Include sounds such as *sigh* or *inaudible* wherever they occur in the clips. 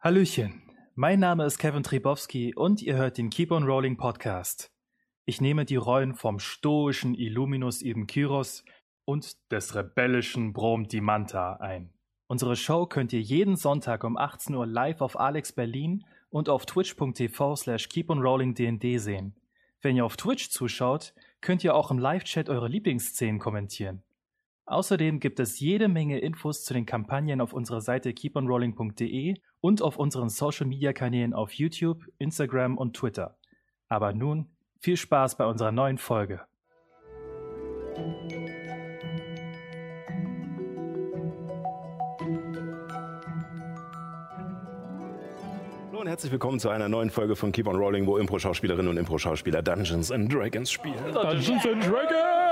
Hallöchen, mein Name ist Kevin Tribowski und ihr hört den Keep on Rolling Podcast. Ich nehme die Rollen vom stoischen Illuminus Ibn Kyros und des rebellischen Brom Dimanta ein. Unsere Show könnt ihr jeden Sonntag um 18 Uhr live auf Alex Berlin und auf twitch.tv slash keeponrollingdnd sehen. Wenn ihr auf Twitch zuschaut, könnt ihr auch im Live-Chat eure Lieblingsszenen kommentieren. Außerdem gibt es jede Menge Infos zu den Kampagnen auf unserer Seite keeponrolling.de und auf unseren Social-Media-Kanälen auf YouTube, Instagram und Twitter. Aber nun viel Spaß bei unserer neuen Folge. Hallo und herzlich willkommen zu einer neuen Folge von Keep on Rolling, wo Impro-Schauspielerinnen und Impro-Schauspieler Dungeons and Dragons spielen. Dungeons and Dragons!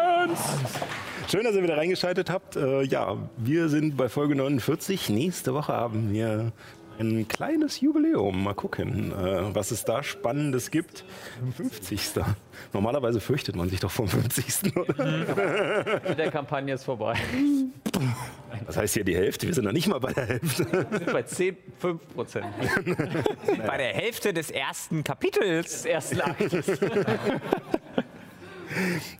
Schön, dass ihr wieder reingeschaltet habt. Äh, ja, wir sind bei Folge 49. Nächste Woche haben wir ein kleines Jubiläum. Mal gucken, äh, was es da Spannendes gibt. 50. Normalerweise fürchtet man sich doch vom 50. Oder? *laughs* Mit der Kampagne ist vorbei. Das heißt hier die Hälfte. Wir sind noch nicht mal bei der Hälfte. Wir sind bei 10, 5 Prozent *laughs* Bei der Hälfte des ersten Kapitels. des ersten Aktes.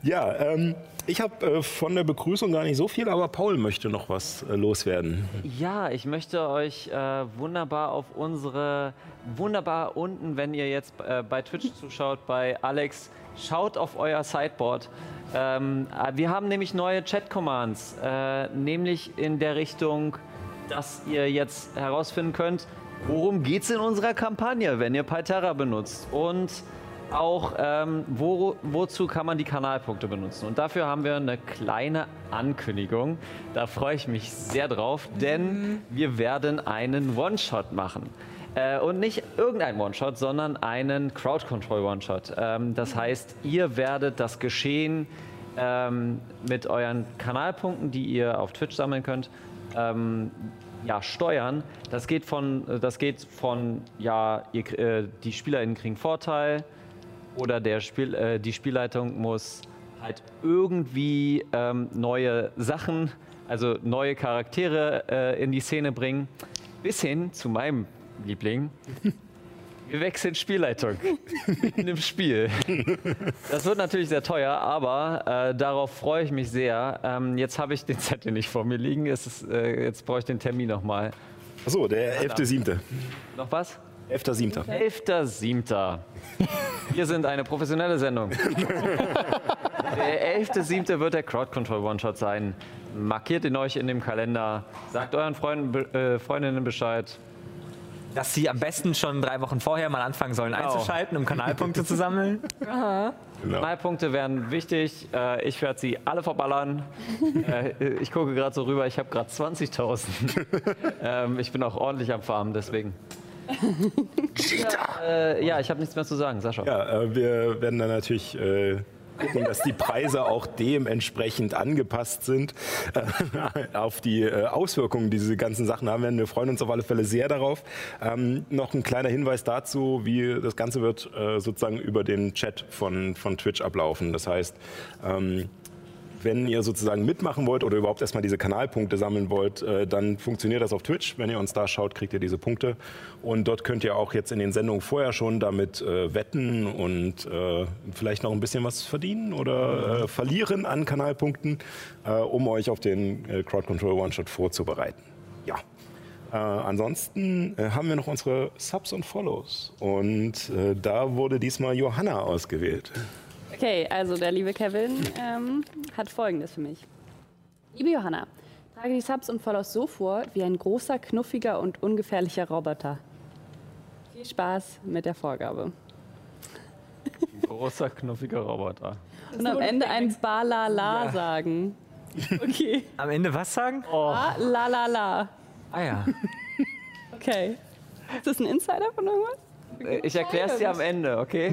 Ja, ähm, ich habe äh, von der Begrüßung gar nicht so viel, aber Paul möchte noch was äh, loswerden. Ja, ich möchte euch äh, wunderbar auf unsere, wunderbar unten, wenn ihr jetzt äh, bei Twitch zuschaut, bei Alex, schaut auf euer Sideboard. Ähm, äh, wir haben nämlich neue Chat-Commands, äh, nämlich in der Richtung, dass ihr jetzt herausfinden könnt, worum geht es in unserer Kampagne, wenn ihr Pyterra benutzt. Und auch, ähm, wo, wozu kann man die Kanalpunkte benutzen. Und dafür haben wir eine kleine Ankündigung. Da freue ich mich sehr drauf, denn wir werden einen One-Shot machen. Äh, und nicht irgendein One-Shot, sondern einen Crowd-Control-One-Shot. Ähm, das heißt, ihr werdet das Geschehen ähm, mit euren Kanalpunkten, die ihr auf Twitch sammeln könnt, ähm, ja, steuern. Das geht von, das geht von ja, ihr, äh, die SpielerInnen kriegen Vorteil oder der Spiel, äh, die Spielleitung muss halt irgendwie ähm, neue Sachen, also neue Charaktere äh, in die Szene bringen, bis hin zu meinem Liebling. *laughs* Wir wechseln Spielleitung mitten im Spiel. Das wird natürlich sehr teuer, aber äh, darauf freue ich mich sehr. Ähm, jetzt habe ich den Zettel nicht vor mir liegen. Ist, äh, jetzt brauche ich den Termin nochmal. Achso, der 11.7. Noch was? 11.7. 11.7. Wir sind eine professionelle Sendung. *laughs* Der 11.7. wird der Crowd Control One-Shot sein. Markiert ihn euch in dem Kalender. Sagt euren Freunden, äh, Freundinnen Bescheid. Dass sie am besten schon drei Wochen vorher mal anfangen sollen einzuschalten, um Kanalpunkte zu sammeln. *laughs* Genau. Kanalpunkte werden wichtig. Äh, ich werde sie alle verballern. *laughs* äh, ich gucke gerade so rüber, ich habe gerade 20.000. ähm, ich bin auch ordentlich am Farmen, deswegen. Ja, äh, ja, ich habe nichts mehr zu sagen, Sascha. Ja, äh, wir werden dann natürlich äh, gucken, dass die Preise auch dementsprechend angepasst sind äh, auf die äh, Auswirkungen, die diese ganzen Sachen haben werden. Wir freuen uns auf alle Fälle sehr darauf. Ähm, noch ein kleiner Hinweis dazu, wie das Ganze wird äh, sozusagen über den Chat von, von Twitch ablaufen. Das heißt, ähm, wenn ihr sozusagen mitmachen wollt oder überhaupt erstmal diese Kanalpunkte sammeln wollt, äh, dann funktioniert das auf Twitch. Wenn ihr uns da schaut, kriegt ihr diese Punkte. Und dort könnt ihr auch jetzt in den Sendungen vorher schon damit äh, wetten und äh, vielleicht noch ein bisschen was verdienen oder äh, verlieren an Kanalpunkten, um euch auf den Crowd Control One-Shot vorzubereiten. Ja. Äh, ansonsten äh, haben wir noch unsere Subs und Follows. Und äh, da wurde diesmal Johanna ausgewählt. Okay, also der liebe Kevin ähm, hat folgendes für mich. Liebe Johanna, trage die Subs und Follows so vor wie ein großer, knuffiger und ungefährlicher Roboter. Viel Spaß mit der Vorgabe. Großer, knuffiger Roboter. Und am Ende ein Balala sagen. *laughs* Okay. Am Ende was sagen? Balalala. Ah ja. Okay. Ist das ein Insider von irgendwas? Ich erkläre es dir am Ende, okay?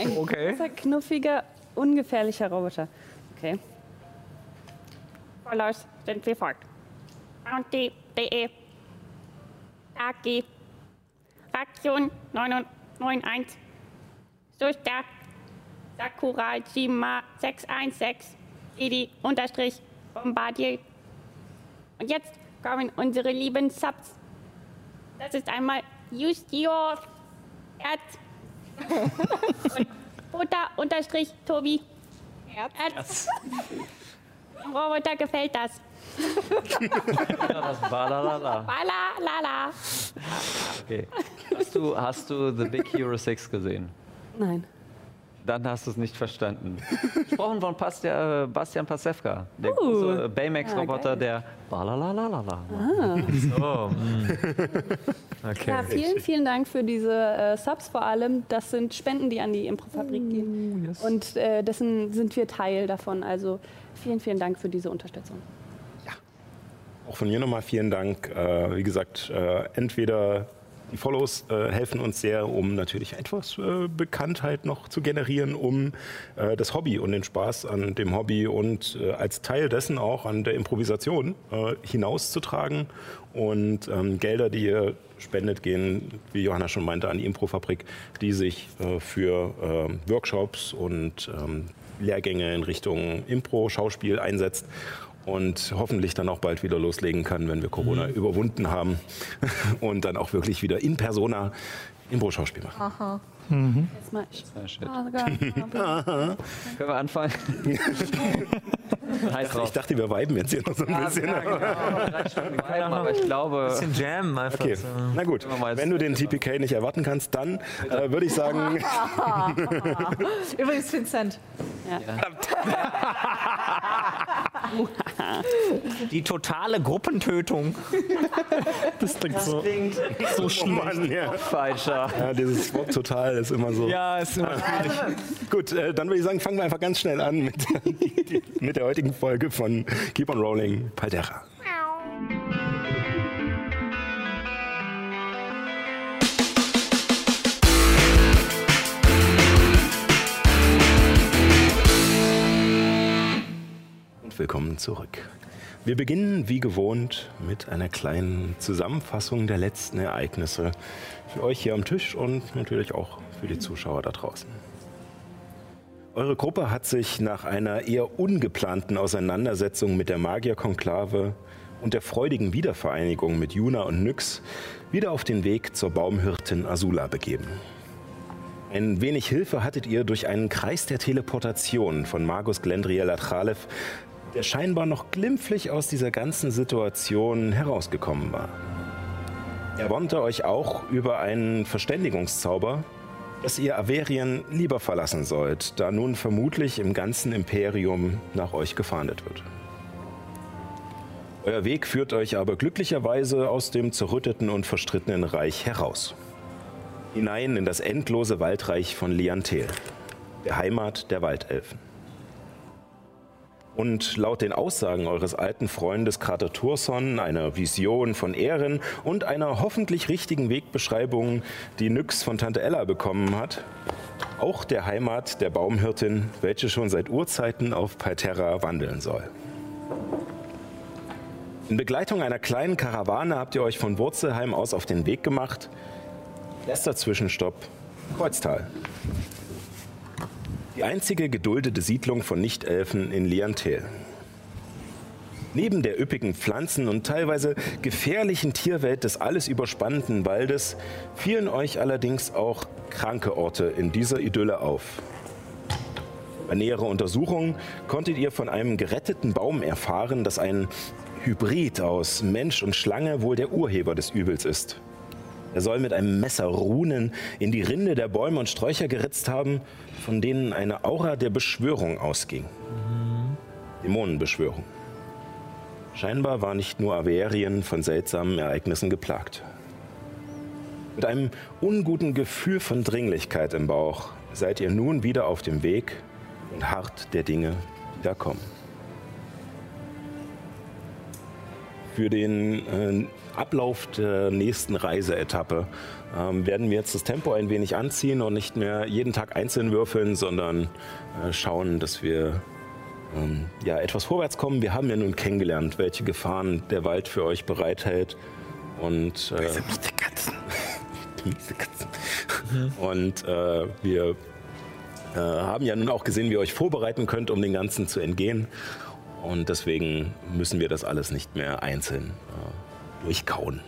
Ein *laughs* Okay. großer, knuffiger, ungefährlicher Roboter. Okay. Follows sind wie folgt. Bounty DE AG Ration 991 Suster Sakurai Jima 616 Edi Unterstrich Bombardier Und jetzt kommen unsere lieben Subs. Das ist einmal Justio Herz. *laughs* Und Butter unterstrich Tobi. Herz. Dem Roboter gefällt das. Das Balalala. Bala, lala. Okay. Hast du, hast du The Big Hero 6 gesehen? Nein. Dann hast du es nicht verstanden. *laughs* Gesprochen von Pastia, Bastian Pasewka, der Uh. große Baymax-Roboter, Ah, geil. der Balalalala. Oh, mm. Okay. Ja, vielen, vielen Dank für diese äh, Subs vor allem. Das sind Spenden, die an die Improfabrik gehen. Und äh, dessen sind wir Teil davon. Also vielen, vielen Dank für diese Unterstützung. Auch von mir nochmal vielen Dank. Äh, wie gesagt, äh, entweder die Follows äh, helfen uns sehr, um natürlich etwas äh, Bekanntheit noch zu generieren, um äh, das Hobby und den Spaß an dem Hobby und äh, als Teil dessen auch an der Improvisation äh, hinauszutragen. Und ähm, Gelder, die ihr spendet, gehen, wie Johanna schon meinte, an die Improfabrik, die sich äh, für ähm, Workshops und ähm, Lehrgänge in Richtung Impro, Schauspiel einsetzt und hoffentlich dann auch bald wieder loslegen kann, wenn wir Corona überwunden haben *laughs* und dann auch wirklich wieder in Persona Impro-Schauspiel machen. Jetzt mal. Ah, shit. Ah, Können wir anfangen? Heiß *laughs* Ich drauf. dachte, wir weiben jetzt hier noch so ein bisschen. Aber ich glaube, Bisschen Jam einfach. Okay, So. na gut. Wenn du den TPK nicht erwarten kannst, dann äh, würde ich sagen, *laughs* Übrigens Vincent. *laughs* Die totale Gruppentötung. Das klingt so, so oh schlimm. Mann, ja. falscher. ja, dieses Wort total ist immer so. Ja, ist immer *laughs* Gut, äh, dann würde ich sagen, fangen wir einfach ganz schnell an mit, *laughs* mit der heutigen Folge von Keep on Rolling Paldera. Und willkommen zurück. Wir beginnen wie gewohnt mit einer kleinen Zusammenfassung der letzten Ereignisse für euch hier am Tisch und natürlich auch für die Zuschauer da draußen. Eure Gruppe hat sich nach einer eher ungeplanten Auseinandersetzung mit der Magierkonklave und der freudigen Wiedervereinigung mit Juna und Nyx wieder auf den Weg zur Baumhirtin Azula begeben. Ein wenig Hilfe hattet ihr durch einen Kreis der Teleportation von Magus Glendriel Atralev, der scheinbar noch glimpflich aus dieser ganzen Situation herausgekommen war. Er warnte euch auch über einen Verständigungszauber, dass ihr Averien lieber verlassen sollt, da nun vermutlich im ganzen Imperium nach euch gefahndet wird. Euer Weg führt euch aber glücklicherweise aus dem zerrütteten und verstrittenen Reich heraus. Hinein in das endlose Waldreich von Liantel, der Heimat der Waldelfen. Und laut den Aussagen eures alten Freundes Krater Turson, einer Vision von Ehren und einer hoffentlich richtigen Wegbeschreibung, die Nyx von Tante Ella bekommen hat, auch der Heimat der Baumhirtin, welche schon seit Urzeiten auf Palterra wandeln soll. In Begleitung einer kleinen Karawane habt ihr euch von Wurzelheim aus auf den Weg gemacht. Letzter Zwischenstopp, Kreuztal. Die einzige geduldete Siedlung von Nichtelfen in Liantel. Neben der üppigen Pflanzen- und teilweise gefährlichen Tierwelt des alles überspannenden Waldes fielen euch allerdings auch kranke Orte in dieser Idylle auf. Bei näherer Untersuchung konntet ihr von einem geretteten Baum erfahren, dass ein Hybrid aus Mensch und Schlange wohl der Urheber des Übels ist. Er soll mit einem Messer Runen in die Rinde der Bäume und Sträucher geritzt haben, von denen eine Aura der Beschwörung ausging. Dämonenbeschwörung. Scheinbar war nicht nur Averien von seltsamen Ereignissen geplagt. Mit einem unguten Gefühl von Dringlichkeit im Bauch seid ihr nun wieder auf dem Weg und hart der Dinge, die da kommen. Für den äh, Ablauf der nächsten Reiseetappe ähm, werden wir jetzt das Tempo ein wenig anziehen und nicht mehr jeden Tag einzeln würfeln, sondern äh, schauen, dass wir ähm, ja, etwas vorwärts kommen. Wir haben ja nun kennengelernt, welche Gefahren der Wald für euch bereithält. Und, äh, miese Katzen. *laughs* miese Katzen. Und äh, wir äh, haben ja nun auch gesehen, wie ihr euch vorbereiten könnt, um den Ganzen zu entgehen. Und deswegen müssen wir das alles nicht mehr einzeln äh, durchkauen.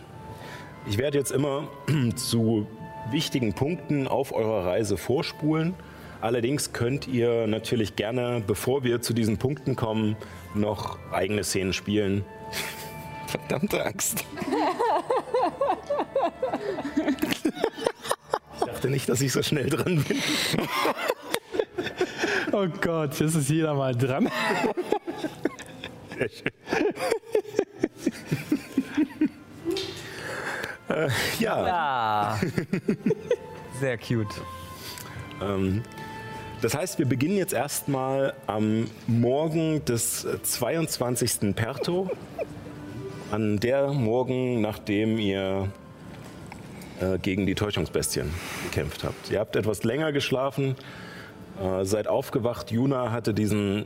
Ich werde jetzt immer *clears throat* zu wichtigen Punkten auf eurer Reise vorspulen. Allerdings könnt ihr natürlich gerne, bevor wir zu diesen Punkten kommen, noch eigene Szenen spielen. *laughs* Verdammte Axt. Ich dachte nicht, dass ich so schnell dran bin. Oh Gott, jetzt ist jeder mal dran. Sehr schön. Äh, ja, Ja. *laughs* Sehr cute. ähm, das heißt, wir beginnen jetzt erstmal am Morgen des äh, 22. Perto. An der Morgen, nachdem ihr äh, gegen die Täuschungsbestien gekämpft habt. Ihr habt etwas länger geschlafen, äh, seid aufgewacht. Juna hatte diesen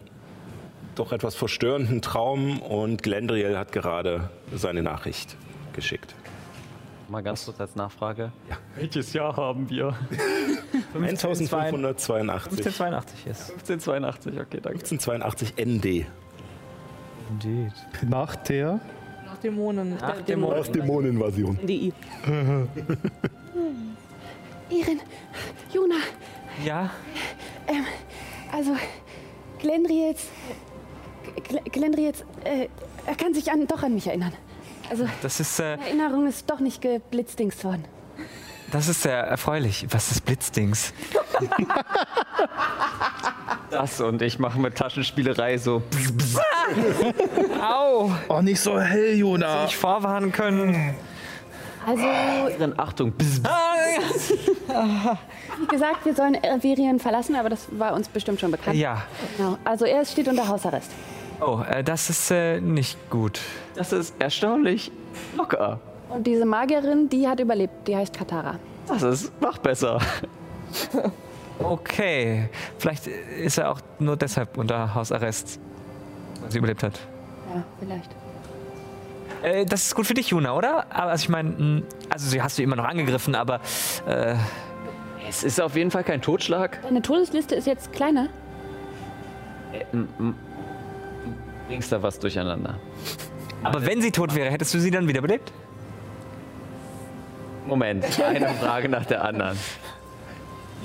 doch etwas verstörenden Traum und Glendriel hat gerade seine Nachricht geschickt. Mal ganz kurz als Nachfrage. Welches Jahr haben wir? 1582. 1582 ist. 1582, okay, danke. 1582 ND. Indeed. Nach der. Nach Dämonen. Nach Dämonen. Auf Dämoneninvasion. DI. Irin, *laughs* Juna, Ja, also Glendriels. Gl- Glendriels, äh, er kann sich an, doch an mich erinnern. Also, das ist, äh, Erinnerung ist doch nicht geblitzdingst worden. das ist sehr erfreulich. Was ist Blitzdings? *laughs* Das und ich mache mit Taschenspielerei so. Au! Oh, nicht so hell, Jona. Nicht vorwarnen können. Also, Achtung. Bzz, bzz. wie gesagt, wir sollen Everien verlassen, aber das war uns bestimmt schon bekannt. Ja. Genau. Also, er steht unter Hausarrest. Oh, äh, das ist äh, nicht gut. Das ist erstaunlich locker. Und diese Magierin, die hat überlebt. Die heißt Katara. Das ist noch besser. Okay. Vielleicht ist er auch nur deshalb unter Hausarrest, weil sie überlebt hat. Ja, vielleicht. Äh, das ist gut für dich, Juna, oder? Aber also ich meine, also sie hast du immer noch angegriffen, aber äh, Es ist auf jeden Fall kein Totschlag. Deine Todesliste ist jetzt kleiner. Bringst da was durcheinander. aber wenn sie tot wäre, hättest du sie dann wiederbelebt? Moment, eine Frage nach der anderen.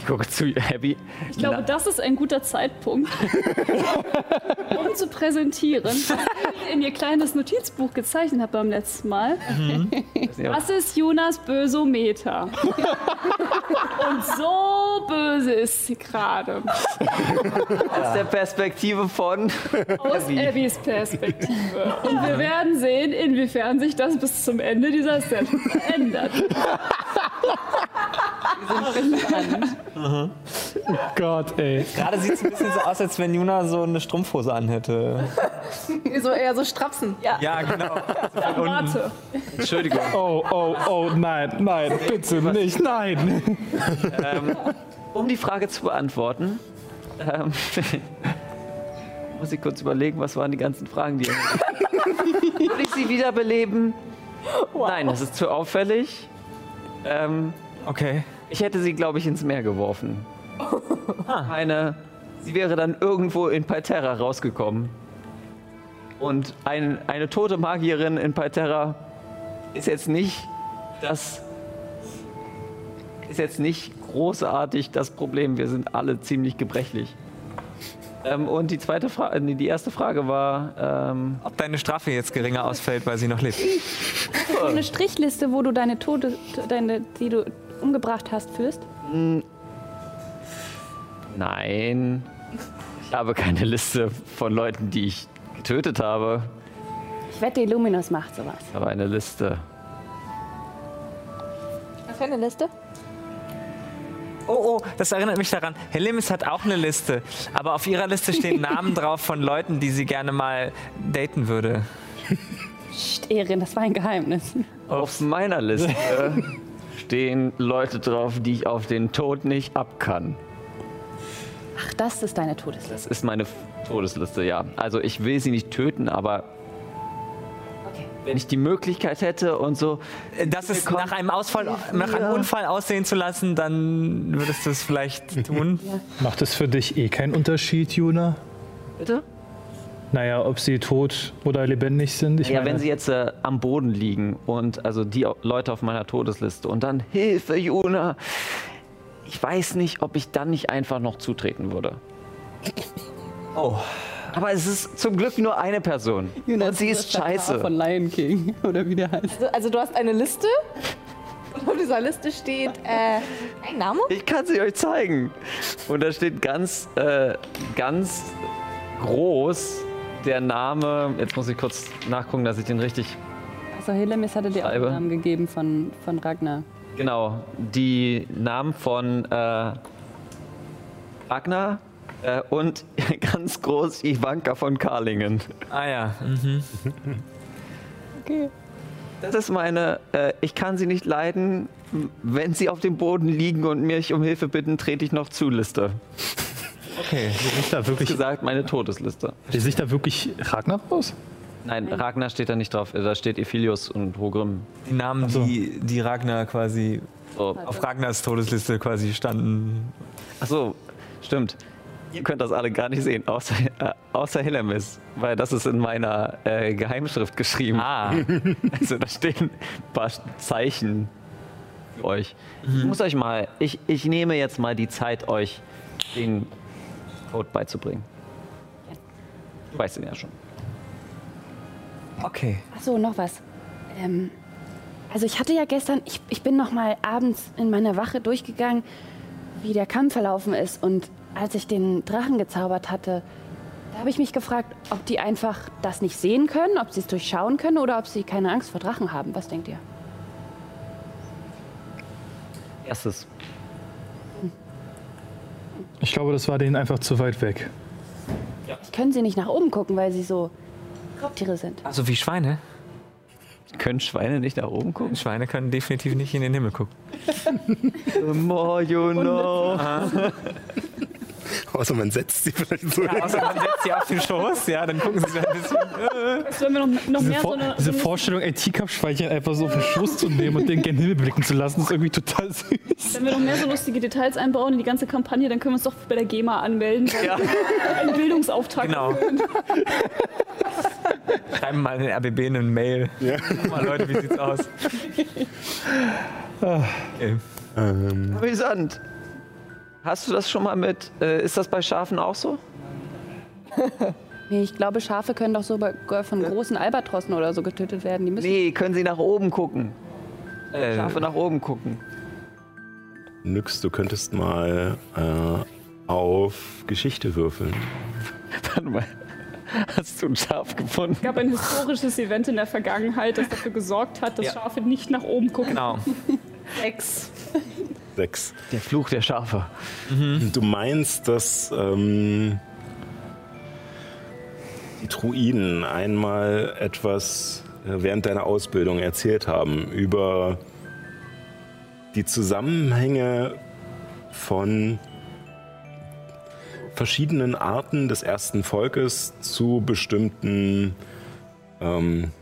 Ich gucke zu Abby. Ich glaube, das ist ein guter Zeitpunkt, *laughs* um zu präsentieren, was ich in ihr kleines Notizbuch gezeichnet habe beim letzten Mal. Das ist Jonas Bösometer. *laughs* Und so böse ist sie gerade. aus der Perspektive von. Aus Abbys Perspektive. Und wir werden sehen, inwiefern sich das bis zum Ende dieser Set ändert. Gott, ey. Gerade sieht es ein bisschen so aus, als wenn Juna so eine Strumpfhose anhätte. *laughs* So eher so Strapsen. Ja, genau. Warte. Entschuldigung. Oh, oh, oh, nein, nein, bitte nicht, nein. Um die Frage zu beantworten, ähm, *laughs* muss ich kurz überlegen, was waren die ganzen Fragen, die. Würde ich sie wiederbeleben? Nein, das ist zu auffällig. Ähm, Okay. Ich hätte sie, glaube ich, ins Meer geworfen. *laughs* Eine. Sie wäre dann irgendwo in Palterra rausgekommen. Und ein, eine tote Magierin in Palterra ist jetzt nicht das. Ist jetzt nicht großartig das Problem. Wir sind alle ziemlich gebrechlich. Ähm, und die zweite Frage, nee, die erste Frage war, ähm, Ob deine Strafe jetzt geringer ausfällt, weil sie noch lebt. So eine Strichliste, wo du deine Tode, deine, die du umgebracht hast, führst. nein, ich habe keine Liste von Leuten, die ich getötet habe, Ich wette, Illuminus macht sowas. aber eine Liste. Was für eine Liste? Oh, oh, das erinnert mich daran. Helemis hat auch eine Liste, aber auf ihrer Liste stehen *laughs* Namen drauf von Leuten, die sie gerne mal daten würde. Psst, Erin, das war ein Geheimnis. Auf meiner Liste *laughs* stehen Leute drauf, die ich auf den Tod nicht ab kann. Ach, das ist deine Todesliste. Das ist meine Todesliste, ja. Also ich will sie nicht töten, aber Okay. wenn ich die Möglichkeit hätte und so, Das ist nach einem Ausfall, nach einem Unfall aussehen zu lassen, dann würdest du es vielleicht *laughs* tun. Macht es für dich eh keinen Unterschied, Juna? bitte? Naja, ob sie tot oder lebendig sind. Ich ja, meine, wenn sie jetzt äh, am Boden liegen und also die Leute auf meiner Todesliste und dann Hilfe, Juna. Ich weiß nicht, ob ich dann nicht einfach noch zutreten würde. Oh. Aber es ist zum Glück nur eine Person. und sie ist scheiße. Von Lion King *laughs* oder wie der heißt. Also, also du hast eine Liste und auf dieser Liste steht äh, ein Name. Ich kann sie euch zeigen. Und da steht ganz, äh, ganz groß der Name. Jetzt muss ich kurz nachgucken, dass ich den richtig. Also Helemis hatte dir auch den Namen gegeben von, von Ragnar. Genau, die Namen von äh, Ragnar äh, und *laughs* ganz groß Ivanka von Karlingen. Ah ja. Mhm. Okay. Das ist meine. Äh, ich kann sie nicht leiden. Wenn sie auf dem Boden liegen und mich um Hilfe bitten, trete ich noch zu Liste. Okay. Ist da wirklich, Gesagt, meine Todesliste. ist sich da wirklich Ragnar aus? Nein, Ragnar steht da nicht drauf. Da steht Ephilius und Hogrim. Die Namen, so. die, die Ragnar quasi So. auf Ragnars Todesliste quasi standen. Achso, stimmt. Ihr könnt das alle gar nicht sehen, außer, äh, außer Hillemis, weil das ist in meiner äh, Geheimschrift geschrieben. Ah. *laughs* Also da stehen ein paar Zeichen für euch. Ich muss euch mal, ich, ich nehme jetzt mal die Zeit, euch den Code beizubringen. Du weißt ihn ja schon. Okay. Achso, noch was. Ähm, also ich hatte ja gestern, ich, ich bin noch mal abends in meiner Wache durchgegangen, wie der Kampf verlaufen ist. Und als ich den Drachen gezaubert hatte, da habe ich mich gefragt, ob die einfach das nicht sehen können, ob sie es durchschauen können oder ob sie keine Angst vor Drachen haben. Was denkt ihr? Erstes. Ich glaube, das war denen einfach zu weit weg. Können sie nicht nach oben gucken, weil sie so Raubtiere sind? Also wie Schweine? Können Schweine nicht nach oben gucken? Schweine können definitiv nicht in den Himmel gucken. *laughs* The more you know. *laughs* *laughs* Außer man setzt sie vielleicht so. Außer man setzt sie auf den Schoß, ja, dann gucken sie so ein bisschen. Sollen wir noch, noch Diese, mehr so Vor eine, diese so Vorstellung, ein Teacup-Schweinchen einfach so auf den Schoß zu nehmen und den gen Himmel blicken zu lassen, ist irgendwie total süß. Wenn wir noch mehr so lustige Details einbauen in die ganze Kampagne, dann können wir uns doch bei der GEMA anmelden. Ja. Einen Bildungsauftrag. Genau. *laughs* Schreiben mal in den RBB eine Mail. Ja. Guck mal, Leute, wie sieht's aus? *laughs* Okay. Ähm, Amüsant. Hast du das schon mal mit, äh, ist das bei Schafen auch so? *laughs* Nee, ich glaube, Schafe können doch sogar von großen Albatrossen oder so getötet werden. Die müssen Nee, können sie nach oben gucken. Äh, Schafe nach oben gucken. Nyx, du könntest mal äh, auf Geschichte würfeln. *laughs* Warte mal. Hast du ein Schaf gefunden? Es gab ein historisches Event in der Vergangenheit, das dafür gesorgt hat, dass Ja. Schafe nicht nach oben gucken. Genau. *laughs* Sechs. Sechs. Der Fluch der Schafe. Du meinst, dass ähm, die Druiden einmal etwas äh, während deiner Ausbildung erzählt haben über die Zusammenhänge von verschiedenen Arten des ersten Volkes zu bestimmten ähm,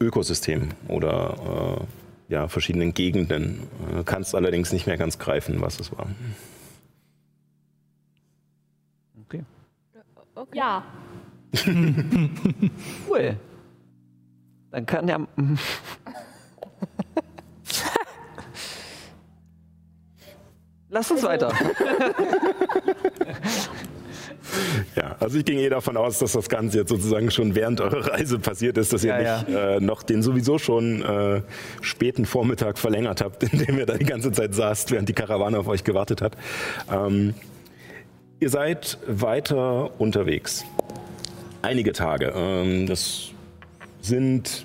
Ökosystemen oder äh, ja, verschiedenen Gegenden. Äh, kannst allerdings nicht mehr ganz greifen, was es war. Okay. Ja. *laughs* Cool. Dann kann der. *laughs* Lass uns weiter. *laughs* Ja, also ich ging eh davon aus, dass das Ganze jetzt sozusagen schon während eurer Reise passiert ist, dass ihr Ja, nicht Äh, noch den sowieso schon äh, späten Vormittag verlängert habt, *laughs* in dem ihr da die ganze Zeit saßt, während die Karawane auf euch gewartet hat. Ähm, ihr seid weiter unterwegs. Einige Tage. Ähm, das sind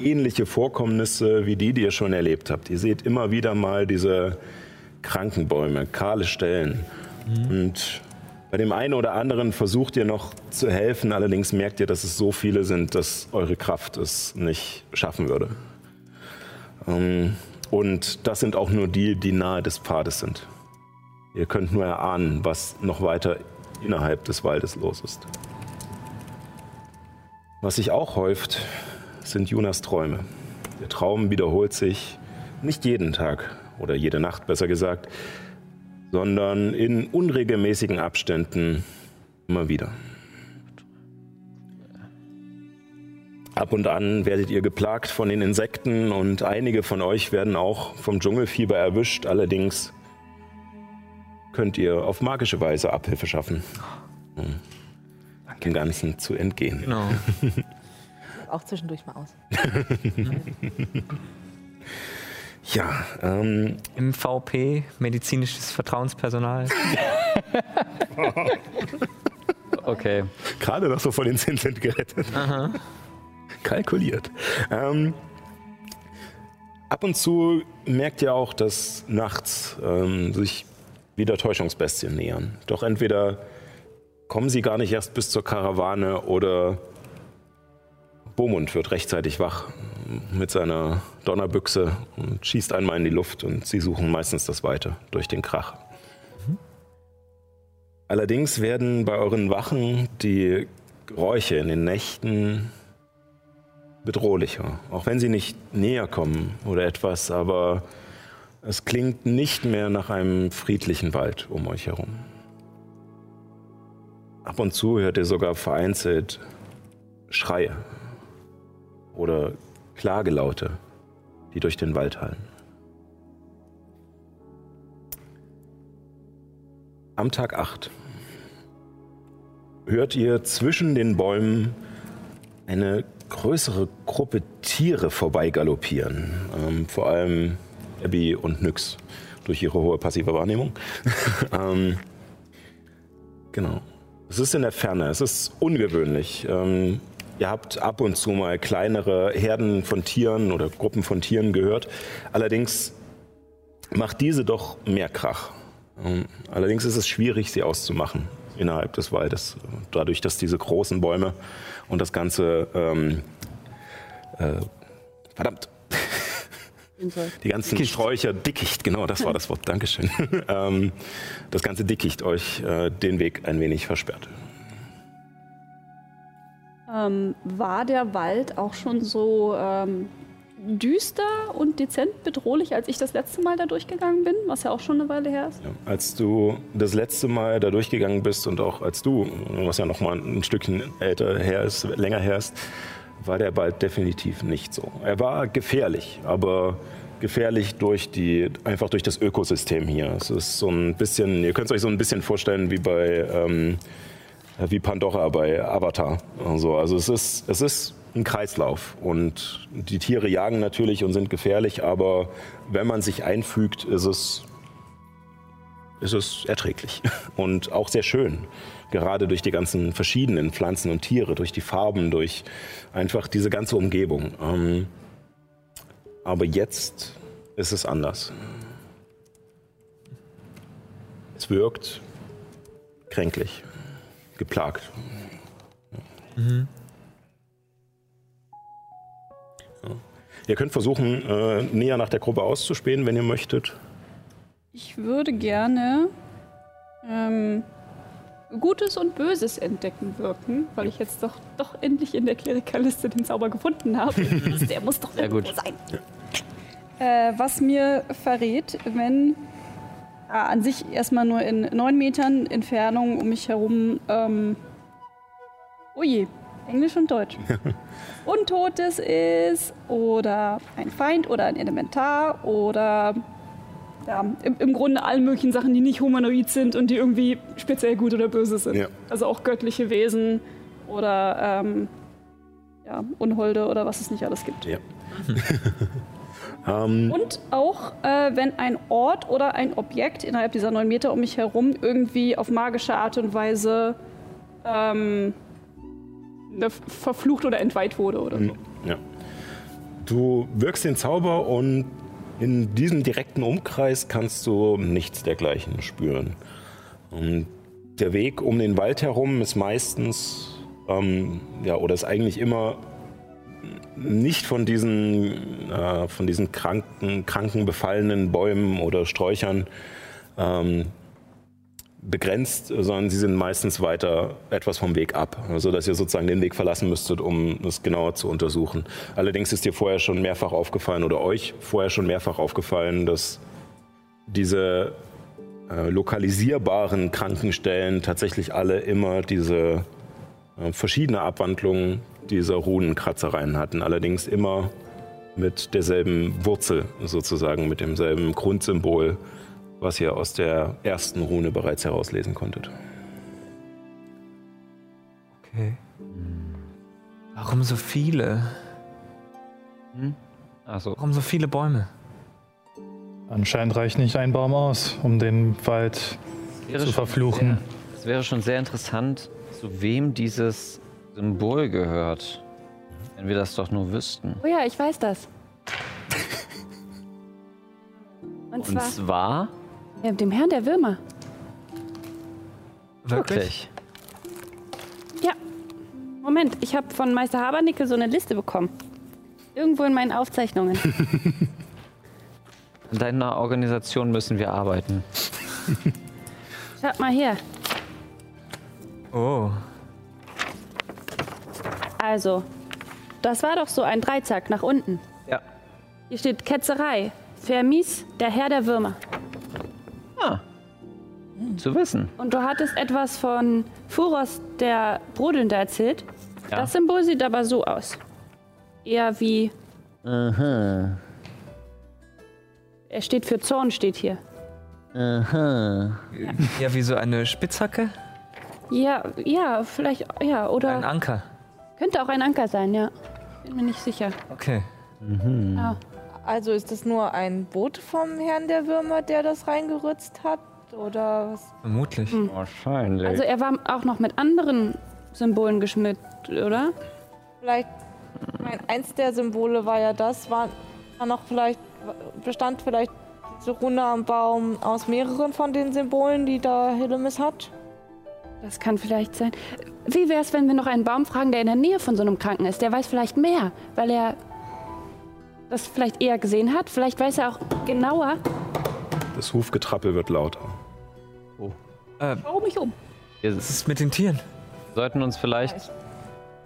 ähnliche Vorkommnisse wie die, die ihr schon erlebt habt. Ihr seht immer wieder mal diese Krankenbäume, kahle Stellen. Und bei dem einen oder anderen versucht ihr noch zu helfen, allerdings merkt ihr, dass es so viele sind, dass eure Kraft es nicht schaffen würde. Ähm, Und das sind auch nur die, die nahe des Pfades sind. Ihr könnt nur erahnen, was noch weiter innerhalb des Waldes los ist. Was sich auch häuft, sind Junas Träume. Der Traum wiederholt sich nicht jeden Tag oder jede Nacht besser gesagt, sondern in unregelmäßigen Abständen immer wieder. Ab und an werdet ihr geplagt von den Insekten und einige von euch werden auch vom Dschungelfieber erwischt. Allerdings könnt ihr auf magische Weise Abhilfe schaffen, um dem Ganzen zu entgehen. Genau. *laughs* Auch zwischendurch mal aus. *laughs* Ja, ähm, MVP, medizinisches Vertrauenspersonal. *laughs* Okay. gerade noch so von den 10 Cent gerettet. Kalkuliert. Ähm, ab und zu merkt ihr auch, dass nachts ähm, sich wieder Täuschungsbestien nähern. Doch entweder kommen sie gar nicht erst bis zur Karawane oder Bomund wird rechtzeitig wach mit seiner Donnerbüchse und schießt einmal in die Luft und sie suchen meistens das Weite durch den Krach. Allerdings werden bei euren Wachen die Geräusche in den Nächten bedrohlicher. Auch wenn sie nicht näher kommen oder etwas, aber es klingt nicht mehr nach einem friedlichen Wald um euch herum. Ab und zu hört ihr sogar vereinzelt Schreie oder Klagelaute, die durch den Wald hallen. Am Tag 8 hört ihr zwischen den Bäumen eine größere Gruppe Tiere vorbeigaloppieren. Ähm, vor allem Abby und Nyx durch ihre hohe passive Wahrnehmung. *laughs* ähm, genau. Es ist in der Ferne, es ist ungewöhnlich. Ähm, ihr habt ab und zu mal kleinere Herden von Tieren oder Gruppen von Tieren gehört. Allerdings macht diese doch mehr Krach. Ähm, allerdings ist es schwierig, sie auszumachen innerhalb des Waldes, dadurch, dass diese großen Bäume und das ganze, ähm, äh, verdammt, die ganzen Sträucher, Dickicht, genau, das war das Wort, Dankeschön. *laughs* ähm, das ganze Dickicht euch äh, den Weg ein wenig versperrt. Ähm, war der Wald auch schon so ähm, düster und dezent bedrohlich, als ich das letzte Mal da durchgegangen bin, was ja auch schon eine Weile her ist? Ja, als du das letzte Mal da durchgegangen bist und auch als du, was ja noch mal ein Stückchen älter her ist, länger her ist, war der Wald definitiv nicht so. Er war gefährlich, aber gefährlich durch die, einfach durch das Ökosystem hier. Es ist so ein bisschen, ihr könnt es euch so ein bisschen vorstellen wie bei ähm, wie Pandora bei Avatar. Also, also es ist, es ist ein Kreislauf und die Tiere jagen natürlich und sind gefährlich, aber wenn man sich einfügt, ist es, ist es erträglich *laughs* und auch sehr schön. Gerade durch die ganzen verschiedenen Pflanzen und Tiere, durch die Farben, durch einfach diese ganze Umgebung. Ähm, aber jetzt ist es anders. Es wirkt kränklich, geplagt. Ja. Ihr könnt versuchen, äh, näher nach der Gruppe auszuspähen, wenn ihr möchtet. Ich würde gerne ähm, Gutes und Böses entdecken wirken, weil ich jetzt doch, doch endlich in der Klerikerliste den Zauber gefunden habe. *laughs* der muss doch irgendwo gut. sein. Äh, was mir verrät, wenn an sich erstmal nur in neun Metern Entfernung um mich herum, ähm, oh je, Englisch und Deutsch, *laughs* Untotes ist oder ein Feind oder ein Elementar oder ja, im, im Grunde allen möglichen Sachen, die nicht humanoid sind und die irgendwie speziell gut oder böse sind. Ja. Also auch göttliche Wesen oder ähm, ja, Unholde oder was es nicht alles gibt. Ja. *laughs* ähm, Und auch, äh, wenn ein Ort oder ein Objekt innerhalb dieser neun Meter um mich herum irgendwie auf magische Art und Weise ähm, ne, verflucht oder entweiht wurde oder so. ja. Du wirkst den Zauber und in diesem direkten Umkreis kannst du nichts dergleichen spüren. Und der Weg um den Wald herum ist meistens, ähm, ja, oder ist eigentlich immer nicht von diesen, äh, von diesen kranken, kranken, befallenen Bäumen oder Sträuchern ähm, begrenzt, sondern sie sind meistens weiter etwas vom Weg ab, also dass ihr sozusagen den Weg verlassen müsstet, um es genauer zu untersuchen. Allerdings ist dir vorher schon mehrfach aufgefallen oder euch vorher schon mehrfach aufgefallen, dass diese äh, lokalisierbaren Krankenstellen tatsächlich alle immer diese äh, verschiedene Abwandlungen dieser Runenkratzereien hatten, allerdings immer mit derselben Wurzel sozusagen, mit demselben Grundsymbol, was ihr aus der ersten Rune bereits herauslesen konntet. Okay. Warum so viele? Achso. Warum so viele Bäume? Anscheinend reicht nicht ein Baum aus, um den Wald zu verfluchen. Es wäre schon sehr interessant, zu wem dieses Symbol gehört. Wenn wir das doch nur wüssten. Oh ja, ich weiß das. *laughs* Und Und zwar zwar ja, dem Herrn der Würmer. wirklich. Ja. Moment, ich habe von Meister Habernickel so eine Liste bekommen. Irgendwo in meinen Aufzeichnungen. *laughs* In deiner Organisation müssen wir arbeiten. Schaut mal hier. Oh. Also, das war doch so ein Dreizack nach unten. Ja. Hier steht Ketzerei. Vermis, der Herr der Würmer. Ah. Zu wissen. Und du hattest etwas von Furos, der Brodelnde, erzählt. Ja. Das Symbol sieht aber so aus. Eher wie. Aha. Er steht für Zorn, steht hier. Aha. Ja, wie so eine Spitzhacke? Ja, ja, vielleicht, ja, Ein oder Anker. Könnte auch ein Anker sein, ja. Bin mir nicht sicher. Okay. Ah, Also ist das nur ein Boot vom Herrn der Würmer, der das reingerützt hat? Oder was? Vermutlich. Wahrscheinlich. also er war auch noch mit anderen Symbolen geschmückt, oder? Vielleicht, ich meine, eins der Symbole war ja das, war, war noch vielleicht, bestand vielleicht diese Rune am Baum aus mehreren von den Symbolen, die da Hillemis hat? Das kann vielleicht sein. Wie wäre es, wenn wir noch einen Baum fragen, der in der Nähe von so einem Kranken ist? Der weiß vielleicht mehr, weil er das vielleicht eher gesehen hat. Vielleicht weiß er auch genauer. Das Hufgetrappel wird lauter. Schau mich um. wir Was ist mit den Tieren? sollten uns vielleicht.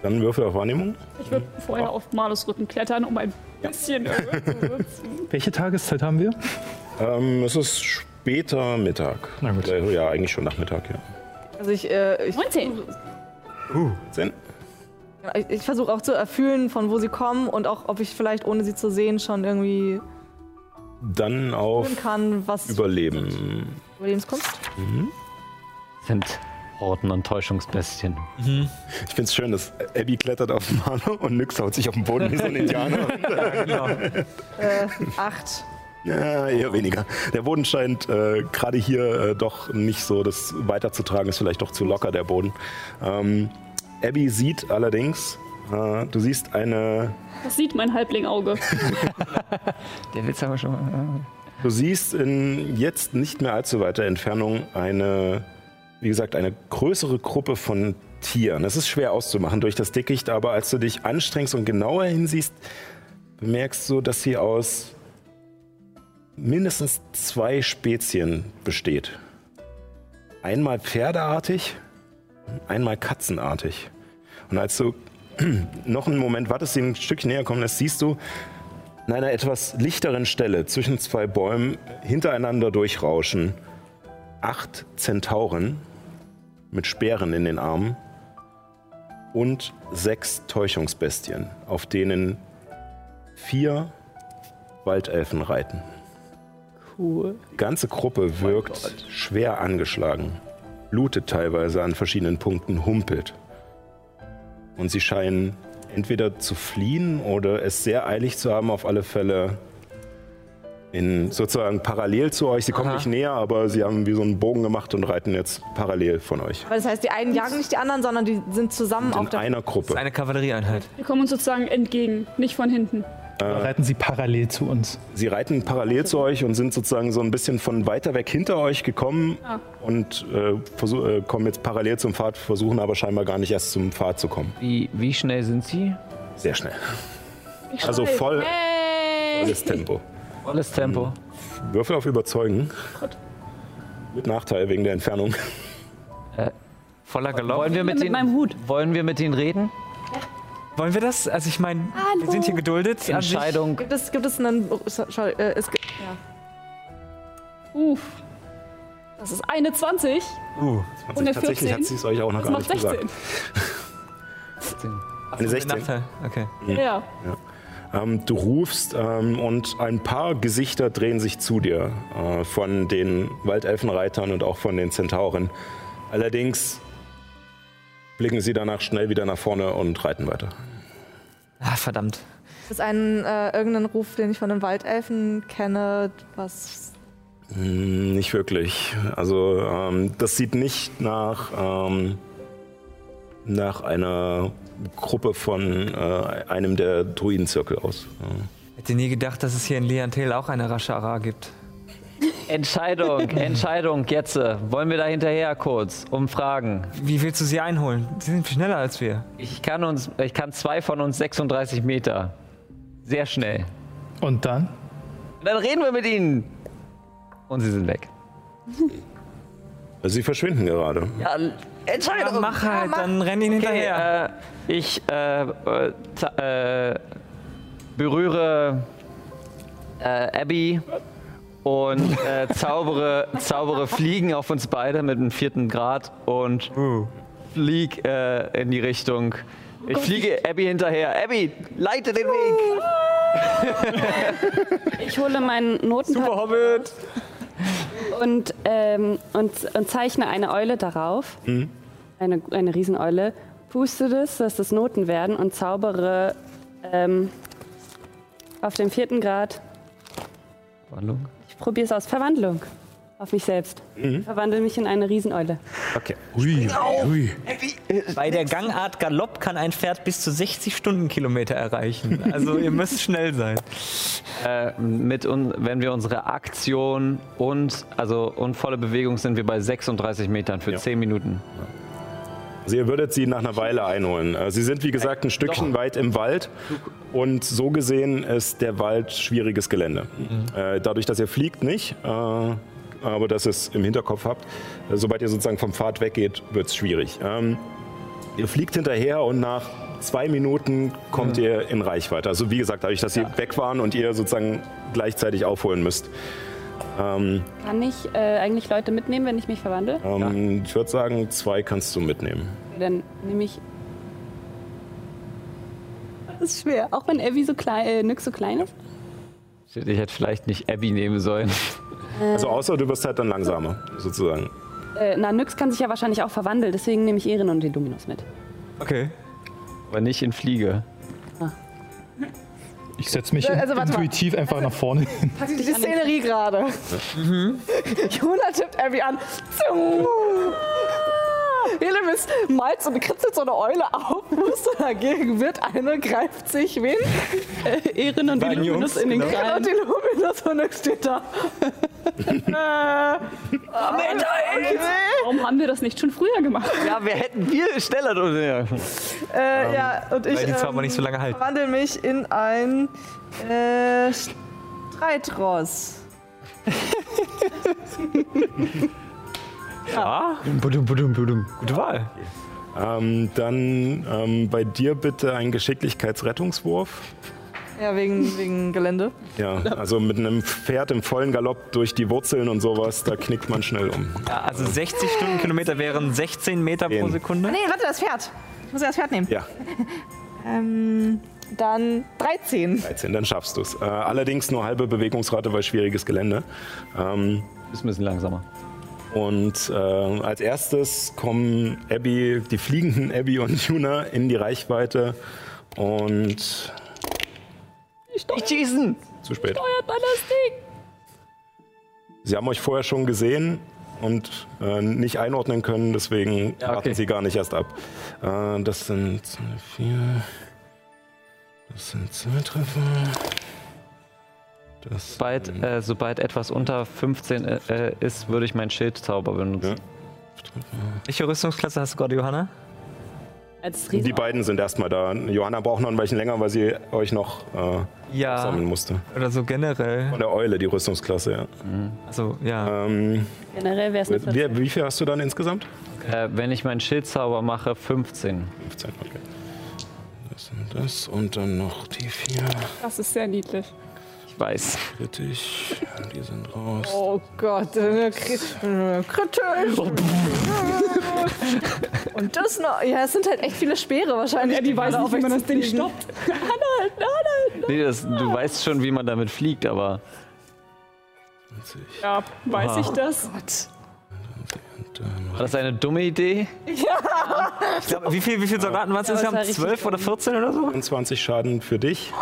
Dann Würfel auf Wahrnehmung. Ich würde vorher auf Malus Rücken klettern, um ein bisschen *laughs* Welche Tageszeit haben wir? Ähm, es ist später Mittag. Na gut. Äh, Ja, eigentlich schon Nachmittag, ja. Also ich, äh, ich, 19. Zehn. ich, ich versuche auch zu erfühlen, von wo sie kommen und auch, ob ich vielleicht, ohne sie zu sehen, schon irgendwie Dann auf kann, was Überleben. Überlebenskunst. sind Horten und Täuschungsbestien. Ich finde es schön, dass Abby klettert auf Marlo und Nyx haut sich auf den Boden wie so ein Indianer. *laughs* Äh, acht. Ja, eher weniger. Der Boden scheint äh, gerade hier äh, doch nicht so, das weiterzutragen ist vielleicht doch zu locker, der Boden. Ähm, Abby sieht allerdings, äh, du siehst eine Das sieht mein Halblingauge. *laughs* Der Witz aber schon mal. Du siehst in jetzt nicht mehr allzu weiter Entfernung eine, wie gesagt, eine größere Gruppe von Tieren. Es ist schwer auszumachen durch das Dickicht, aber als du dich anstrengst und genauer hinsiehst, bemerkst du, dass sie aus mindestens zwei Spezien besteht. Einmal pferdeartig, einmal katzenartig. Und als du *clears throat* noch einen Moment wartest, sie ein Stück näher kommen lässt, siehst du, an einer etwas lichteren Stelle zwischen zwei Bäumen hintereinander durchrauschen acht Zentauren mit Speeren in den Armen und sechs Täuschungsbestien, auf denen vier Waldelfen reiten. Cool. Die ganze Gruppe wirkt schwer angeschlagen, blutet teilweise an verschiedenen Punkten, humpelt. Und sie scheinen entweder zu fliehen oder es sehr eilig zu haben, auf alle Fälle in sozusagen parallel zu euch. Sie kommen Aha. nicht näher, aber sie haben wie so einen Bogen gemacht und reiten jetzt parallel von euch. Das heißt, die einen jagen nicht die anderen, sondern die sind zusammen auf In der einer Gruppe. Eine Kavallerieeinheit. Wir kommen uns sozusagen entgegen, nicht von hinten. Reiten sie parallel zu uns. Sie reiten parallel zu euch und sind sozusagen so ein bisschen von weiter weg hinter euch gekommen Ah. und äh, äh, kommen jetzt parallel zum Pfad, versuchen aber scheinbar gar nicht erst zum Pfad zu kommen. Wie, wie schnell sind sie? Sehr schnell. Ich Also voll Hey! volles Tempo. Volles Tempo. Würfel auf Überzeugen. Gott. Mit Nachteil wegen der Entfernung. Voller Galopp. Wollen wir mit, Mit den, meinem Hut. Wollen wir mit ihnen reden? Wollen wir das? Also ich meine, wir sind hier geduldet. Entscheidung. Gibt es, gibt es einen. oh, Schau, äh, es gibt, Uff. Das ist eine 20. Uh, Und eine Tatsächlich 14? hat sie es euch auch noch Das gar macht nicht 16. gesagt. Eine 16. Nachteil. Okay. Ja. Ähm, du rufst ähm, und ein paar Gesichter drehen sich zu dir äh, von den Waldelfenreitern und auch von den Zentauren. Allerdings blicken sie danach schnell wieder nach vorne und reiten weiter. Ah, verdammt. Das ist ein äh, irgendein Ruf, den ich von den Waldelfen kenne, was. Hm, Nicht wirklich. Also ähm, das sieht nicht nach, ähm, nach einer Gruppe von äh, einem der Druidenzirkel aus. Ja. Hätte nie gedacht, dass es hier in Liantel auch eine Rashara gibt. Entscheidung, *laughs* Entscheidung, jetzt. äh, Wollen wir da hinterher kurz umfragen? Wie willst du sie einholen? Sie sind schneller als wir. Ich kann uns, ich kann zwei von uns 36 Meter. Sehr schnell. Und dann? Dann reden wir mit ihnen. Und sie sind weg. Sie verschwinden gerade. Ja, Entscheidung. Ja, mach halt, dann renn ihn Okay, hinterher. äh, ich äh, äh, äh, berühre äh, Abby und äh, zaubere, zaubere Fliegen auf uns beide mit dem vierten Grad und flieg äh, in die Richtung. Ich fliege Abby hinterher. Abby, leite den Weg. Ich hole meinen Notenpad Hobbit. und, ähm, und, und zeichne eine Eule darauf. Eine, eine Rieseneule. Puste das, dass das Noten werden und zaubere ähm, auf dem vierten Grad. Ich probiere es aus. Verwandlung. Auf mich selbst. Verwandle mich in eine Rieseneule. Okay. Bei der Gangart Galopp kann ein Pferd bis zu 60 Stundenkilometer erreichen. Also ihr müsst schnell sein. Äh, mit un wenn wir unsere Aktion und also und volle Bewegung sind wir bei 36 Metern für Ja. 10 Minuten. Also ihr würdet sie nach einer Weile einholen. Äh, Sie sind wie gesagt ein Stückchen weit im Wald und so gesehen ist der Wald schwieriges Gelände. Äh, Dadurch, dass ihr fliegt nicht, äh, aber dass ihr es im Hinterkopf habt, äh, sobald ihr sozusagen vom Pfad weggeht, wird es schwierig. Ähm, Ihr fliegt hinterher und nach zwei Minuten kommt ihr in Reichweite. Also wie gesagt, dadurch, dass sie weg waren und ihr sozusagen gleichzeitig aufholen müsst. Ähm, Kann ich äh, eigentlich Leute mitnehmen, wenn ich mich verwandle? ähm, Ich würde sagen, zwei kannst du mitnehmen. Dann nehme ich. Das ist schwer. Auch wenn Abby so klein, äh, Nyx so klein ist. Ich hätte vielleicht nicht Abby nehmen sollen. Also außer du wirst halt dann langsamer, sozusagen. Äh, na, Nyx kann sich ja wahrscheinlich auch verwandeln, deswegen nehme ich Ehren und den Dominus mit. Okay. Aber nicht in Fliege. Ich setze mich Also, warte mal. intuitiv einfach nach vorne hin. Die, die Szenerie gerade. *laughs* Juna tippt Abby an. Helemis malt so, kritzelt so eine Eule auf, muss *laughs* dagegen wird eine, greift sich wen? Äh, Ehren und Beiden Dominus Jungs, in den genau. Krallen. Und die Luminus und nix steht da. *laughs* Warum haben wir das nicht schon früher gemacht? Ja, wir hätten viel schneller. Äh, ja, und ich Weil die Zauber ähm, nicht so lange halten. verwandle mich in ein äh, Streitross. *laughs* Ja. Budum, budum, budum. Gute Wahl. Ähm, dann ähm, bei dir bitte ein Geschicklichkeitsrettungswurf. Ja, wegen, wegen Gelände. Ja, also mit einem Pferd im vollen Galopp durch die Wurzeln und sowas, da knickt man schnell um. Ja, also 60 Stundenkilometer wären 16 Meter pro Zehn. Sekunde. Nee, warte, das Pferd. Ich muss ja das Pferd nehmen. Ja, *laughs* Ähm, dann 13. 13, dann schaffst du es. Äh, allerdings nur halbe Bewegungsrate, weil schwieriges Gelände. Ähm, Ist ein bisschen langsamer. Und äh, als erstes kommen Abby, die fliegenden Abby und Juna in die Reichweite und Nicht schießen! zu spät. Steuert man das Ding? Sie haben euch vorher schon gesehen und äh, nicht einordnen können, deswegen Ja, okay. warten sie gar nicht erst ab. Äh, das sind zwei, vier. Das sind zwei Treffer. Das Sobald, äh, sobald etwas unter 15 äh, ist, würde ich meinen Schildzauber benutzen. Ja. Welche Rüstungsklasse hast du gerade, Johanna? Als die beiden sind erstmal da. Johanna braucht noch ein bisschen länger, weil sie euch noch äh, Ja. sammeln musste. Oder so generell. Von der Eule, die Rüstungsklasse, ja. Also, ja. Ähm, generell wäre es eine 14. wie, wie viel hast du dann insgesamt? Äh, wenn ich meinen Schildzauber mache, 15. 15, okay. Das sind das und dann noch die vier. Das ist sehr niedlich. Ich weiß. Kritisch. Die sind raus. Oh Gott, äh, kri- kritisch. *laughs* Und das noch. Ja, es sind halt echt viele Speere wahrscheinlich. Ja, die weiß nicht, wie man das Ding stoppt. *laughs* Anhalt, anhalt. Nee, das, du weißt schon, wie man damit fliegt, aber 20. Ja, weiß Oha. ich das? Und dann war das eine dumme Idee? Ich glaub, wie viele wie viel Soldaten waren es Ja, insgesamt? war richtig 12 oder 14 oder so? 20 Schaden für dich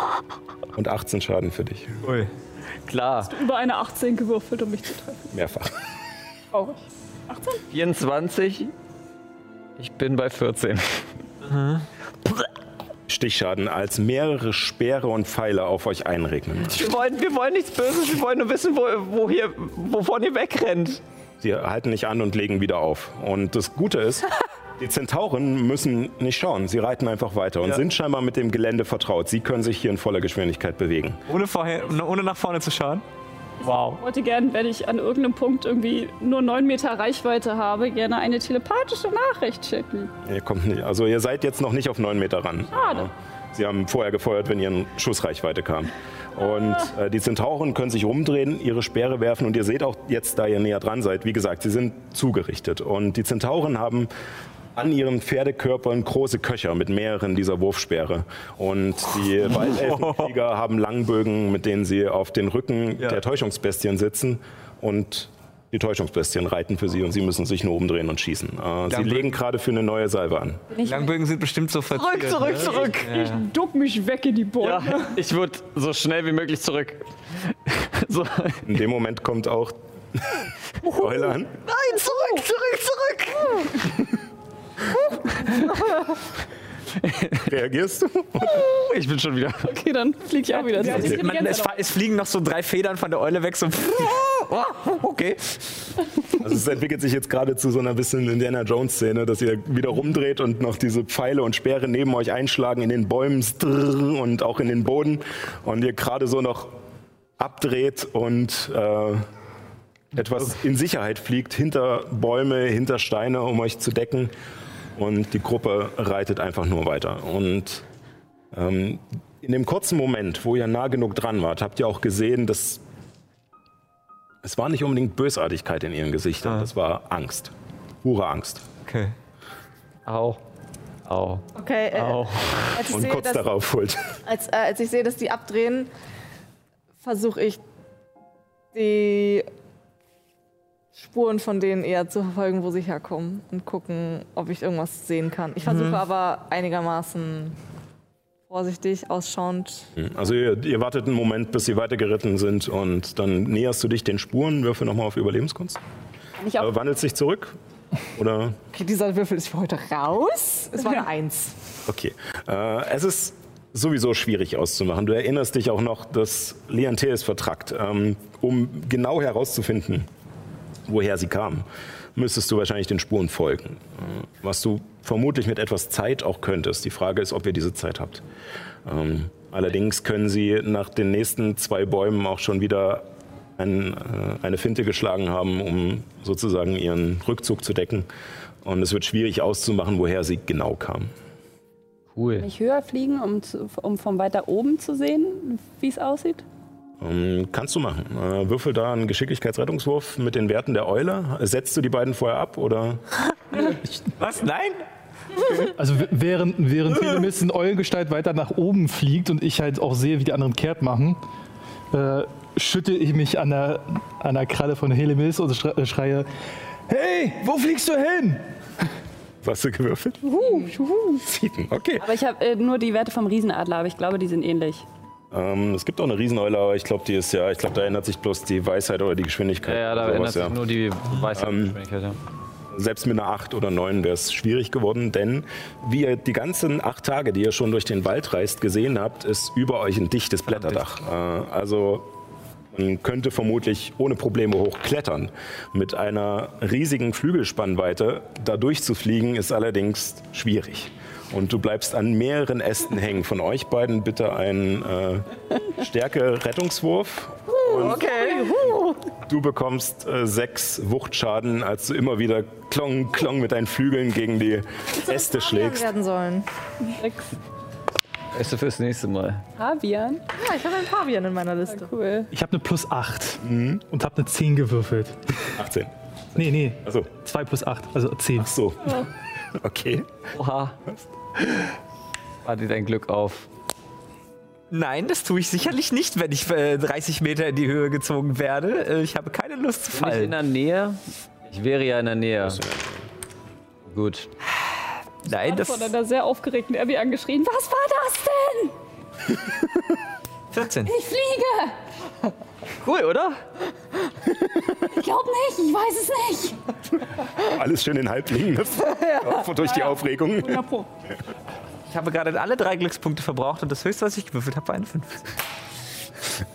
und 18 Schaden für dich. Ui. Klar. Über eine 18 gewürfelt, um mich zu treffen. Mehrfach. Traurig. 24. Ich bin bei 14. Stichschaden, als mehrere Speere und Pfeile auf euch einregnen. Wir wollen, wir wollen nichts Böses, wir wollen nur wissen, wo, wo hier, wovon ihr wegrennt. Sie halten nicht an und legen wieder auf. Und das Gute ist, *laughs* die Zentauren müssen nicht schauen. Sie reiten einfach weiter und sind scheinbar mit dem Gelände vertraut. Sie können sich hier in voller Geschwindigkeit bewegen. Ohne, vorher, ohne nach vorne zu schauen? Wow. Ich wollte gern, wenn ich an irgendeinem Punkt irgendwie nur 9 Meter Reichweite habe, gerne eine telepathische Nachricht schicken. Ihr kommt nicht, also ihr seid jetzt noch nicht auf 9 Meter ran. Schade. Sie haben vorher gefeuert, wenn ihr in Schussreichweite kam. Und äh, die Zentauren können sich rumdrehen, ihre Speere werfen und ihr seht auch jetzt, da ihr näher dran seid, wie gesagt, sie sind zugerichtet. Und die Zentauren haben an ihren Pferdekörpern große Köcher mit mehreren dieser Wurfspeere. Und die *laughs* Waldelfenkrieger haben Langbögen, mit denen sie auf den Rücken der Täuschungsbestien sitzen. Und die Täuschungsbestien reiten für sie und sie müssen sich nur umdrehen und schießen. Äh, sie legen gerade für eine neue Salve an. Langbögen sind bestimmt so verziert. Zurück, zurück, zurück. Ich duck mich weg in die Bäume. Ja, ich würde so schnell wie möglich zurück. *laughs* So. In dem Moment kommt auch die Eule an. Nein, zurück, zurück, zurück. *laughs* Reagierst du? Ich bin schon wieder. Okay, dann fliege ich auch wieder. Das ist Man, es, es fliegen noch so drei Federn von der Eule weg, so. *laughs* Okay. Also es entwickelt sich jetzt gerade zu so einer bisschen Indiana Jones Szene, dass ihr wieder rumdreht und noch diese Pfeile und Speere neben euch einschlagen in den Bäumen und auch in den Boden und ihr gerade so noch abdreht und äh, etwas in Sicherheit fliegt hinter Bäume, hinter Steine, um euch zu decken und die Gruppe reitet einfach nur weiter und ähm, in dem kurzen Moment, wo ihr nah genug dran wart, habt ihr auch gesehen, dass es war nicht unbedingt Bösartigkeit in ihren Gesichtern, das war Angst. Pure Angst. Okay. Au. Au. Okay, äh, Au. als, ich Und sehe, kurz dass, darauf holt. als, äh, als ich sehe, dass die abdrehen, versuche ich die Spuren von denen eher zu verfolgen, wo sie herkommen und gucken, ob ich irgendwas sehen kann. Ich versuche aber einigermaßen vorsichtig, ausschauend. Also ihr, ihr wartet einen Moment, bis sie weitergeritten sind und dann näherst du dich den Spuren, würfe nochmal auf Überlebenskunst. Kann ich auch Äh, wandelst dich zurück? Oder? Okay, dieser Würfel ist für heute raus. Es war eine Eins. Okay. Äh, es ist sowieso schwierig auszumachen. Du erinnerst dich auch noch, dass Leonte ist vertrackt. Ähm, um genau herauszufinden, woher sie kamen, müsstest du wahrscheinlich den Spuren folgen. Was du vermutlich mit etwas Zeit auch könntest. Die Frage ist, ob ihr diese Zeit habt. Ähm, allerdings können sie nach den nächsten zwei Bäumen auch schon wieder ein, äh, eine Finte geschlagen haben, um sozusagen ihren Rückzug zu decken. Und es wird schwierig auszumachen, woher sie genau kamen. Cool. nicht höher fliegen, um, zu, um von weiter oben zu sehen, wie es aussieht? Ähm, kannst du machen. Äh, würfel da einen Geschicklichkeitsrettungswurf mit den Werten der Eule. Setzt du die beiden vorher ab oder? *laughs* Was? Nein? Also während, während Telemis in Eulengestalt weiter nach oben fliegt und ich halt auch sehe, wie die anderen kehrt machen, äh, schütte ich mich an der, an der Kralle von Helemis und äh, schreie, hey, wo fliegst du hin? *laughs* Was hast du gewürfelt? Sieben, okay. Aber ich habe äh, nur die Werte vom Riesenadler, aber ich glaube, die sind ähnlich. Ähm, es gibt auch eine Rieseneule, aber ich glaube, die ist ja, ich glaube, da ändert sich bloß die Weisheit oder die Geschwindigkeit. Ja, ja, da oder ändert sowas, sich nur die Weisheitsgeschwindigkeit. Ja. Selbst mit einer 8 oder 9 wäre es schwierig geworden, denn wie ihr die ganzen acht Tage, die ihr schon durch den Wald reist, gesehen habt, ist über euch ein dichtes Blätterdach. Äh, also man könnte vermutlich ohne Probleme hochklettern. Mit einer riesigen Flügelspannweite da durchzufliegen, ist allerdings schwierig. Und du bleibst an mehreren Ästen hängen. Von euch beiden bitte einen äh, Stärke-Rettungswurf. Okay. Du bekommst äh, sechs Wuchtschaden, als du immer wieder klong, klong mit deinen Flügeln gegen die Äste schlägst. werden sollen. Sechs. Du fürs nächste Mal. Fabian? Ja, ich habe einen Pavian in meiner Liste. Cool. Ich habe eine plus 8 und habe eine 10 gewürfelt. 18. Nee, nee. Achso. 2 plus 8, also 10. Ach so. *laughs* Okay. Oha. War dir dein Glück auf. Nein, das tue ich sicherlich nicht, wenn ich äh, 30 Meter in die Höhe gezogen werde. Äh, ich habe keine Lust zu Bin ich in fallen. der Nähe? Ich wäre ja in der Nähe. Gut. Nein, das Von einer sehr aufgeregten Abby angeschrien. Was war das denn? 14. Ich fliege! Cool, oder? Ich glaube nicht, ich weiß es nicht. Alles schön in Halblingen. *laughs* ja. Durch die Aufregung. Ich habe gerade alle drei Glückspunkte verbraucht und das höchste, was ich gewürfelt habe, war eine 15.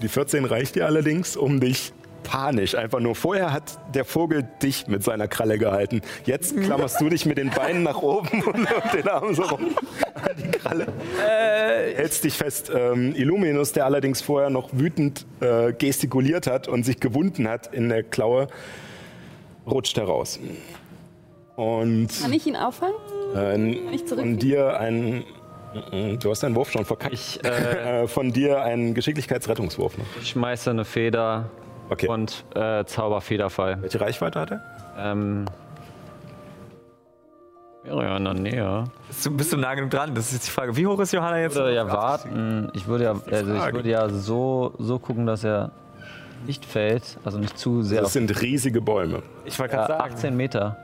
Die 14 reicht dir allerdings, um dich panisch einfach nur. Vorher hat der Vogel dich mit seiner Kralle gehalten. Jetzt klammerst du dich mit den Beinen nach oben *laughs* und, und den Armen so rum die Kralle. Hältst dich fest. Ähm, Illuminus, der allerdings vorher noch wütend äh, gestikuliert hat und sich gewunden hat in der Klaue, rutscht heraus. Und Kann ich ihn auffangen? äh, ich von dir ein. Du hast deinen Wurf schon verkackt. Ich äh, *laughs* Äh, von dir einen Geschicklichkeitsrettungswurf noch. schmeiße eine Feder Okay. und äh, Zauberfederfall. Welche Reichweite hat er? Ähm, wäre ja in der Nähe. Bist du, bist du nah genug dran? Das ist jetzt die Frage. Wie hoch ist Johanna Ich jetzt? würde ja warten. Ich würde ja, also ich würde ja so, so gucken, dass er nicht fällt. Also nicht zu sehr. Das sind riesige Bäume. Ich wollte gerade sagen. 18 Meter.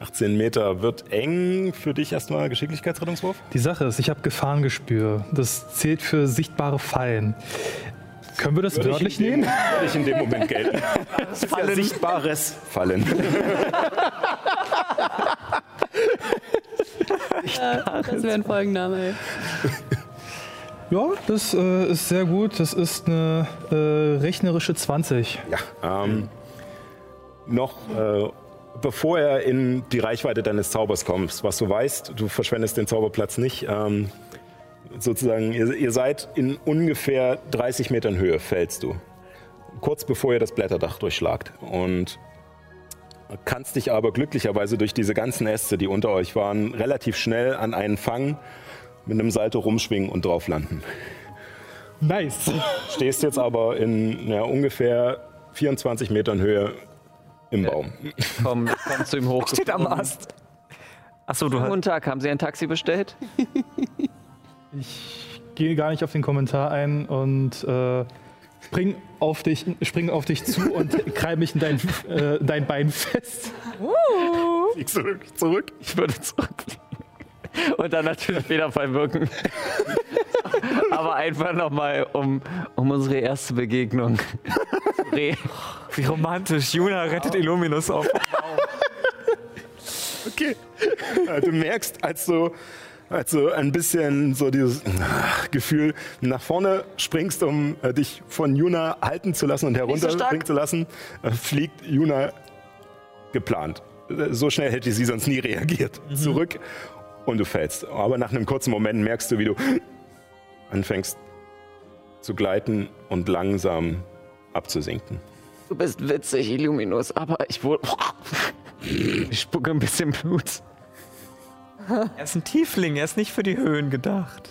18 Meter wird eng für dich erstmal Geschicklichkeitsrettungswurf. Die Sache ist, ich habe Gefahrengespür. Das zählt für sichtbare Fallen. Können wir das wörtlich in dem, nehmen? Würde ich in dem Moment gelten. Das ist ja sichtbares Fallen. *laughs* Das wäre ein Folgenname, ey. *laughs* Ja, das äh, ist sehr gut. Das ist eine äh, rechnerische 20. Ja, ähm, noch äh, bevor er in die Reichweite deines Zaubers kommst, was du weißt, du verschwendest den Zauberplatz nicht. Ähm, sozusagen, ihr, ihr seid in ungefähr 30 Metern Höhe, fällst du. Kurz bevor ihr das Blätterdach durchschlagt. Und kannst dich aber glücklicherweise durch diese ganzen Äste, die unter euch waren, relativ schnell an einen Fang mit einem Salto rumschwingen und drauf landen. Nice. Stehst jetzt aber in ja, ungefähr 24 Metern Höhe im Baum. Komm, komm zu ihm hoch. *laughs* Steht am Ast. Achso, du hast. Guten Tag, haben Sie ein Taxi bestellt? Ich gehe gar nicht auf den Kommentar ein und äh, spring, auf dich, spring auf dich zu und *laughs* krall mich in dein, äh, dein Bein fest. Fliegst du wirklich zurück? Ich würde zurückfliegen. Und dann natürlich wieder verwirken. *laughs* Aber einfach nochmal, um, um unsere erste Begegnung zu Wie romantisch. Juna rettet Illuminus auf. Okay. Äh, Du merkst, als du, als du ein bisschen so dieses Gefühl nach vorne springst, um äh, dich von Juna halten zu lassen und herunter stark. springen zu lassen, äh, fliegt Juna geplant. Äh, So schnell hätte sie sonst nie reagiert. Zurück und du fällst. Aber nach einem kurzen Moment merkst du, wie du anfängst zu gleiten und langsam abzusinken. Du bist witzig, Illuminus, aber ich wurde. *laughs* Ich spucke ein bisschen Blut. Er ist ein Tiefling, er ist nicht für die Höhen gedacht.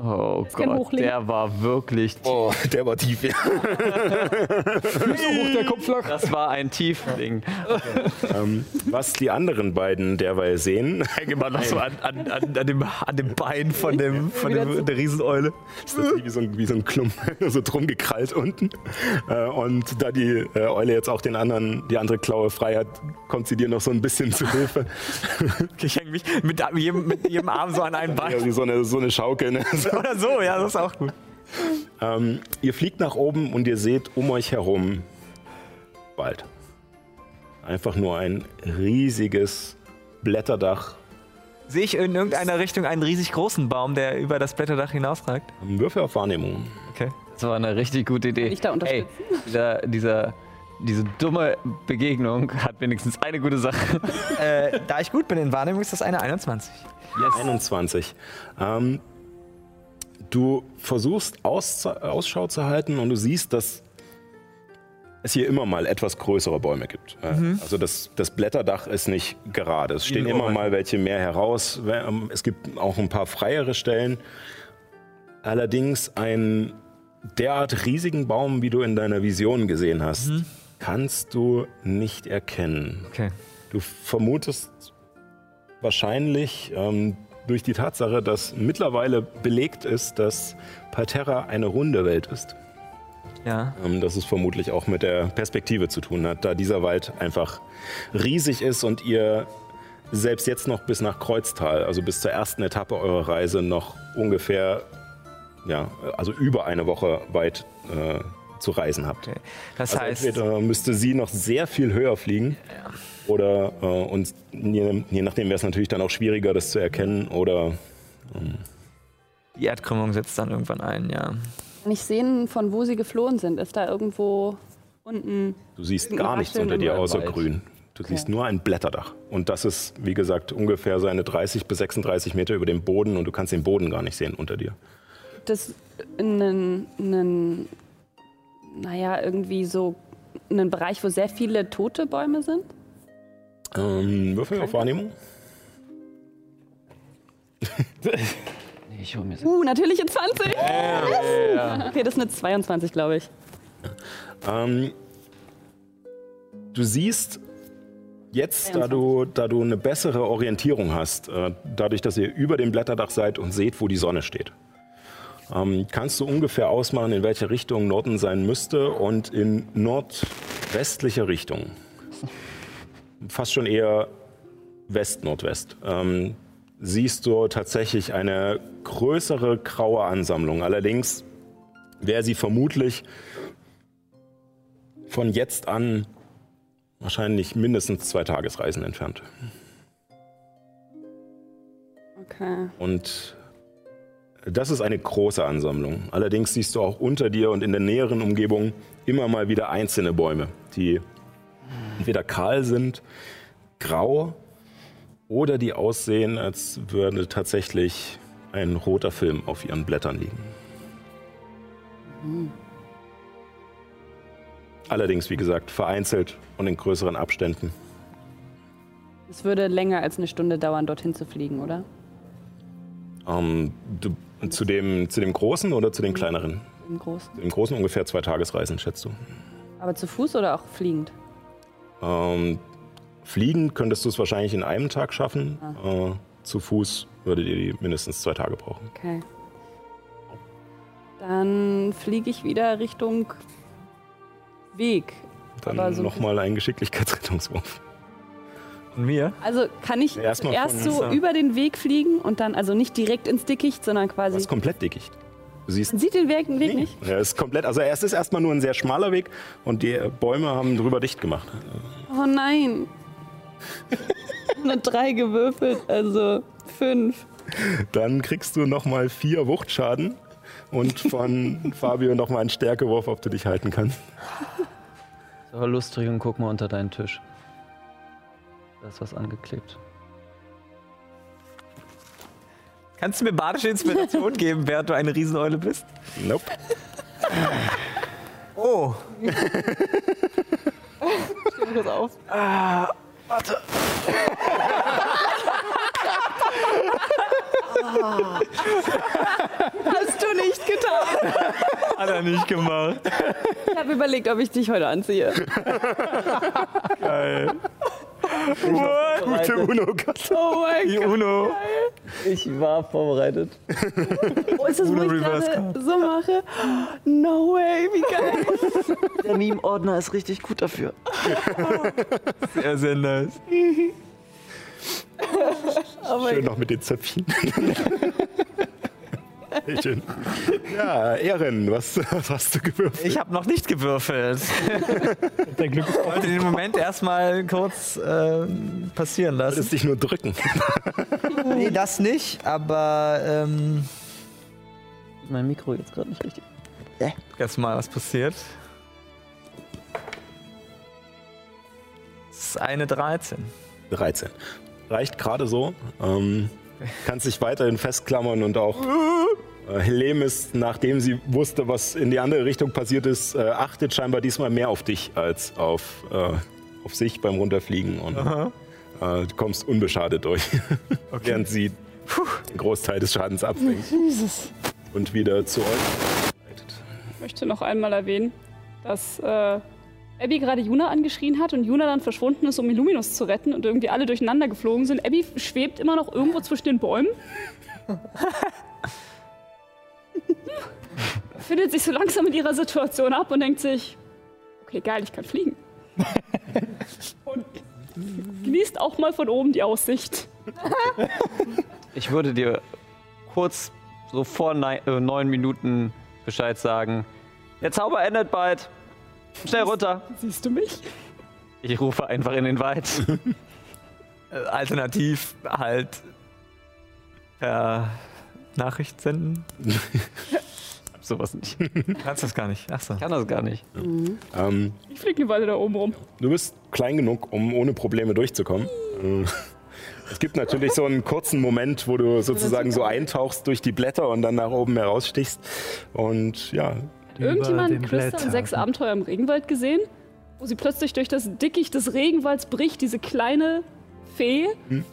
Oh Gott, der war wirklich tief. Oh, der war tief. Ja. *laughs* Hoch der Kopf flach. Das war ein Tiefling. ähm, was die anderen beiden derweil sehen, *laughs* Hänge immer noch so an, an, an, an, dem, an dem Bein von, dem, von dem, der Rieseneule. ist das wie so ein, wie so ein Klumpen, *laughs* so drum gekrallt unten. Äh, und da die äh, Eule jetzt auch den anderen, die andere Klaue frei hat, kommt sie dir noch so ein bisschen zu Hilfe. Ich hänge mich mit jedem, mit jedem Arm so an ein Ja, Bein. wie so eine, so eine Schaukel. Ne? So. *laughs* Oder so, ja, das ist auch gut. Ähm, ihr fliegt nach oben und ihr seht um euch herum Wald. Einfach nur ein riesiges Blätterdach. Sehe ich in irgendeiner Richtung einen riesig großen Baum, der über das Blätterdach hinausragt? Würfel auf Wahrnehmung. Okay. Das war eine richtig gute Idee. ich da Ey, dieser, dieser, diese dumme Begegnung hat wenigstens eine gute Sache. äh, da ich gut bin in Wahrnehmung, ist das eine 21. 21. Ähm, du versuchst Aus, Ausschau zu halten und du siehst, dass es hier immer mal etwas größere Bäume gibt. Äh, Also das, das Blätterdach ist nicht gerade. Es stehen immer mal welche mehr heraus. Ähm, Es gibt auch ein paar freiere Stellen. Allerdings einen derart riesigen Baum, wie du in deiner Vision gesehen hast, Mhm. kannst du nicht erkennen. Okay. Du vermutest wahrscheinlich ähm, durch die Tatsache, dass mittlerweile belegt ist, dass Parterra eine runde Welt ist. Ja. Ähm, dass es vermutlich auch mit der Perspektive zu tun hat, da dieser Wald einfach riesig ist und ihr selbst jetzt noch bis nach Kreuztal, also bis zur ersten Etappe eurer Reise, noch ungefähr, ja, also über eine Woche weit äh, zu reisen habt. Okay. Das Also heißt, entweder müsste sie noch sehr viel höher fliegen oder äh, und je, je nachdem wäre es natürlich dann auch schwieriger, das zu erkennen oder die Erdkrümmung setzt dann irgendwann ein, ja. Kann ich sehen, von wo sie geflohen sind? Ist da irgendwo unten? du siehst gar nichts unter dir außer Wald. grün. Du siehst nur ein Blätterdach. Und das ist, wie gesagt, ungefähr seine 30 bis 36 Meter über dem Boden und du kannst den Boden gar nicht sehen unter dir. Das einen, einen, naja, irgendwie so einen Bereich, wo sehr viele tote Bäume sind? Ähm, Würfel auf Wahrnehmung? *laughs* Nee, ich hol mir Uh, natürliche 20! Okay, das ist eine 22, glaube ich. Ähm, du siehst jetzt, da du, da du eine bessere Orientierung hast, äh, dadurch, dass ihr über dem Blätterdach seid und seht, wo die Sonne steht, ähm, kannst du ungefähr ausmachen, in welche Richtung Norden sein müsste und in nordwestlicher Richtung. Fast schon eher West-Nordwest. Ähm, siehst du tatsächlich eine größere graue Ansammlung. Allerdings wäre sie vermutlich von jetzt an wahrscheinlich mindestens zwei Tagesreisen entfernt. Okay. Und das ist eine große Ansammlung. Allerdings siehst du auch unter dir und in der näheren Umgebung immer mal wieder einzelne Bäume, die entweder kahl sind, grau oder die aussehen, als würde tatsächlich ein roter Film auf ihren Blättern liegen. Allerdings, wie gesagt, vereinzelt und in größeren Abständen. Es würde länger als eine Stunde dauern, dorthin zu fliegen, oder? Ähm, du, zu, dem, zu dem Großen oder zu den kleineren? Im Großen. Im Großen ungefähr zwei Tagesreisen, schätzt du. Aber zu Fuß oder auch fliegend? Ähm, fliegen könntest du es wahrscheinlich in einem Tag schaffen. Äh, zu Fuß würdet ihr die mindestens zwei Tage brauchen. Okay. Dann fliege ich wieder Richtung Weg. Dann so- nochmal ein Geschicklichkeitsrettungswurf. Und mir? Also kann ich erst von- so über den Weg fliegen und dann, also nicht direkt ins Dickicht, sondern Das quasi. ist komplett dickicht. Siehst, Man sieht den Weg, Weg nicht. ja, es ist komplett, also es ist erstmal nur ein sehr schmaler Weg und die Bäume haben drüber dicht gemacht. Oh nein. *laughs* Eine 3 gewürfelt, also 5. Dann kriegst du nochmal vier Wuchtschaden und von *laughs* Fabio nochmal einen Stärkewurf, ob du dich halten kannst. So lustig und guck mal unter deinen Tisch. Da ist was angeklebt. Kannst du mir badische Inspiration *laughs* geben, während du eine Rieseneule bist? Nope. Oh. Kurz auf. *laughs* *laughs* Hast du nicht getan. *laughs* Hat er nicht gemacht. Ich habe überlegt, ob ich dich heute anziehe. *laughs* Gute Uno-Karte. Oh mein Die Gott. Uno. Ich war vorbereitet. Oh, ist das, wo ich gerade so mache? No way, wie geil. Der Meme-Ordner ist richtig gut dafür. Sehr, sehr nice. Oh Schön noch mit den Zöpfchen. Sehr Schön. Ja, Erin, was, was hast du gewürfelt? Ich habe noch nicht gewürfelt. Dein Glück ist Ich wollte den Moment erstmal kurz äh, passieren Du lassen. wolltest dich nur drücken. Nee, das nicht, aber ähm, Mein Mikro jetzt gerade nicht richtig. jetzt mal was passiert. Das ist eine 13. 13. Reicht gerade so. Ähm, kannst dich weiterhin festklammern und auch äh, Helemis, nachdem sie wusste, was in die andere Richtung passiert ist, äh, achtet scheinbar diesmal mehr auf dich als auf, äh, auf sich beim Runterfliegen und äh, du kommst unbeschadet durch, *laughs* während sie den Großteil des Schadens abfängt. und wieder zu euch. Ich möchte noch einmal erwähnen, dass äh, Abby gerade Juna angeschrien hat und Juna dann verschwunden ist, um Illuminus zu retten und irgendwie alle durcheinander geflogen sind. Abby schwebt immer noch irgendwo zwischen den Bäumen. *laughs* Findet sich so langsam in ihrer Situation ab und denkt sich, okay, geil, ich kann fliegen. *laughs* und genießt auch mal von oben die Aussicht. Ich würde dir kurz so vor nei- äh, neun Minuten Bescheid sagen. Der Zauber endet bald. Schnell runter. Siehst du mich? Ich rufe einfach in den Wald. *laughs* Äh, Alternativ halt per Nachricht senden. *laughs* Sowas nicht. Du kannst das gar nicht. Achso. Ich kann das gar nicht. Ähm, Ich fliege eine Weile da oben rum. du bist klein genug, um ohne Probleme durchzukommen. Äh, Es gibt natürlich so einen kurzen Moment, wo du sozusagen so eintauchst durch die Blätter und dann nach oben herausstichst. Und ja, Irgendjemand den Christa und sechs Abenteuer im Regenwald gesehen, wo sie plötzlich durch das Dickicht des Regenwalds bricht, diese kleine Fee,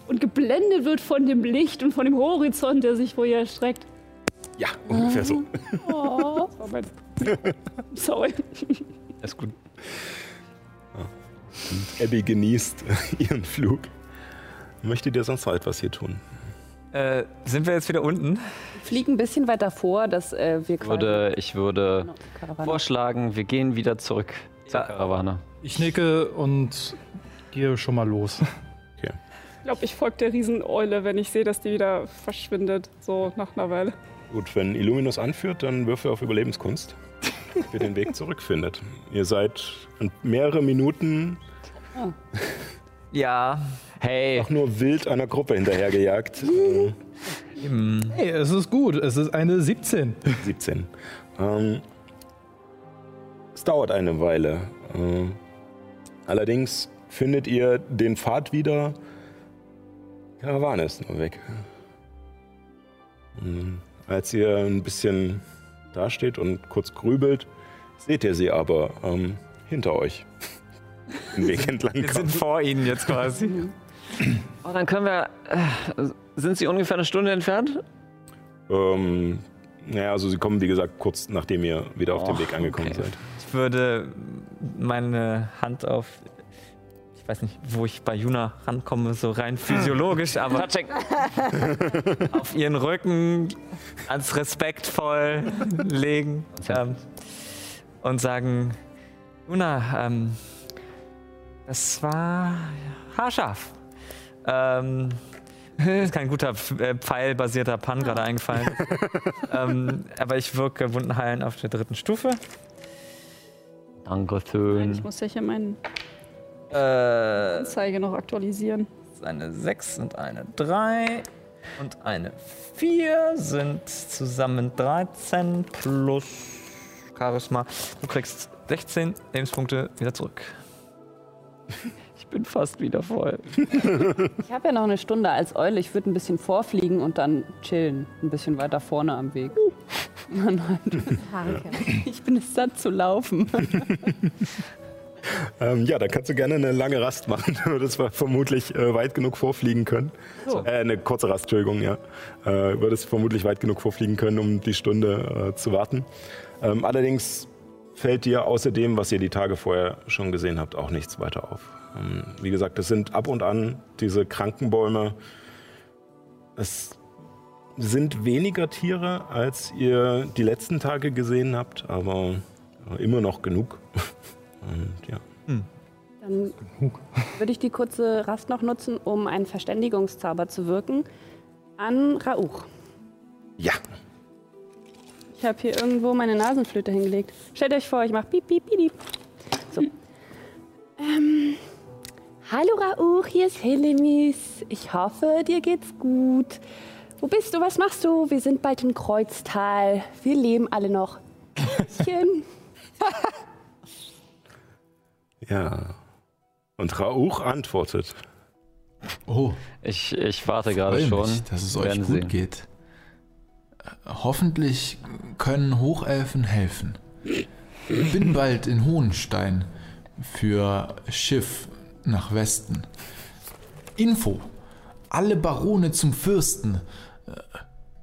und geblendet wird von dem Licht und von dem Horizont, der sich vor ihr erstreckt. ja, ungefähr so. Oh, das war mein Sorry. Ist gut. Abby genießt *laughs* ihren Flug. Möchtet ihr sonst noch etwas hier tun? Äh, sind wir jetzt wieder unten? Fliegen ein bisschen weiter vor, dass äh, wir Ich quasi. würde, ich würde Genau, Karawane. vorschlagen, wir gehen wieder zurück zur Ja. Karawane. Ich nicke und gehe schon mal los. Ich glaube, ich folge der Rieseneule, wenn ich sehe, dass die wieder verschwindet, so nach einer Weile. Gut, wenn Illuminus anführt, dann würfe auf Überlebenskunst, ob ihr den Weg zurückfindet. Ihr seid in mehrere Minuten Ja. Hey, auch nur wild einer Gruppe hinterhergejagt. Äh, Eben. Hey, es ist gut. Es ist eine 17. 17. Ähm, es dauert eine Weile. Äh, allerdings findet ihr den Pfad wieder. Karawane ist nur weg. Ähm, als ihr ein bisschen dasteht und kurz grübelt, seht ihr sie aber ähm, hinter euch. *laughs* Den Weg entlang Wir sind vor ihnen jetzt quasi. *laughs* oh, dann können wir. Äh, sind Sie ungefähr eine Stunde entfernt? Ähm, naja, also sie kommen, wie gesagt, kurz nachdem ihr wieder auf dem Weg angekommen okay. seid. Ich würde meine Hand auf. Ich weiß nicht, wo ich bei Juna rankomme, so rein physiologisch, *laughs* aber *laughs* auf ihren Rücken als respektvoll legen ähm, und sagen: Juna, ähm, das war haarscharf. Ähm, ist kein guter äh, pfeilbasierter Pan gerade eingefallen. *laughs* ähm, aber ich wirke Wundenheilen auf der dritten Stufe. Ich Dankeschön. muss ja hier meine Äh, Anzeige noch aktualisieren. eine 6 und eine 3 und eine 4 sind zusammen 13 plus Charisma. Du kriegst 16 Lebenspunkte wieder zurück. *laughs* Ich bin fast wieder voll. *laughs* Ich habe ja noch eine Stunde als Eule. Ich würde ein bisschen vorfliegen und dann chillen. Ein bisschen weiter vorne am Weg. *laughs* Ich bin es satt zu laufen. *laughs* Ähm, ja, dann kannst du gerne eine lange Rast machen. Du würdest wir vermutlich äh, weit genug vorfliegen können. Äh, eine kurze Rast, Entschuldigung, ja. Äh, würdest vermutlich weit genug vorfliegen können, um die Stunde äh, zu warten. Ähm, allerdings fällt dir außer dem, was ihr die Tage vorher schon gesehen habt, auch nichts weiter auf. Ähm, wie gesagt, es sind ab und an diese Krankenbäume. Es sind weniger Tiere, als ihr die letzten Tage gesehen habt, aber immer noch genug. *laughs* Und ja. Dann würde ich die kurze Rast noch nutzen, um einen Verständigungszauber zu wirken an Rauch. Ja, Ich habe hier irgendwo meine Nasenflöte hingelegt. Stellt euch vor, ich mache piep, piep, piep, piep. So. Ähm, hallo Rauch, hier ist Helemis. Ich hoffe, dir geht's gut. Wo bist du? Was machst du? Wir sind bald in Kreuztal. Wir leben alle noch. *laughs* Ja. Und Rauch antwortet. Oh, Ich, ich warte gerade freue schon. mich, dass es euch gut sehen. geht. Äh, Hoffentlich können Hochelfen helfen. Ich bin bald in Hohenstein für Schiff nach Westen. Info. Alle Barone zum Fürsten. Äh,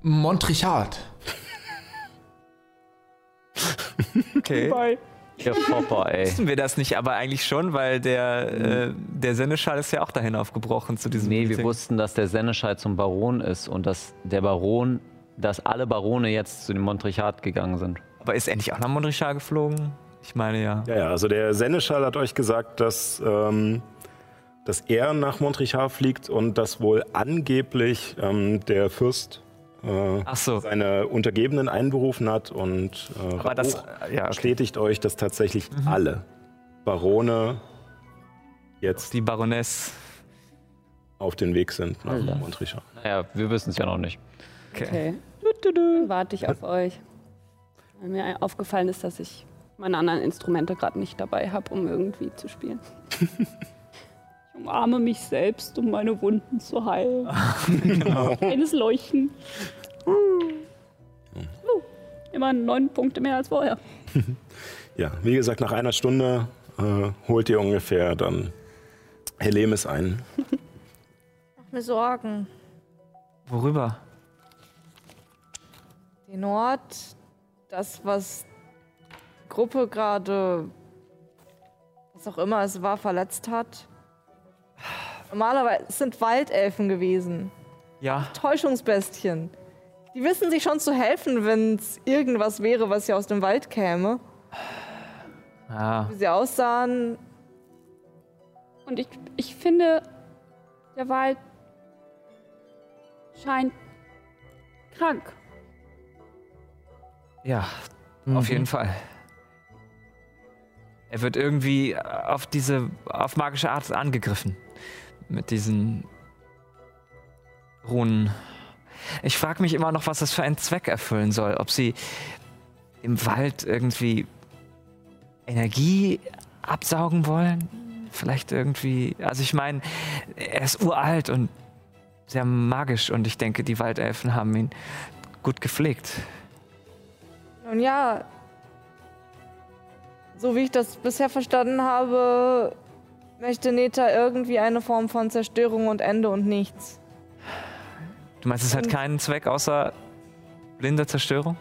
Montrichard. Okay. Bye. Ihr Popper, ey. Wissen wir das nicht, aber eigentlich schon, weil der, äh, der Senneschall ist ja auch dahin aufgebrochen zu diesem Nee, wir Meeting. wussten, dass der Seneschall zum Baron ist und dass der Baron, dass alle Barone jetzt zu dem Montrichat gegangen sind. Aber ist er nicht auch nach Montrichal geflogen? Ich meine ja. Ja, ja, also der Seneschall hat euch gesagt, dass, ähm, dass er nach Montrichard fliegt und dass wohl angeblich ähm, der Fürst äh, so. seine Untergebenen einberufen hat und äh, Aber das, Rauch ja, okay. bestätigt euch, dass tatsächlich alle Barone jetzt Die Baroness. auf den Weg sind nach Alter. Montrichard. Naja, wir wissen es ja noch nicht. Okay. Okay. Dann warte ich auf euch. Weil mir aufgefallen ist, dass ich meine anderen Instrumente gerade nicht dabei habe, um irgendwie zu spielen. *laughs* ich umarme mich selbst, um meine Wunden zu heilen. *laughs* Eines Leuchten. Uh, immer neun Punkte mehr als vorher. *laughs* Ja, wie gesagt, nach einer Stunde äh, holt ihr ungefähr dann Helemis ein. Mach mir Sorgen. Worüber? Die Nord, das, was Gruppe gerade, was auch immer es war, verletzt hat. Normalerweise es sind Waldelfen gewesen. Ja. Täuschungsbestien. Die wissen sich schon zu helfen, wenn es irgendwas wäre, was hier aus dem Wald käme. Ah, Wie sie aussahen, Und ich, ich finde, der Wald scheint krank. ja, auf jeden Fall. Er wird irgendwie auf diese, auf magische Art angegriffen. Mit diesen Runen. Ich frage mich immer noch, was das für einen Zweck erfüllen soll. Ob sie im Wald irgendwie Energie absaugen wollen? Vielleicht irgendwie. Also ich meine, er ist uralt und sehr magisch und ich denke, die Waldelfen haben ihn gut gepflegt. Nun ja, so wie ich das bisher verstanden habe, möchte Neta irgendwie eine Form von Zerstörung und Ende und nichts. Du meinst, es hat keinen Zweck außer blinde Zerstörung?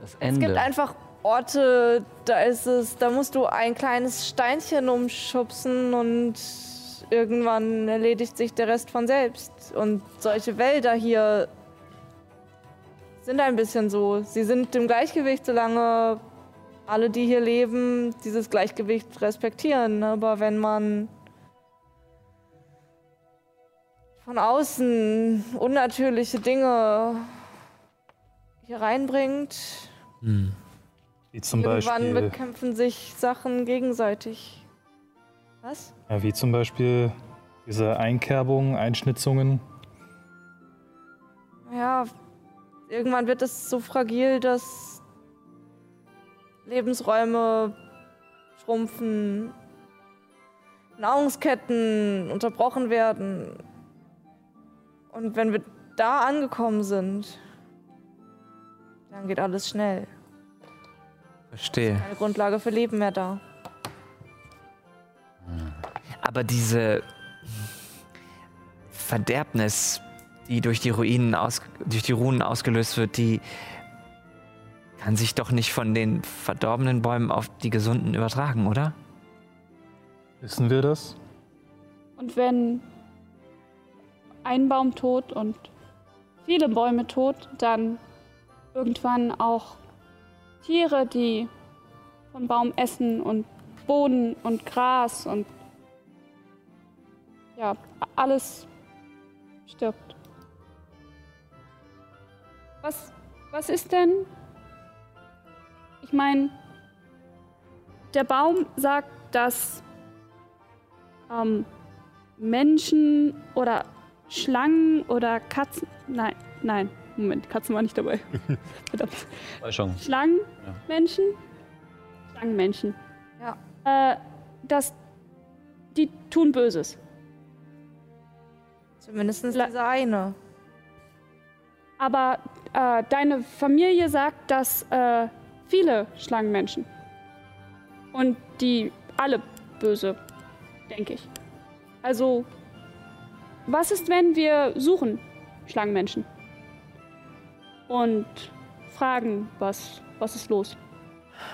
Das Es Ende. gibt einfach Orte, da ist es, da musst du ein kleines Steinchen umschubsen und irgendwann erledigt sich der Rest von selbst. Und solche Wälder hier sind ein bisschen so. Sie sind im Gleichgewicht, solange alle, die hier leben, dieses Gleichgewicht respektieren. Aber wenn man von außen unnatürliche Dinge hier reinbringt, Wie zum Irgendwann Beispiel, bekämpfen sich Sachen gegenseitig. Was? ja, wie zum Beispiel diese Einkerbungen, Einschnitzungen. Ja, irgendwann wird es so fragil, dass Lebensräume schrumpfen, Nahrungsketten unterbrochen werden. Und wenn wir da angekommen sind, dann geht alles schnell. Verstehe. Keine Grundlage für Leben mehr da. Aber diese Verderbnis, die durch die Ruinen aus, durch die Runen ausgelöst wird, die kann sich doch nicht von den verdorbenen Bäumen auf die gesunden übertragen, oder? Wissen wir das? Und wenn ein Baum tot und viele Bäume tot, dann irgendwann auch Tiere, die vom Baum essen und Boden und Gras und ja, alles stirbt. Was, was ist denn? Ich meine, der Baum sagt, dass ähm, Menschen oder Schlangen oder Katzen. Nein, nein, Moment, Katzen war nicht dabei. *laughs* Verdammt. Schlangen, Ja. Menschen, Schlangenmenschen. Ja. Äh, dass die tun Böses. Zumindest La- dieser eine. Aber äh, deine Familie sagt, dass äh, viele Schlangenmenschen und die alle böse, denke ich. Also, was ist, wenn wir suchen Schlangenmenschen und fragen, was, was ist los?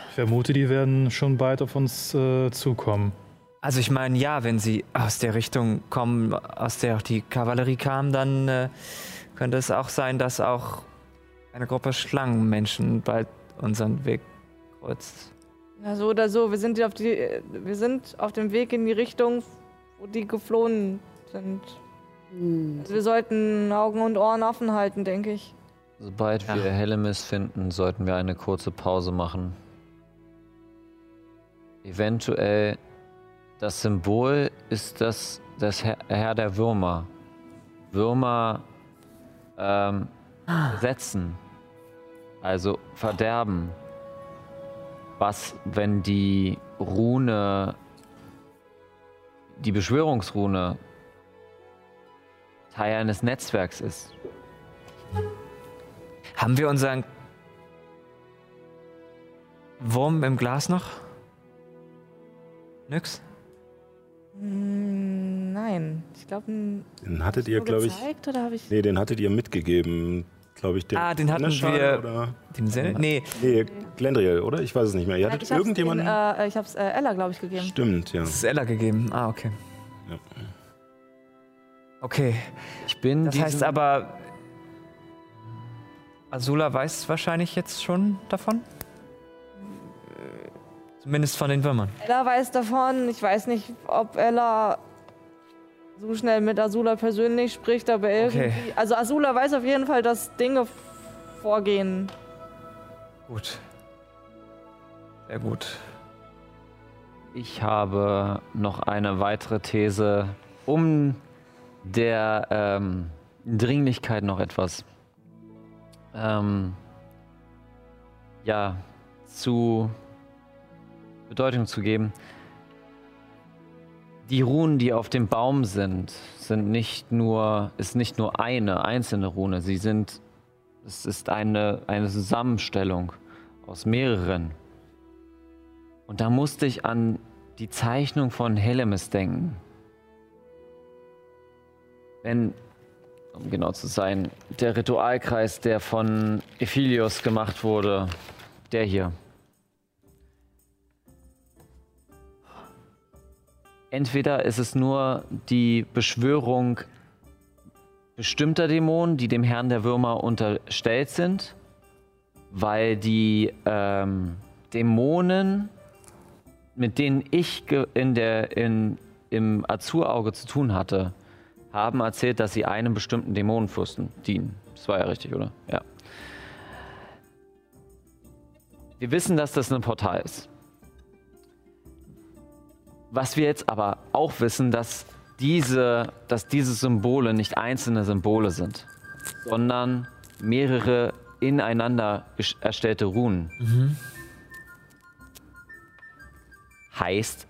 Ich vermute, die werden schon bald auf uns äh, zukommen. Also ich meine, ja, wenn sie aus der Richtung kommen, aus der auch die Kavallerie kam, dann äh, könnte es auch sein, dass auch eine Gruppe Schlangenmenschen bald unseren Weg kreuzt. Ja, so oder so. Wir sind, auf die, wir sind auf dem Weg in die Richtung, wo die geflohen sind. Also wir sollten Augen und Ohren offen halten, denke ich. Sobald wir Hellemis finden, sollten wir eine kurze Pause machen. Eventuell das Symbol ist das, das Herr, Herr der Würmer. Würmer ähm, setzen, also verderben. Was, wenn die Rune, die Beschwörungsrune, Teil eines Netzwerks ist? Haben wir unseren Wurm im Glas noch? Nix? Hm, Nein, ich glaube, Den hattet ihr, glaube ich. gezeigt oder habe ich? Nee, den hattet ihr mitgegeben, glaube ich. Ah, den hatten wir- Oder? Dem Sinne? Nee, Nee, Glendriel, oder? Ich weiß es nicht mehr. Ihr hattet ich irgendjemanden. Den, äh, ich habe es äh, Ella, glaube ich, gegeben. Stimmt, ja. es ist Ella gegeben. Ah, okay. Ja. Okay. Ich bin Das heißt aber, Azula weiß wahrscheinlich jetzt schon davon? Zumindest von den Würmern. Ella weiß davon. Ich weiß nicht, ob Ella so schnell mit Azula persönlich spricht, aber irgendwie. Okay. Also Azula weiß auf jeden Fall, dass Dinge vorgehen. Gut. Sehr gut. Ich habe noch eine weitere These, um der ähm, Dringlichkeit noch etwas ähm, ja, zu Bedeutung zu geben. Die Runen, die auf dem Baum sind, sind nicht nur, ist nicht nur eine einzelne Rune. Sie sind, es ist eine, eine Zusammenstellung aus mehreren. Und da musste ich an die Zeichnung von Helemis denken. Wenn, um genau zu sein, der Ritualkreis, der von Ephilios gemacht wurde, der hier. Entweder ist es nur die Beschwörung bestimmter Dämonen, die dem Herrn der Würmer unterstellt sind, weil die ähm, Dämonen, mit denen ich in der, in, im Azurauge zu tun hatte, haben erzählt, dass sie einem bestimmten Dämonenfürsten dienen. Das war ja richtig, oder? Ja. Wir wissen, dass das ein Portal ist. Was wir jetzt aber auch wissen, dass diese, dass diese Symbole nicht einzelne Symbole sind, sondern mehrere ineinander erstellte Runen. Heißt,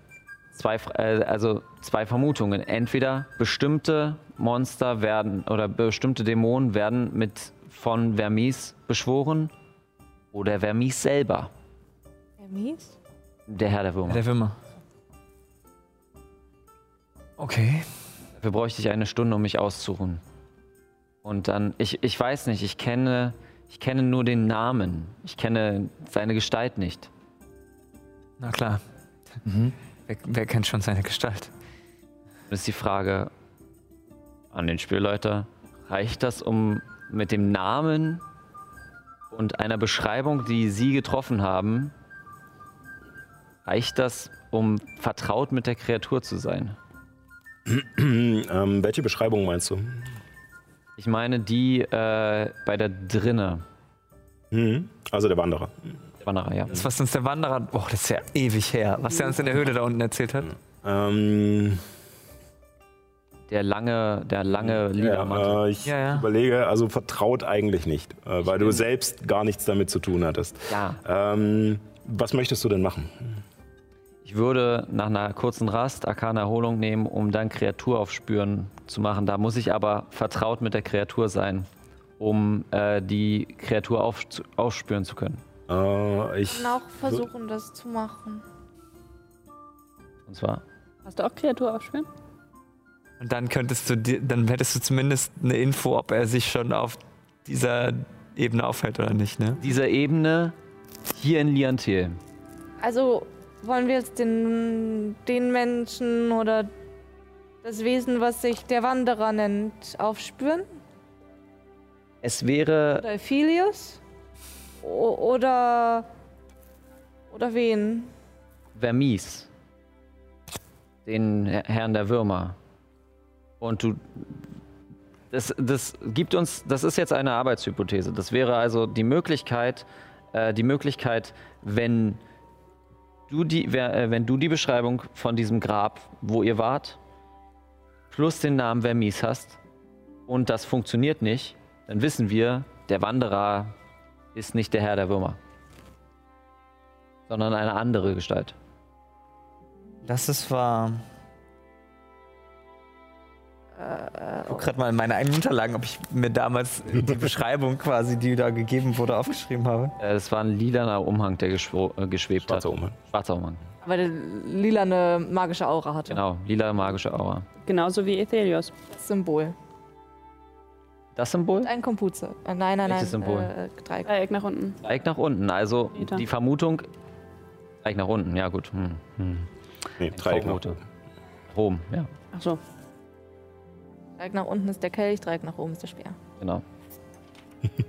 zwei, äh, also zwei Vermutungen. Entweder bestimmte Monster werden oder bestimmte Dämonen werden mit von Vermis beschworen oder Vermis selber, Hermes? der Herr der Würmer. Der Würmer. Okay. Dafür bräuchte ich eine Stunde, um mich auszuruhen. Und dann, ich, ich weiß nicht, ich kenne, ich kenne nur den Namen. Ich kenne seine Gestalt nicht. Na klar. Wer, wer kennt schon seine Gestalt? Das ist die Frage an den Spielleiter. Reicht das, um mit dem Namen und einer Beschreibung, die Sie getroffen haben, reicht das, um vertraut mit der Kreatur zu sein? *clears throat* Ähm, welche Beschreibung meinst du? Ich meine die äh, bei der Drinne. Mhm. Also der Wanderer. Wanderer, ja. Das, was uns der Wanderer. Boah, das ist ja ewig her. Was der uns in der Höhle da unten erzählt hat. Ähm, Der lange, der lange Liedermantel. ja, äh, ich Ja, ja. überlege, also vertraut eigentlich nicht, äh, weil du selbst gar nichts damit zu tun hattest. Ja. Ähm, was möchtest du denn machen? Ich würde nach einer kurzen Rast Arkane Erholung nehmen, um dann Kreatur aufspüren zu machen. Da muss ich aber vertraut mit der Kreatur sein, um äh, die Kreatur auf, aufspüren zu können. Äh, ich Ich kann auch versuchen, das zu machen. Und zwar, Hast du auch Kreatur aufspüren? Und dann könntest du, dir- dann hättest du zumindest eine Info, ob er sich schon auf dieser Ebene auffällt oder nicht, ne? Dieser Ebene hier in Liantil. Also wollen wir jetzt den, den Menschen oder das Wesen, was sich der Wanderer nennt, aufspüren? Es wäre Oder Ephilius? O oder. Oder wen? Vermis, den Her- Herrn der Würmer. Und du. Das, das gibt uns, das ist jetzt eine Arbeitshypothese. Das wäre also die Möglichkeit, äh, die Möglichkeit, wenn du die, äh, wenn du die Beschreibung von diesem Grab, wo ihr wart, plus den Namen Vermis hast und das funktioniert nicht, dann wissen wir, der Wanderer ist nicht der Herr der Würmer, sondern eine andere Gestalt. Das ist wahr. Ich guck gerade mal in meine eigenen Unterlagen, ob ich mir damals die *laughs* Beschreibung quasi, die da gegeben wurde, aufgeschrieben habe. Äh, Es war ein lilaner Umhang, der äh, geschwebt Schwarzer hat. Umhang. Schwarzer Umhang. Weil der lila eine magische Aura hatte. Genau, lila magische Aura. Genauso wie Ethelios. Das Symbol. Das Symbol? Ein Kompuze. Äh, nein, nein, nein. Welches Symbol? Äh, Dreieck. Dreieck nach unten. Dreieck nach unten. Also Meter. die Vermutung. Dreieck nach unten, ja gut. Hm. Hm. Nee, Dreieck nach Vorrote. Rom, ja, Ach so. Dreieck nach unten ist der Kelch, Dreieck nach oben ist der Speer. genau. *laughs*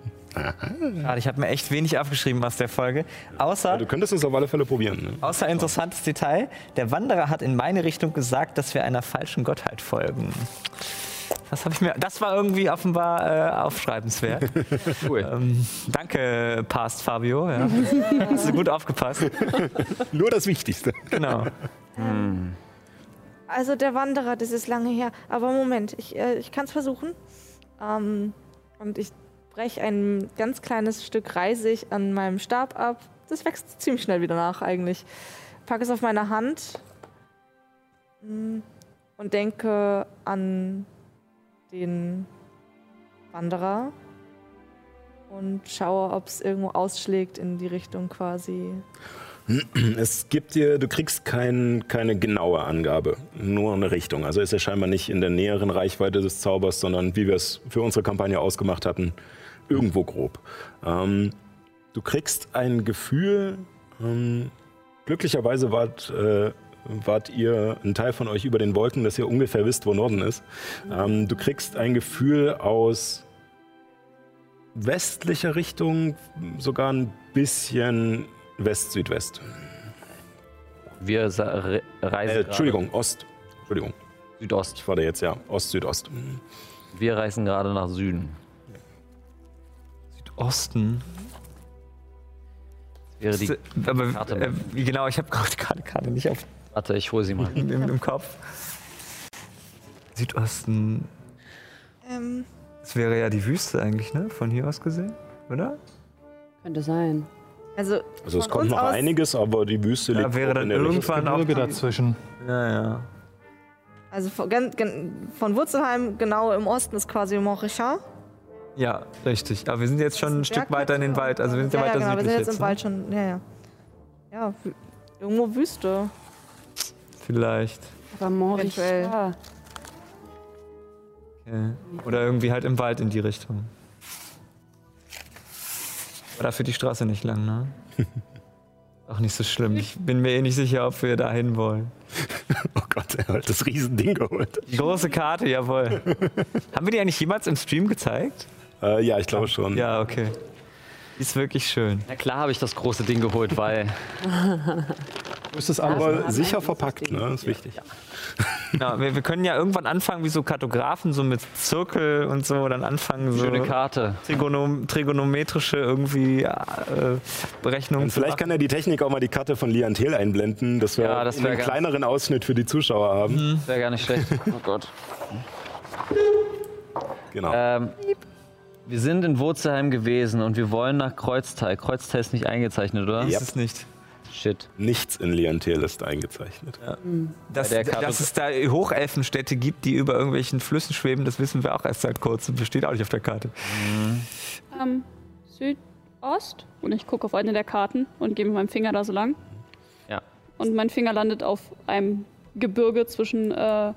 Schade, ich habe mir echt wenig aufgeschrieben aus der Folge. Außer, Du könntest es auf alle Fälle probieren. Ne? außer interessantes Detail, der Wanderer hat in meine Richtung gesagt, dass wir einer falschen Gottheit folgen. Das habe ich mir. Das war irgendwie offenbar äh, aufschreibenswert. *laughs* Cool. ähm, danke, Past Fabio. Ja. *laughs* Hast du gut aufgepasst. Nur das Wichtigste. Genau. Also der Wanderer, das ist lange her. Aber Moment, ich, äh, ich kann es versuchen. Ähm, und ich breche ein ganz kleines Stück Reisig an meinem Stab ab. Das wächst ziemlich schnell wieder nach eigentlich. Packe es auf meine Hand mm, und denke an den Wanderer und schaue, ob es irgendwo ausschlägt in die Richtung quasi. Es gibt dir, du kriegst kein, keine genaue Angabe, nur eine Richtung. Also ist er scheinbar nicht in der näheren Reichweite des Zaubers, sondern wie wir es für unsere Kampagne ausgemacht hatten, irgendwo grob. Ähm, du kriegst ein Gefühl, ähm, glücklicherweise wart, äh, wart ihr, ein Teil von euch über den Wolken, dass ihr ungefähr wisst, wo Norden ist. Ähm, du kriegst ein Gefühl aus westlicher Richtung, sogar ein bisschen West-Südwest. Wir reisen. Äh, gerade Entschuldigung, Ost. Entschuldigung, Südost. ich war da jetzt, ja. Ost-Südost. Wir reisen gerade nach Süden. Osten. Wäre die. Aber Karte äh, wie genau, ich habe gerade gerade gerade nicht auf Warte, ich hole sie mal. *laughs* im, im Kopf. Südosten. Ähm, Das wäre ja die Wüste eigentlich, ne? Von hier aus gesehen, oder? Könnte sein. Also Also es kommt noch einiges, aber die Wüste Da liegt wäre auch dann in der Richtung. irgendwann auch. Dazwischen. Ja, ja. Also von, von Wurzelheim genau im Osten ist quasi Montrechamp. Ja, richtig. Aber wir sind jetzt schon ein Stück weiter in den Wald. Also wir sind ja, ja, weiter ja, genau, wir südlich sind jetzt, jetzt. im ne? Wald schon. Ja, ja. Ja, irgendwo Wüste. Vielleicht. Aber. Ja. Okay. Oder irgendwie halt im Wald in die Richtung. Aber dafür die Straße nicht lang, ne? *laughs* Auch nicht so schlimm. Ich bin mir eh nicht sicher, ob wir dahin wollen. *laughs* Oh Gott, er hat das Riesending geholt. Die große Karte, jawohl. *laughs* Haben wir die eigentlich jemals im Stream gezeigt? Äh, ja, ich glaube schon. Ja, okay. Die ist wirklich schön. Na klar habe ich das große Ding geholt, weil *laughs* Du ist es. Aber sicher verpackt, ne? Das ist wichtig. Ja, wir, wir können ja irgendwann anfangen, wie so Kartografen, so mit Zirkel und so, dann anfangen so schöne Karte. Trigonom trigonometrische irgendwie äh, Berechnungen Und vielleicht kann er die Technik auch mal die Karte von Liantel einblenden, dass wir Ja, das einen ganz- kleineren Ausschnitt für die Zuschauer haben. Wäre gar nicht schlecht. *laughs* Oh Gott. Genau. Ähm, wir sind in Wurzelheim gewesen und wir wollen nach Kreuztal. Kreuztal ist nicht eingezeichnet, oder? ist Ja. es nicht. Shit. Nichts in Liantel ist eingezeichnet. Dass, Bei der Karte- dass es da Hochelfenstädte gibt, die über irgendwelchen Flüssen schweben, das wissen wir auch erst seit kurzem. Das steht auch nicht auf der Karte. Ähm, Südost. Und ich gucke auf eine der Karten und gehe mit meinem Finger da so lang. Ja. Und mein Finger landet auf einem Gebirge zwischen äh,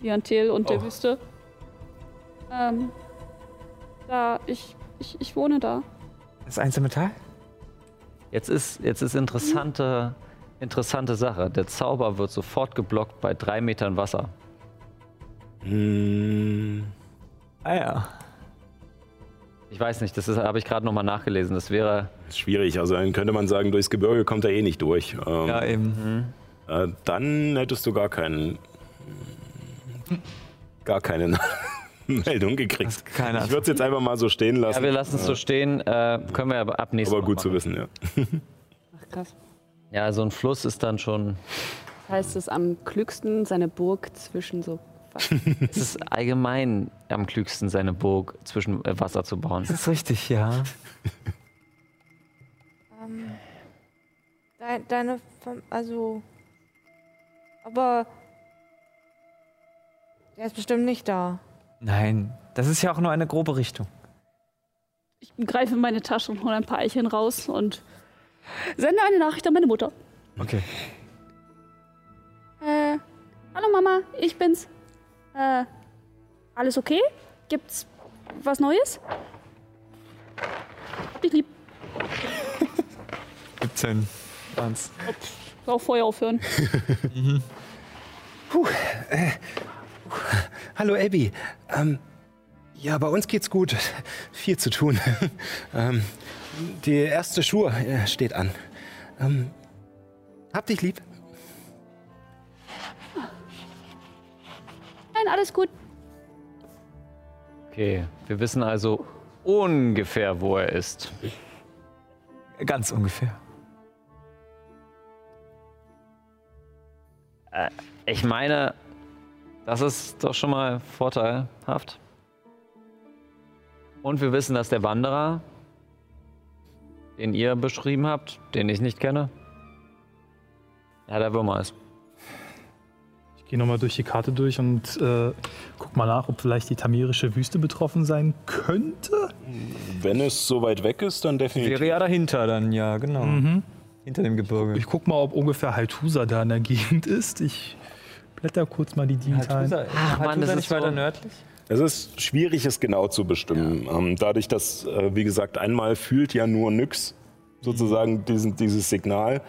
Liantel und der Oh. Wüste. Ähm, da, ich, ich, ich wohne da. Das einsame Tal? Jetzt ist, jetzt ist interessante, interessante Sache. Der Zauber wird sofort geblockt bei drei Metern Wasser. Hm, Ah ja. Ich weiß nicht, das habe ich gerade nochmal nachgelesen. Das wäre. ist schwierig. Also dann könnte man sagen, durchs Gebirge kommt er eh nicht durch. Ähm, Ja, eben. äh, dann hättest du gar keinen. gar keine Meldung gekriegt. keine ich würde es jetzt einfach mal so stehen Ja, lassen. wir lassen es so stehen. Äh, können wir aber ab nächstes aber Mal gut zu wissen, ja. Ach, krass. Ja, so ein Fluss ist dann schon. Das heißt, es ist am klügsten, seine Burg zwischen so. *laughs* Es ist allgemein am klügsten, seine Burg zwischen äh, Wasser zu bauen. Das ist richtig, ja. Ähm, dein, deine, Fam- also, aber der ist bestimmt nicht da. Nein, das ist ja auch nur eine grobe Richtung. Ich greife in meine Tasche und hole ein paar Eicheln raus und sende eine Nachricht an meine Mutter. Okay. Äh, hallo Mama, ich bin's. Äh, alles okay? Gibt's was Neues? Hab dich lieb. 17 waren's. Auch Feuer aufhören. *laughs* Hallo Abby. Ähm, ja, bei uns geht's gut. *laughs* Viel zu tun. *laughs* ähm, die erste Schur äh, steht an. Ähm, hab dich lieb. Nein, alles gut. Okay, wir wissen also ungefähr, wo er ist. Ganz ungefähr. Ich meine, das ist doch schon mal vorteilhaft. Und wir wissen, dass der Wanderer, den ihr beschrieben habt, den ich nicht kenne, ja, der Würmer ist. Ich gehe nochmal durch die Karte durch und äh, guck mal nach, ob vielleicht die tamirische Wüste betroffen sein könnte. Wenn es so weit weg ist, dann definitiv. Wäre ja dahinter dann, ja, genau. Hinter dem Gebirge. Ich guck mal, ob ungefähr Haltusa da in der Gegend ist. Ich blätter kurz mal die digitalen. Ach Mann, das ist nicht weiter so- nördlich? Es ist schwierig, es genau zu bestimmen. Ähm, dadurch, dass, äh, wie gesagt, einmal fühlt ja nur Nyx sozusagen diesen, dieses Signal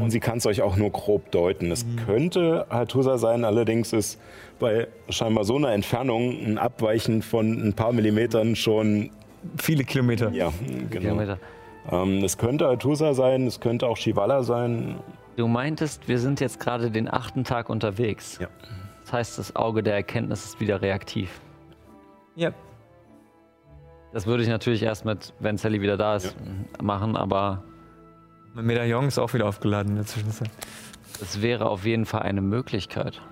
und sie kann es euch auch nur grob deuten. Es könnte Hattusa sein, allerdings ist bei scheinbar so einer Entfernung ein Abweichen von ein paar Millimetern schon, Viele Kilometer. ja, genau. Kilometer. Ähm, es könnte Hattusa sein, es könnte auch Shivala sein. Du meintest, wir sind jetzt gerade den achten Tag unterwegs. Ja. Das heißt, das Auge der Erkenntnis ist wieder reaktiv. Ja. Das würde ich natürlich erst mit, wenn Sally wieder da ist, machen, aber Mein Medaillon ist auch wieder aufgeladen in der Zwischenzeit. es wäre auf jeden Fall eine Möglichkeit.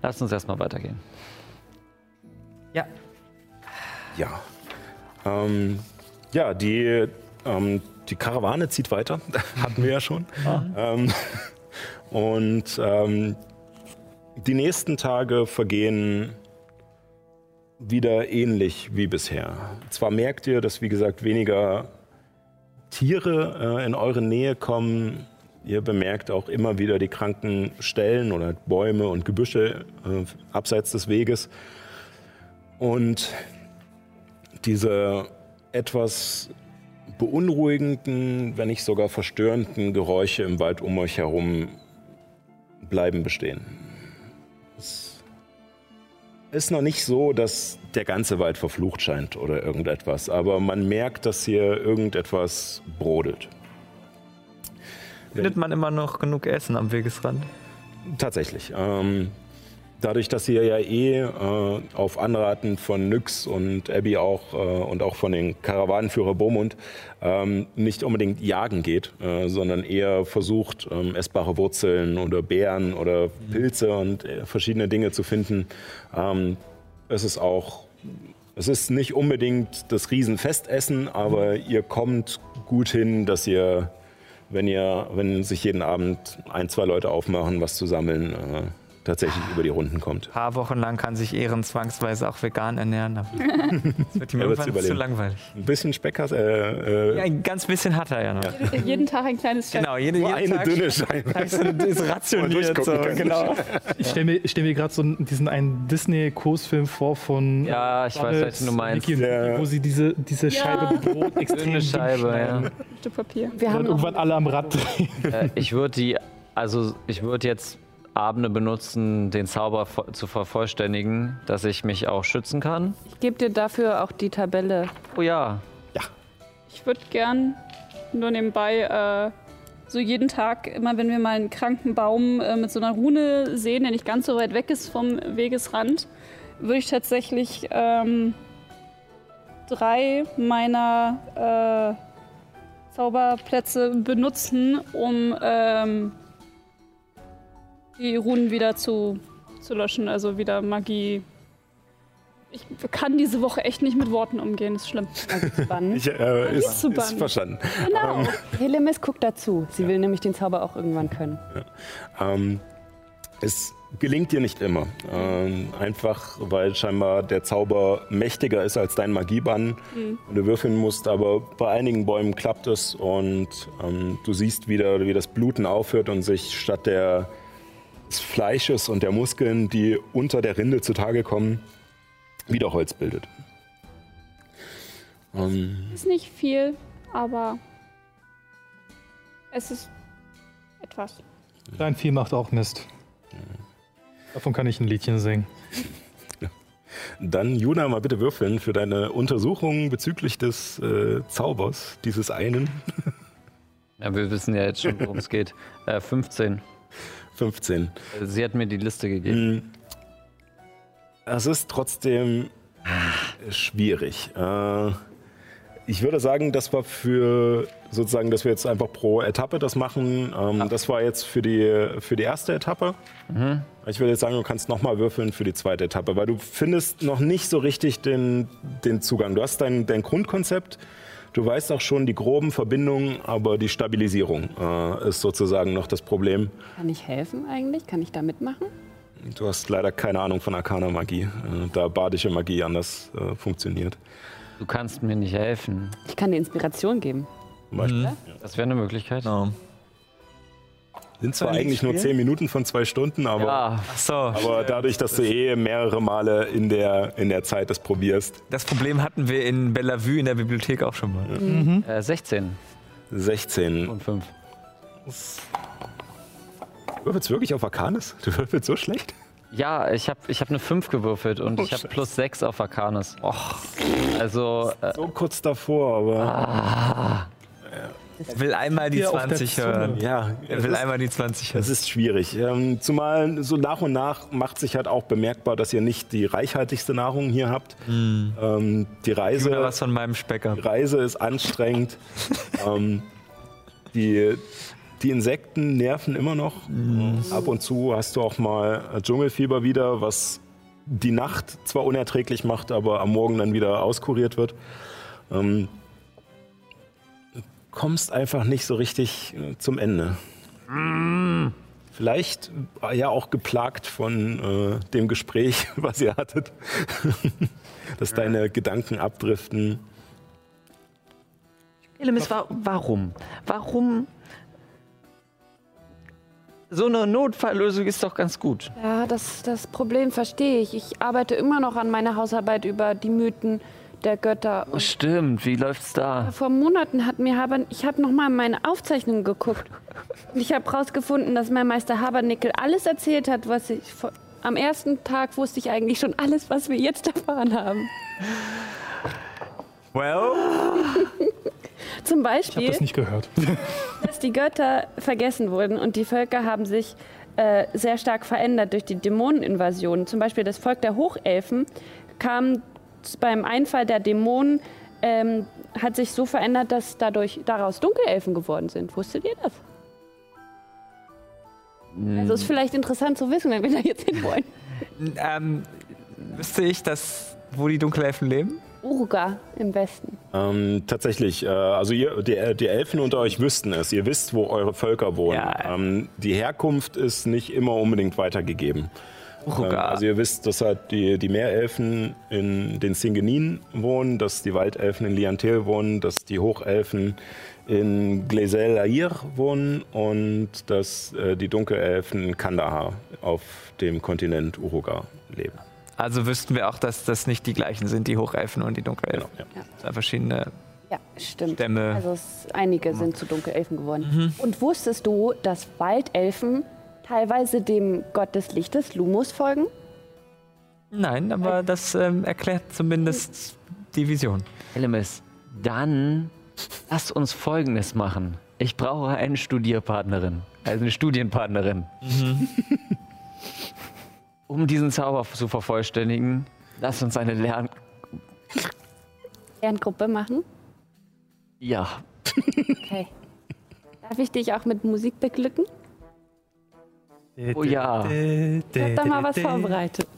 Lass uns erstmal weitergehen. Ja. Ja. Ähm, ja, die, ähm, die Karawane zieht weiter. *laughs* Hatten wir ja schon. Ähm, und ähm, die nächsten Tage vergehen wieder ähnlich wie bisher. Zwar merkt ihr, dass, wie gesagt, weniger Tiere äh, in eure Nähe kommen. Ihr bemerkt auch immer wieder die kranken Stellen oder Bäume und Gebüsche äh, abseits des Weges. Und diese etwas beunruhigenden, wenn nicht sogar verstörenden Geräusche im Wald um euch herum bleiben bestehen. Es ist noch nicht so, dass der ganze Wald verflucht scheint oder irgendetwas, aber man merkt, dass hier irgendetwas brodelt. Findet man immer noch genug Essen am Wegesrand? Tatsächlich. Ähm, dadurch, dass ihr ja eh äh, auf Anraten von Nyx und Abby auch äh, und auch von den Karawanenführer Beaumont ähm, nicht unbedingt jagen geht, äh, sondern eher versucht, ähm, essbare Wurzeln oder Beeren oder Pilze und äh, verschiedene Dinge zu finden. Ähm, es ist auch, es ist nicht unbedingt das Riesenfestessen, aber ihr kommt gut hin, dass ihr wenn ihr, wenn sich jeden Abend ein, zwei Leute aufmachen, was zu sammeln, äh, tatsächlich über die Runden kommt. Ein paar Wochen lang kann sich Ehren zwangsweise auch vegan ernähren. Aber das wird ihm *laughs* Er irgendwann zu langweilig. Ein bisschen Speck hast, äh, äh, Ja, ein ganz bisschen hat er ja noch. Jeden Tag ein kleines Stück. Genau, jede, jeden eine Tag dünne Scheibe. *laughs* ist, ist rationiert. So, genau. Ich stelle mir, stell mir gerade so einen- diesen einen Disney-Kursfilm vor von. Ja, ich weiß, Donald, welchen du meinst. Mickey Ja. Wo sie diese, diese Scheibe Brot extrem Scheibe, ja. Stück Papier. Wir haben irgendwann alle am Rad drehen. Äh, ich würde die, also ich würde jetzt Abende benutzen, den Zauber zu vervollständigen, dass ich mich auch schützen kann. Ich gebe dir dafür auch die Tabelle. Oh ja, Ich würde gern nur nebenbei äh, so jeden Tag, immer wenn wir mal einen kranken Baum äh, mit so einer Rune sehen, der nicht ganz so weit weg ist vom Wegesrand, würde ich tatsächlich ähm, drei meiner äh, Zauberplätze benutzen, um ähm, die Runen wieder zu, zu löschen, also wieder Magie. Ich kann diese Woche echt nicht mit Worten umgehen, ist schlimm. Bann. *laughs* Ich, äh, ist, zu ist bannen. verstanden. Genau. Helemis guckt dazu. Sie will nämlich den Zauber auch irgendwann können. Ähm, es gelingt dir nicht immer. Ähm, einfach, weil scheinbar der Zauber mächtiger ist als dein Magiebann. Und du würfeln musst, aber bei einigen Bäumen klappt es und ähm, du siehst wieder, wie das Bluten aufhört und sich statt der, des Fleisches und der Muskeln, die unter der Rinde zutage kommen, wieder Holz bildet. Ähm, Ist nicht viel, aber es ist etwas. Dein Vieh macht auch Mist. Davon kann ich ein Liedchen singen. Dann, Juna, mal bitte würfeln für deine Untersuchung bezüglich des äh, Zaubers, dieses einen. ja, wir wissen ja jetzt schon, worum es geht. Äh, 15. 15. Sie hat mir die Liste gegeben. Mm. Es ist trotzdem schwierig. Äh, ich würde sagen, das war für sozusagen, dass wir jetzt einfach pro Etappe das machen. Ähm, Das war jetzt für die, für die erste Etappe. Ich würde jetzt sagen, du kannst nochmal würfeln für die zweite Etappe, weil du findest noch nicht so richtig den, den Zugang. Du hast dein, dein Grundkonzept. Du weißt auch schon die groben Verbindungen, aber die Stabilisierung äh, ist sozusagen noch das Problem. Kann ich helfen eigentlich? Kann ich da mitmachen? Du hast leider keine Ahnung von Arcana-Magie, äh, da badische Magie anders äh, funktioniert. Du kannst mir nicht helfen. Ich kann dir Inspiration geben. Zum Beispiel. Das wäre eine Möglichkeit. Genau. Sind zwar eigentlich nur spielen? zehn Minuten von zwei Stunden, aber, Ja, so. aber dadurch, dass du eh mehrere Male in der, in der Zeit das probierst, Das Problem hatten wir in Bellevue in der Bibliothek auch schon mal. äh, 16 16. und 5. Du würfelst wirklich auf Arcanis? Du würfelst so schlecht? Ja, ich habe ich hab eine 5 gewürfelt und ich habe plus 6 auf Arcanis. Och. Also, äh, So kurz davor, aber Er will einmal die Hier auf der 20 Zunge. hören. ja, Er will ist, einmal die 20 es hören. ist schwierig. Ähm, zumal so nach und nach macht sich halt auch bemerkbar, dass ihr nicht die reichhaltigste Nahrung hier habt. Ähm, die Reise Oder was von meinem Speck ab. Die Reise ist anstrengend. *laughs* ähm, die, die Insekten nerven immer noch. Ab und zu hast du auch mal Dschungelfieber wieder, was die Nacht zwar unerträglich macht, aber am Morgen dann wieder auskuriert wird. Ähm, kommst einfach nicht so richtig äh, zum Ende. Vielleicht äh, ja auch geplagt von äh, dem Gespräch, *laughs* was ihr hattet, *laughs* dass deine Gedanken abdriften. Elemis, wa warum? Warum? So eine Notfalllösung ist doch ganz gut. Ja, das, das Problem verstehe ich. Ich arbeite immer noch an meiner Hausarbeit über die Mythen der Götter. Oh, stimmt, wie läuft's da? Vor Monaten hat mir Haber, ich habe noch mal meine Aufzeichnungen geguckt und ich habe herausgefunden, dass mein Meister Habernickel alles erzählt hat, was ich vor, am ersten Tag wusste ich eigentlich schon alles, was wir jetzt erfahren haben. Well, *laughs* Zum Ich habe Beispiel, das nicht gehört. *laughs* dass die Götter vergessen wurden und die Völker haben sich äh, sehr stark verändert durch die Dämoneninvasion. Zum Beispiel das Volk der Hochelfen kam beim Einfall der Dämonen ähm, hat sich so verändert, dass dadurch daraus Dunkelelfen geworden sind. Wusstet ihr das? Also ist vielleicht interessant zu wissen, wenn wir da jetzt hin wollen. *laughs* ähm, wüsste ich, dass, wo die Dunkelelfen leben? Uruga im Westen. Ähm, tatsächlich, äh, also ihr, die, die Elfen unter euch wüssten es. Ihr wisst, wo eure Völker wohnen. Ja. Ähm, die Herkunft ist nicht immer unbedingt weitergegeben. Ähm, also ihr wisst, dass halt die, die Meerelfen in den Singenin wohnen, dass die Waldelfen in Liantel wohnen, dass die Hochelfen in Glezel Air wohnen und dass äh, die Dunkelelfen in Kandahar auf dem Kontinent Uruga leben. Also wüssten wir auch, dass das nicht die gleichen sind, die Hochelfen und die Dunkelelfen. Genau, ja. Zwei verschiedene Ja, stimmt. Stämme. Also es, einige sind zu Dunkelelfen geworden. Und wusstest du, dass Waldelfen teilweise dem Gott des Lichtes, Lumos, folgen? Nein, aber das ähm, erklärt zumindest die Vision. Elemis, dann lass uns Folgendes machen. Ich brauche eine Studierpartnerin, also eine Studienpartnerin. *laughs* um diesen Zauber zu vervollständigen, lass uns eine Lern... Lerngruppe machen? Ja, Okay. Darf ich dich auch mit Musik beglücken? Oh ja. Ich hab da mal was vorbereitet. *laughs*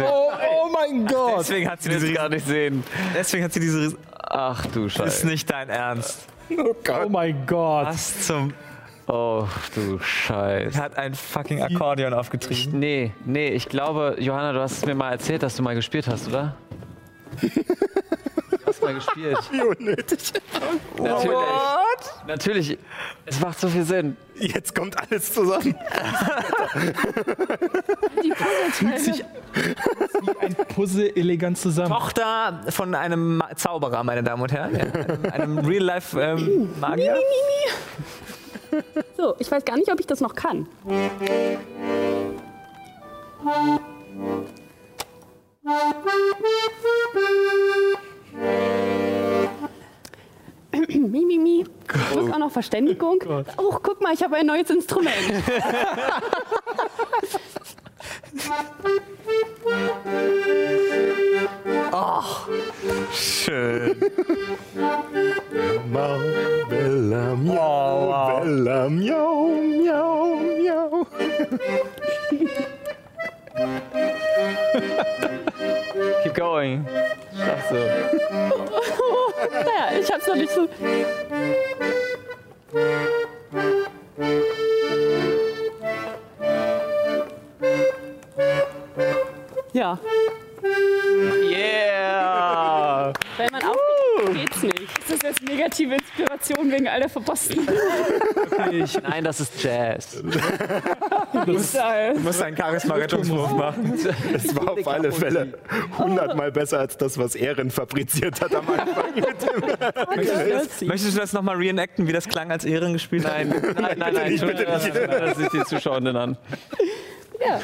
Oh, oh mein Gott! Deswegen hat sie diese, es gar nicht sehen. deswegen hat sie diese. Ach du Ist Scheiße. nicht dein Ernst. Oh Gott. Oh mein Gott. Was zum. Oh du Scheiße. Hat ein fucking Akkordeon aufgetrieben. Nee, nee, ich glaube, Johanna, du hast es mir mal erzählt, dass du mal gespielt hast, oder? *laughs* Du hast mal gespielt. *laughs* Wie unnötig. Natürlich. Natürlich. Es macht so viel Sinn. Jetzt kommt alles zusammen. Die Puzzleteile. Wie ein Puzzle elegant zusammen. Tochter von einem Ma Zauberer, meine Damen und Herren. Ja, einem einem Real-Life-Magier. So, ich weiß gar nicht, ob ich das noch kann. Noch Verständigung. Oh, guck mal, ich habe ein neues Instrument. *laughs* Schön. Mau, Bella, miau, Bella, miau, miau, miau. *laughs* Keep going. Schaffst *laughs* du. Naja, ich hab's noch nicht so. Das negative Inspiration wegen all der verpassten Nein, das ist Jazz. *laughs* Style? Du musst einen Charisma-Rettungswurf machen. Es war auf alle Fälle hundertmal besser als das, was Erin fabriziert hat am Anfang. *laughs* Möchtest du das nochmal reenacten, wie das klang, als Ehren gespielt hat? Nein, nein, nein, nein. Bitte nicht. Das sieht die Zuschauerinnen an. Ja.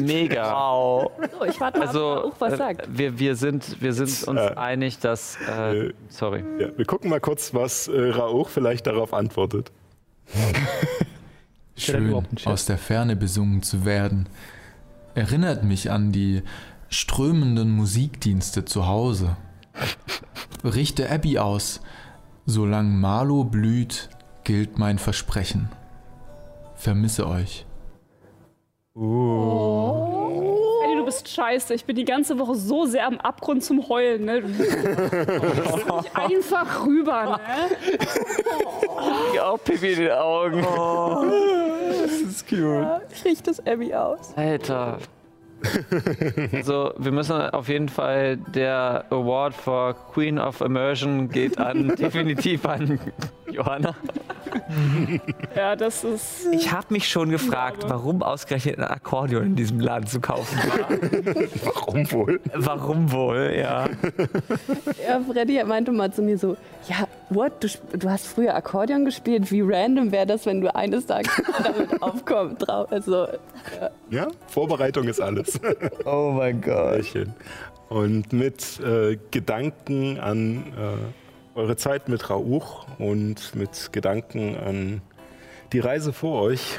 Mega. Wow. So, ich warte mal, Also, ob was äh, sagt. wir, wir, sind, wir sind uns Äh, einig, dass. Äh, äh, sorry. Ja, wir gucken mal kurz, was äh, Rauch vielleicht darauf antwortet. *laughs* Schön, aus der Ferne besungen zu werden. Erinnert mich an die strömenden Musikdienste zu Hause. Richte Abby aus. Solange Marlow blüht, gilt mein Versprechen. Vermisse euch. Eddie, du bist scheiße. Ich bin die ganze Woche so sehr am Abgrund zum Heulen. Ne? Du musst nicht *laughs* einfach rüber. Ne? Ich auch Pipi in den Augen. Ich richte das Abby aus. Alter. *laughs* Also, wir müssen auf jeden Fall, der Award for Queen of Immersion geht an, *laughs* definitiv an Johanna. Ja, das ist. Ich habe mich schon gefragt, warum ausgerechnet ein Akkordeon in diesem Laden zu kaufen war. *laughs* Warum wohl? Warum wohl, ja. Ja, Freddy meinte mal zu mir so: Ja, what? Du, du hast früher Akkordeon gespielt? Wie random wäre das, wenn du eines Tages *laughs* damit aufkommst? Also, Ja, Vorbereitung ist alles. *laughs* Oh mein Gott. Und mit äh, Gedanken an äh, eure Zeit mit Rauch und mit Gedanken an die Reise vor euch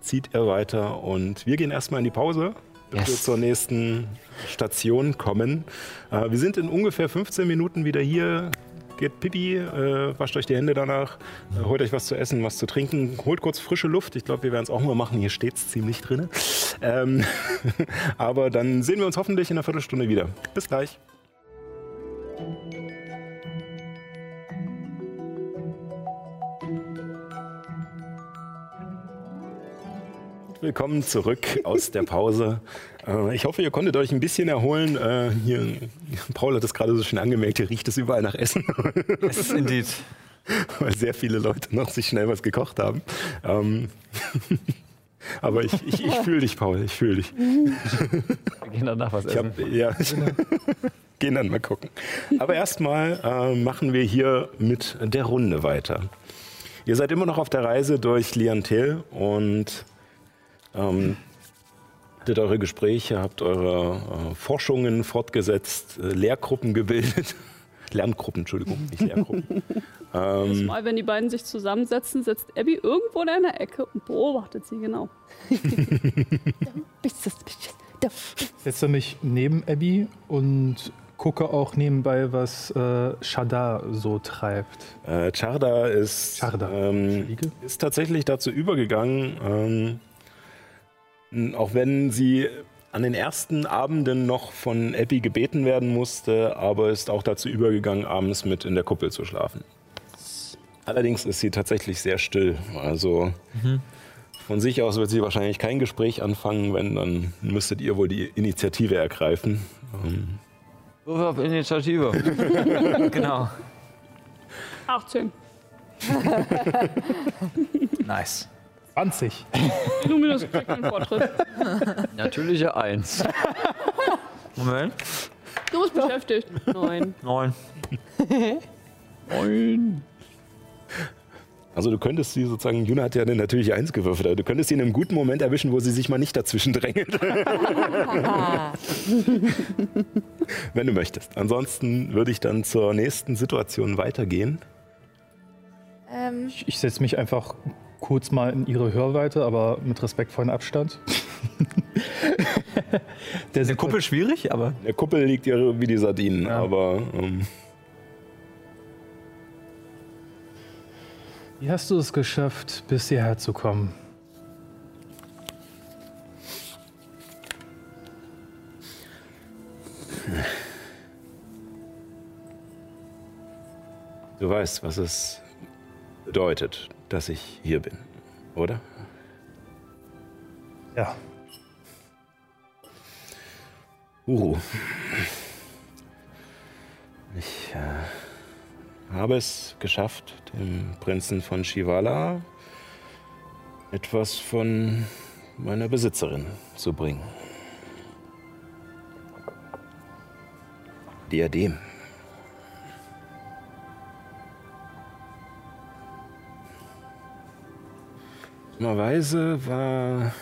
zieht er weiter und wir gehen erstmal in die Pause, bis Yes. wir zur nächsten Station kommen. Äh, wir sind in ungefähr 15 Minuten wieder hier. Geht Pipi, äh, wascht euch die Hände danach, äh, holt euch was zu essen, was zu trinken, holt kurz frische Luft. Ich glaube, wir werden es auch mal machen. Hier steht es ziemlich drin. Ähm, *laughs* aber dann sehen wir uns hoffentlich in einer Viertelstunde wieder. Bis gleich. Willkommen zurück aus der Pause. Äh, ich hoffe, ihr konntet euch ein bisschen erholen. Äh, hier, Paul hat es gerade so schön angemerkt, hier riecht es überall nach Essen. Yes, indeed. *laughs* Weil sehr viele Leute noch sich schnell was gekocht haben. Ähm, *laughs* aber ich, ich, ich fühle dich, Paul, ich fühle dich. Wir gehen danach was Ich essen. hab, ja, *laughs* gehen dann mal gucken. Aber erstmal äh, machen wir hier mit der Runde weiter. Ihr seid immer noch auf der Reise durch Liantel und ähm, hattet eure Gespräche, habt eure äh, Forschungen fortgesetzt, äh, Lehrgruppen gebildet. *laughs* Lerngruppen, Entschuldigung, nicht Lehrgruppen. *laughs* ähm, Mal, wenn die beiden sich zusammensetzen, sitzt Abby irgendwo in einer Ecke und beobachtet sie genau. *laughs* Setze mich neben Abby und gucke auch nebenbei, was äh, Shadar so treibt. Äh, Charda ist, ähm, ist tatsächlich dazu übergegangen, ähm, auch wenn sie an den ersten Abenden noch von Epi gebeten werden musste, aber ist auch dazu übergegangen, abends mit in der Kuppel zu schlafen. Allerdings ist sie tatsächlich sehr still. Also von sich aus wird sie wahrscheinlich kein Gespräch anfangen, wenn, dann müsstet ihr wohl die Initiative ergreifen. Ähm, auf Initiative. *laughs* Genau. 18. *laughs* Nice. 20. Illuminus kriegt einen Vortritt. Natürliche Eins. *laughs* Moment. Du bist beschäftigt. Neun. Neun. Also du könntest sie sozusagen, Juna hat ja eine natürliche Eins gewürfelt, aber du könntest sie in einem guten Moment erwischen, wo sie sich mal nicht dazwischen drängelt. *laughs* Wenn du möchtest. Ansonsten würde ich dann zur nächsten Situation weitergehen. Ähm, Ich, ich setze mich einfach kurz mal in ihre Hörweite, aber mit respektvollem Abstand. *laughs* Der Eine Kuppel schwierig, aber der Kuppel liegt ihr wie die Sardinen, Ja. aber ähm, Wie hast du es geschafft, bis hierher zu kommen? du weißt, was es bedeutet, dass ich hier bin, oder? Ja, Uru. Ich äh, habe es geschafft, dem Prinzen von Shivala etwas von meiner Besitzerin zu bringen. Diadem. Dummerweise war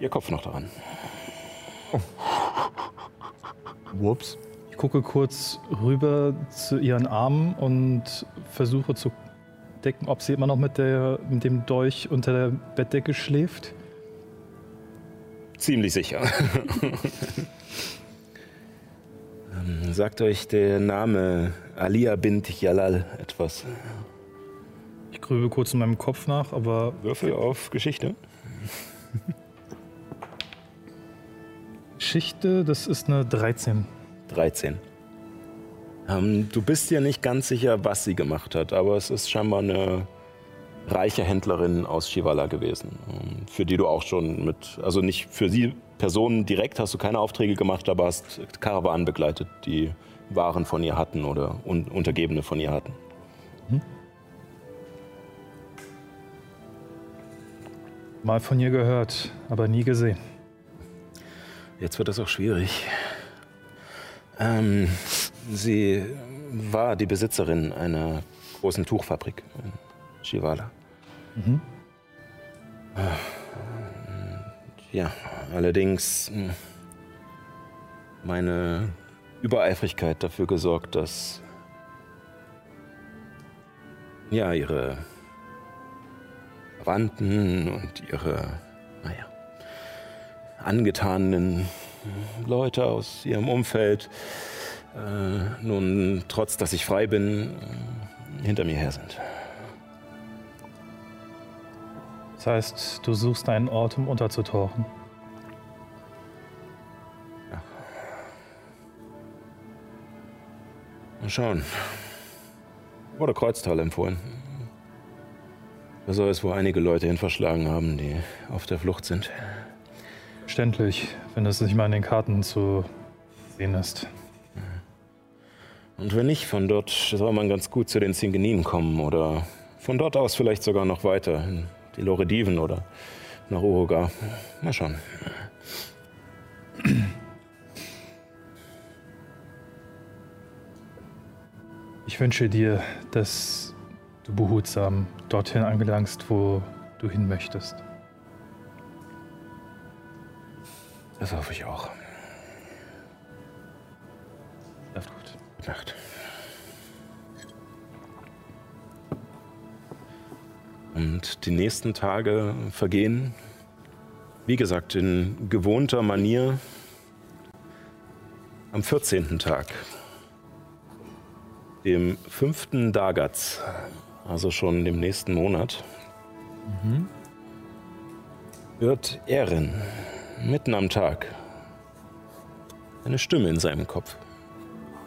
ihr Kopf noch daran. Whoops. ich gucke kurz rüber zu ihren Armen und versuche zu decken, ob sie immer noch mit, der, mit dem Dolch unter der Bettdecke schläft. Ziemlich sicher. *laughs* Ähm, Sagt euch der Name Alia bint Jalal etwas? Ich grübe kurz in meinem Kopf nach, aber Würfel auf Geschichte. Geschichte, das ist eine 13. 13. Ähm, du bist dir nicht ganz sicher, was sie gemacht hat, aber es ist scheinbar eine reiche Händlerin aus Shivala gewesen, ähm, für die du auch schon mit, also nicht für sie Personen direkt hast du keine Aufträge gemacht, aber hast Karawanen begleitet, die Waren von ihr hatten oder un Untergebene von ihr hatten. Mal von ihr gehört, aber nie gesehen. Jetzt wird das auch schwierig. Ähm, sie war die Besitzerin einer großen Tuchfabrik in Shivala. Ja, allerdings mh, meine Übereifrigkeit dafür gesorgt, dass ja ihre Verwandten und ihre, naja, Angetanen Leute aus ihrem Umfeld äh, nun, trotz dass ich frei bin, hinter mir her sind. Das heißt, du suchst einen Ort, um unterzutauchen. Mal schauen. Wurde Kreuztal empfohlen. Da soll es wohl einige Leute hin verschlagen haben, die auf der Flucht sind. Verständlich, wenn das nicht mal in den Karten zu sehen ist. Und wenn nicht, von dort soll man ganz gut zu den Zingeninen kommen oder von dort aus vielleicht sogar noch weiter in die Lorediven oder nach Uruga. Mal schauen. Ich wünsche dir, dass du behutsam dorthin angelangst, wo du hin möchtest. Das hoffe ich auch. Schlaf gut. Gute Nacht. Und die nächsten Tage vergehen, wie gesagt, in gewohnter Manier. Am 14. Tag, dem 5. Dagatz, also schon dem nächsten Monat, wird Erin mitten am Tag eine Stimme in seinem Kopf.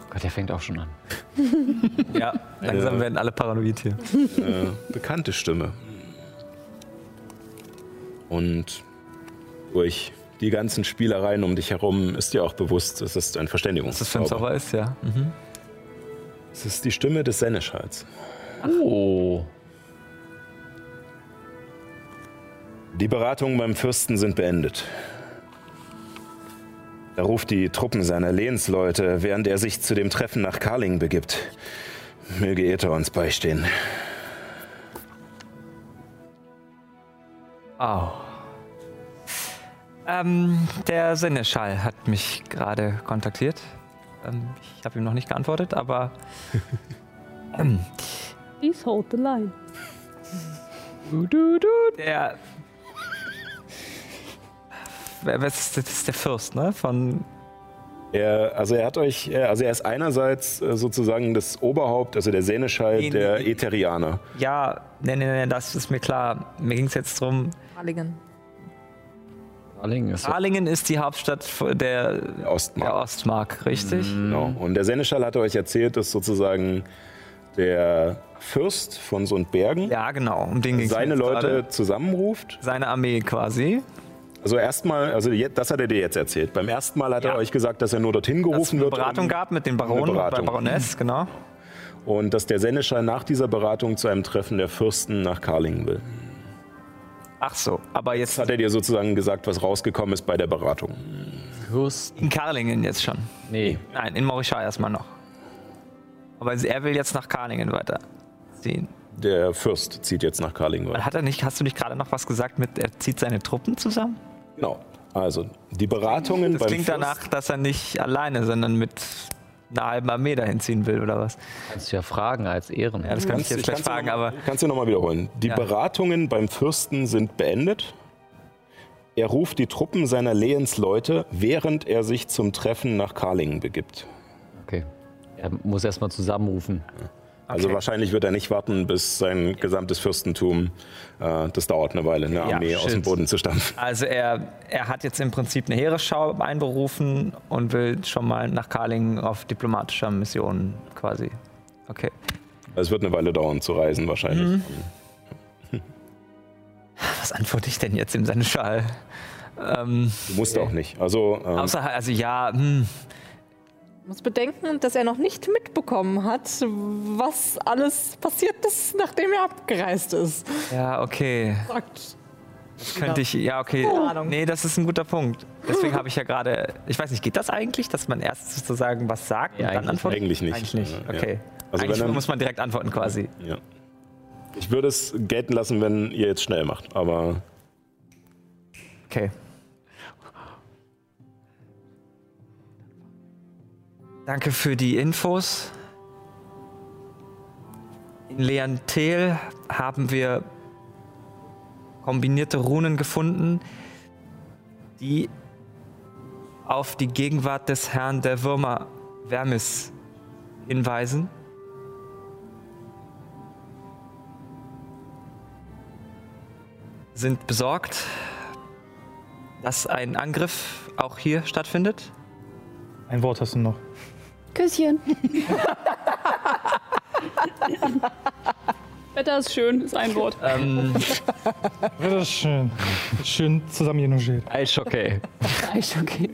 Gott, der fängt auch schon an. *laughs* Ja, langsam werden alle paranoid hier. äh, bekannte Stimme. Und durch die ganzen Spielereien um dich herum ist dir auch bewusst, es ist ein Was das Verständigungszauber. Zauber ist, ja. Mhm. Es ist die Stimme des Seneschals. Oh. Die Beratungen beim Fürsten sind beendet. Er ruft die Truppen seiner Lehnsleute, während er sich zu dem Treffen nach Karling begibt. Möge Ether uns beistehen. Au. Ähm, der Seneschall hat mich gerade kontaktiert. Ähm, ich habe ihm noch nicht geantwortet, aber *laughs* ähm, Please hold the line. *laughs* der. Wer- Was ist, das ist der Fürst, ne? Von. Er, also er hat euch, er- also er ist einerseits äh, sozusagen das Oberhaupt, also der Seneschall Nee, der nee. Ätherianer. Ja, ne, ne, ne, das ist mir klar. Mir ging es jetzt drum. Halligen. Arlingen ist Arlingen ist die Hauptstadt der, Der Ostmark. der Ostmark, richtig? Genau. Und der Seneschall hatte euch erzählt, dass sozusagen der Fürst von Sundbergen Ja, genau. Um den ging's seine Leute gerade. zusammenruft. Seine Armee quasi. Also erstmal, also je- das hat er dir jetzt erzählt. Beim ersten Mal hat Ja. er euch gesagt, dass er nur dorhin Dass es gerufen eine wird. Beratung um- gab mit den Baronen Eine und bei Beratung. Baroness, genau. Und dass der Seneschall nach dieser Beratung zu einem Treffen der Fürsten nach Karlingen will. Ach so, aber jetzt Das hat er dir sozusagen gesagt, was rausgekommen ist bei der Beratung. Fürst. in Karlingen jetzt schon. Nee. Nein, in Mauritius erstmal noch. Aber er will jetzt nach Karlingen weiterziehen. Der Fürst zieht jetzt nach Karlingen weiter. Hat er nicht, hast du nicht gerade noch was gesagt mit, er zieht seine Truppen zusammen? Genau. Also, die Beratungen Das beim klingt Fürsten, danach, dass er nicht alleine, sondern mit einer halben Armee dahin ziehen will, oder was? Kannst du ja fragen als Ehren. Ja, das kann ich jetzt gleich dir fragen, aber Kannst du nochmal wiederholen. Die Ja. Beratungen beim Fürsten sind beendet. Er ruft die Truppen seiner Lehensleute, während er sich zum Treffen nach Karlingen begibt. Okay. Er muss erstmal zusammenrufen. Also wahrscheinlich wird er nicht warten, bis sein gesamtes Fürstentum, äh, das dauert eine Weile, eine Ja, Armee aus shit. dem Boden zu stampfen. Also er, er hat jetzt im Prinzip eine Heeresschau einberufen und will schon mal nach Karlingen auf diplomatischer Mission quasi. Okay. Es wird eine Weile dauern zu reisen wahrscheinlich. Mhm. *laughs* Was antworte ich denn jetzt in seine Schal? Ähm, Du musst auch nicht. Also ähm, außer, also ja, hm, muss bedenken, dass er noch nicht mitbekommen hat, was alles passiert ist, nachdem er abgereist ist. ja, okay. Sagt. Könnte ich, ja, okay. Keine Ahnung. Nee, das ist ein guter Punkt. Deswegen habe ich ja gerade, ich weiß nicht, geht das eigentlich, dass man erst sozusagen was sagt Ja, und dann antwortet? eigentlich nicht. Eigentlich nicht, Ja. okay. Also eigentlich wenn er- muss man direkt antworten quasi. ja. Ich würde es gelten lassen, wenn ihr jetzt schnell macht. Aber Okay. Danke für die Infos. In Leantel haben wir kombinierte Runen gefunden, die auf die Gegenwart des Herrn der Würmer, Vermis, hinweisen. Sind besorgt, dass ein Angriff auch hier stattfindet. Ein Wort hast du noch. Küsschen. *laughs* Wetter ist schön, ist ein Wort. Ähm, Das ist schön. Schön zusammengenugelt. Eishockey. okay.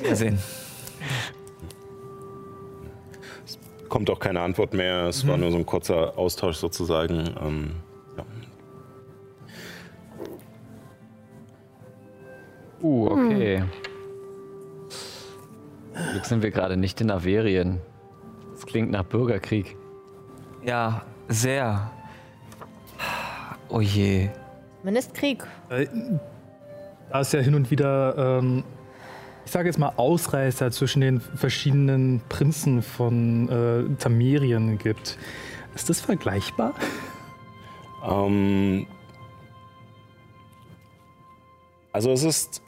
wir sehen. Kommt auch keine Antwort mehr. Es war nur so ein kurzer Austausch sozusagen. Ähm, ja. Uh, okay. Glück sind wir gerade nicht in Averien. Das klingt nach Bürgerkrieg. Ja, sehr. Oh je. Zumindest Krieg. Äh, Da es ja hin und wieder, ähm, ich sage jetzt mal, Ausreißer zwischen den verschiedenen Prinzen von äh, Tamerien gibt. Ist das vergleichbar? Ähm, also es ist,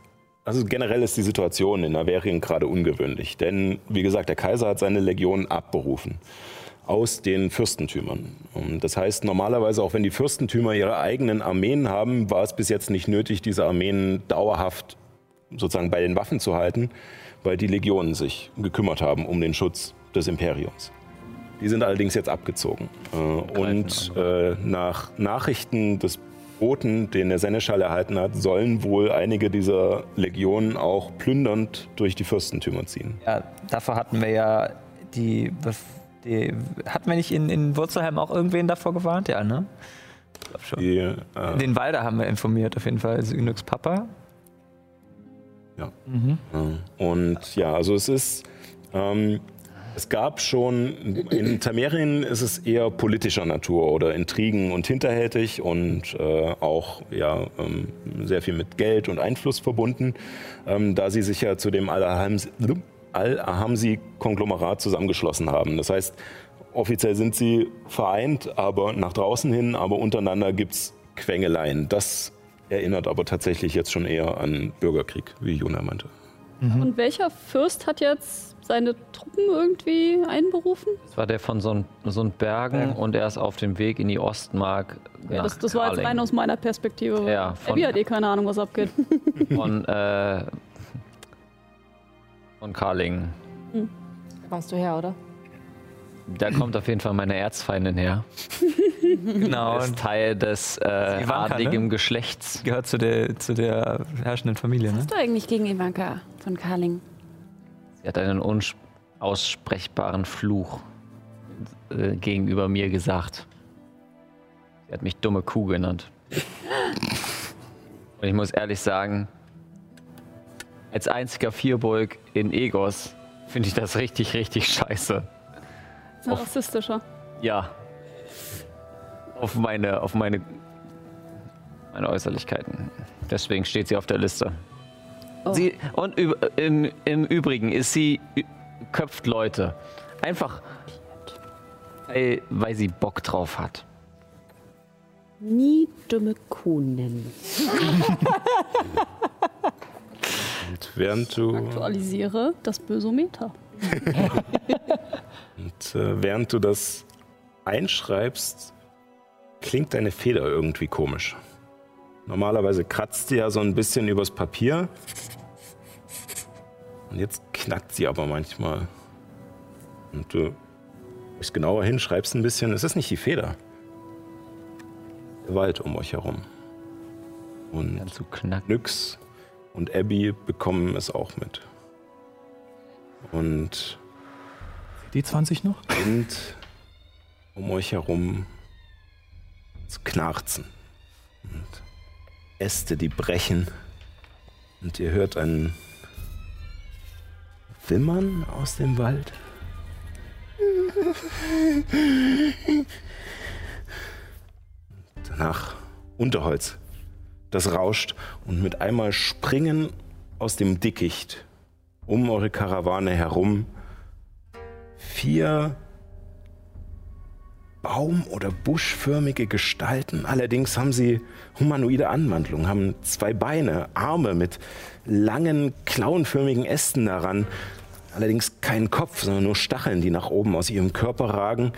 also generell ist die Situation in Averien gerade ungewöhnlich, denn wie gesagt, der Kaiser hat seine Legion abberufen aus den Fürstentümern. Und das heißt, normalerweise, auch wenn die Fürstentümer ihre eigenen Armeen haben, war es bis jetzt nicht nötig, diese Armeen dauerhaft sozusagen bei den Waffen zu halten, weil die Legionen sich gekümmert haben um den Schutz des Imperiums. Die sind allerdings jetzt abgezogen. Äh, und äh, nach Nachrichten des Boten, den der Seneschall erhalten hat, sollen wohl einige dieser Legionen auch plündernd durch die Fürstentümer ziehen. Ja, dafür hatten wir ja die. Die hatten wir nicht in, in Wurzelheim auch irgendwen davor gewarnt? Ja, ne? Ich glaub schon. Die, äh, Den Walder haben wir informiert, auf jeden Fall. Also Ynux Papa. Ja. Und ja, also es ist, ähm, es gab schon, in Tamerien ist es eher politischer Natur oder Intrigen und hinterhältig und äh, auch ja, ähm, sehr viel mit Geld und Einfluss verbunden, ähm, da sie sich ja zu dem Al-Ahamsi- Al-Ahamsi-Konglomerat zusammengeschlossen haben. Das heißt, offiziell sind sie vereint, aber nach draußen hin, aber untereinander gibt es Quengeleien. Das erinnert aber tatsächlich jetzt schon eher an Bürgerkrieg, wie Juna meinte. Und welcher Fürst hat jetzt seine Truppen irgendwie einberufen? Das war der von so ein Bergen und er ist auf dem Weg in die Ostmark. Ja, nach das, das war jetzt rein aus meiner Perspektive. Ja, von- Abby hat eh keine Ahnung, was abgeht. *laughs* Von, äh, von Karling. Da kommst du her, oder? Da kommt auf jeden Fall meine Erzfeindin her. *laughs* Genau. Ist Teil des äh, Ivanka, adligen ne? Geschlechts. Gehört zu der, zu der herrschenden Familie, ne? Was hast du eigentlich gegen Ivanka von Karling? Sie hat einen unaussprechbaren Fluch äh, gegenüber mir gesagt. Sie hat mich dumme Kuh genannt. Und ich muss ehrlich sagen, als einziger Vierburg in Egos finde ich das richtig, richtig scheiße. Ist ein rassistischer. Ja. Auf meine, auf meine, meine Äußerlichkeiten. Deswegen steht sie auf der Liste. Oh. Sie, und üb- im, im Übrigen ist sie, köpft Leute. Einfach, weil, weil sie Bock drauf hat. Nie dumme Kuh nennen. Und während du, Aktualisiere das Bösometer. *laughs* und, äh, während du das einschreibst, klingt deine Feder irgendwie komisch. Normalerweise kratzt sie ja so ein bisschen übers Papier. Und jetzt knackt sie aber manchmal. Und du gehst genauer hin, schreibst ein bisschen. Es ist nicht die Feder. Der Wald um euch herum. Und. Nyx und Abby bekommen es auch mit. Und Die 20 noch? beginnt um euch herum zu knarzen. Und Äste, die brechen. Und ihr hört ein Wimmern aus dem Wald. Danach Unterholz. Das rauscht und mit einmal springen aus dem Dickicht um eure Karawane herum vier baum- oder buschförmige Gestalten. Allerdings haben sie humanoide Anwandlung, haben zwei Beine, Arme mit langen, klauenförmigen Ästen daran. Allerdings keinen Kopf, sondern nur Stacheln, die nach oben aus ihrem Körper ragen.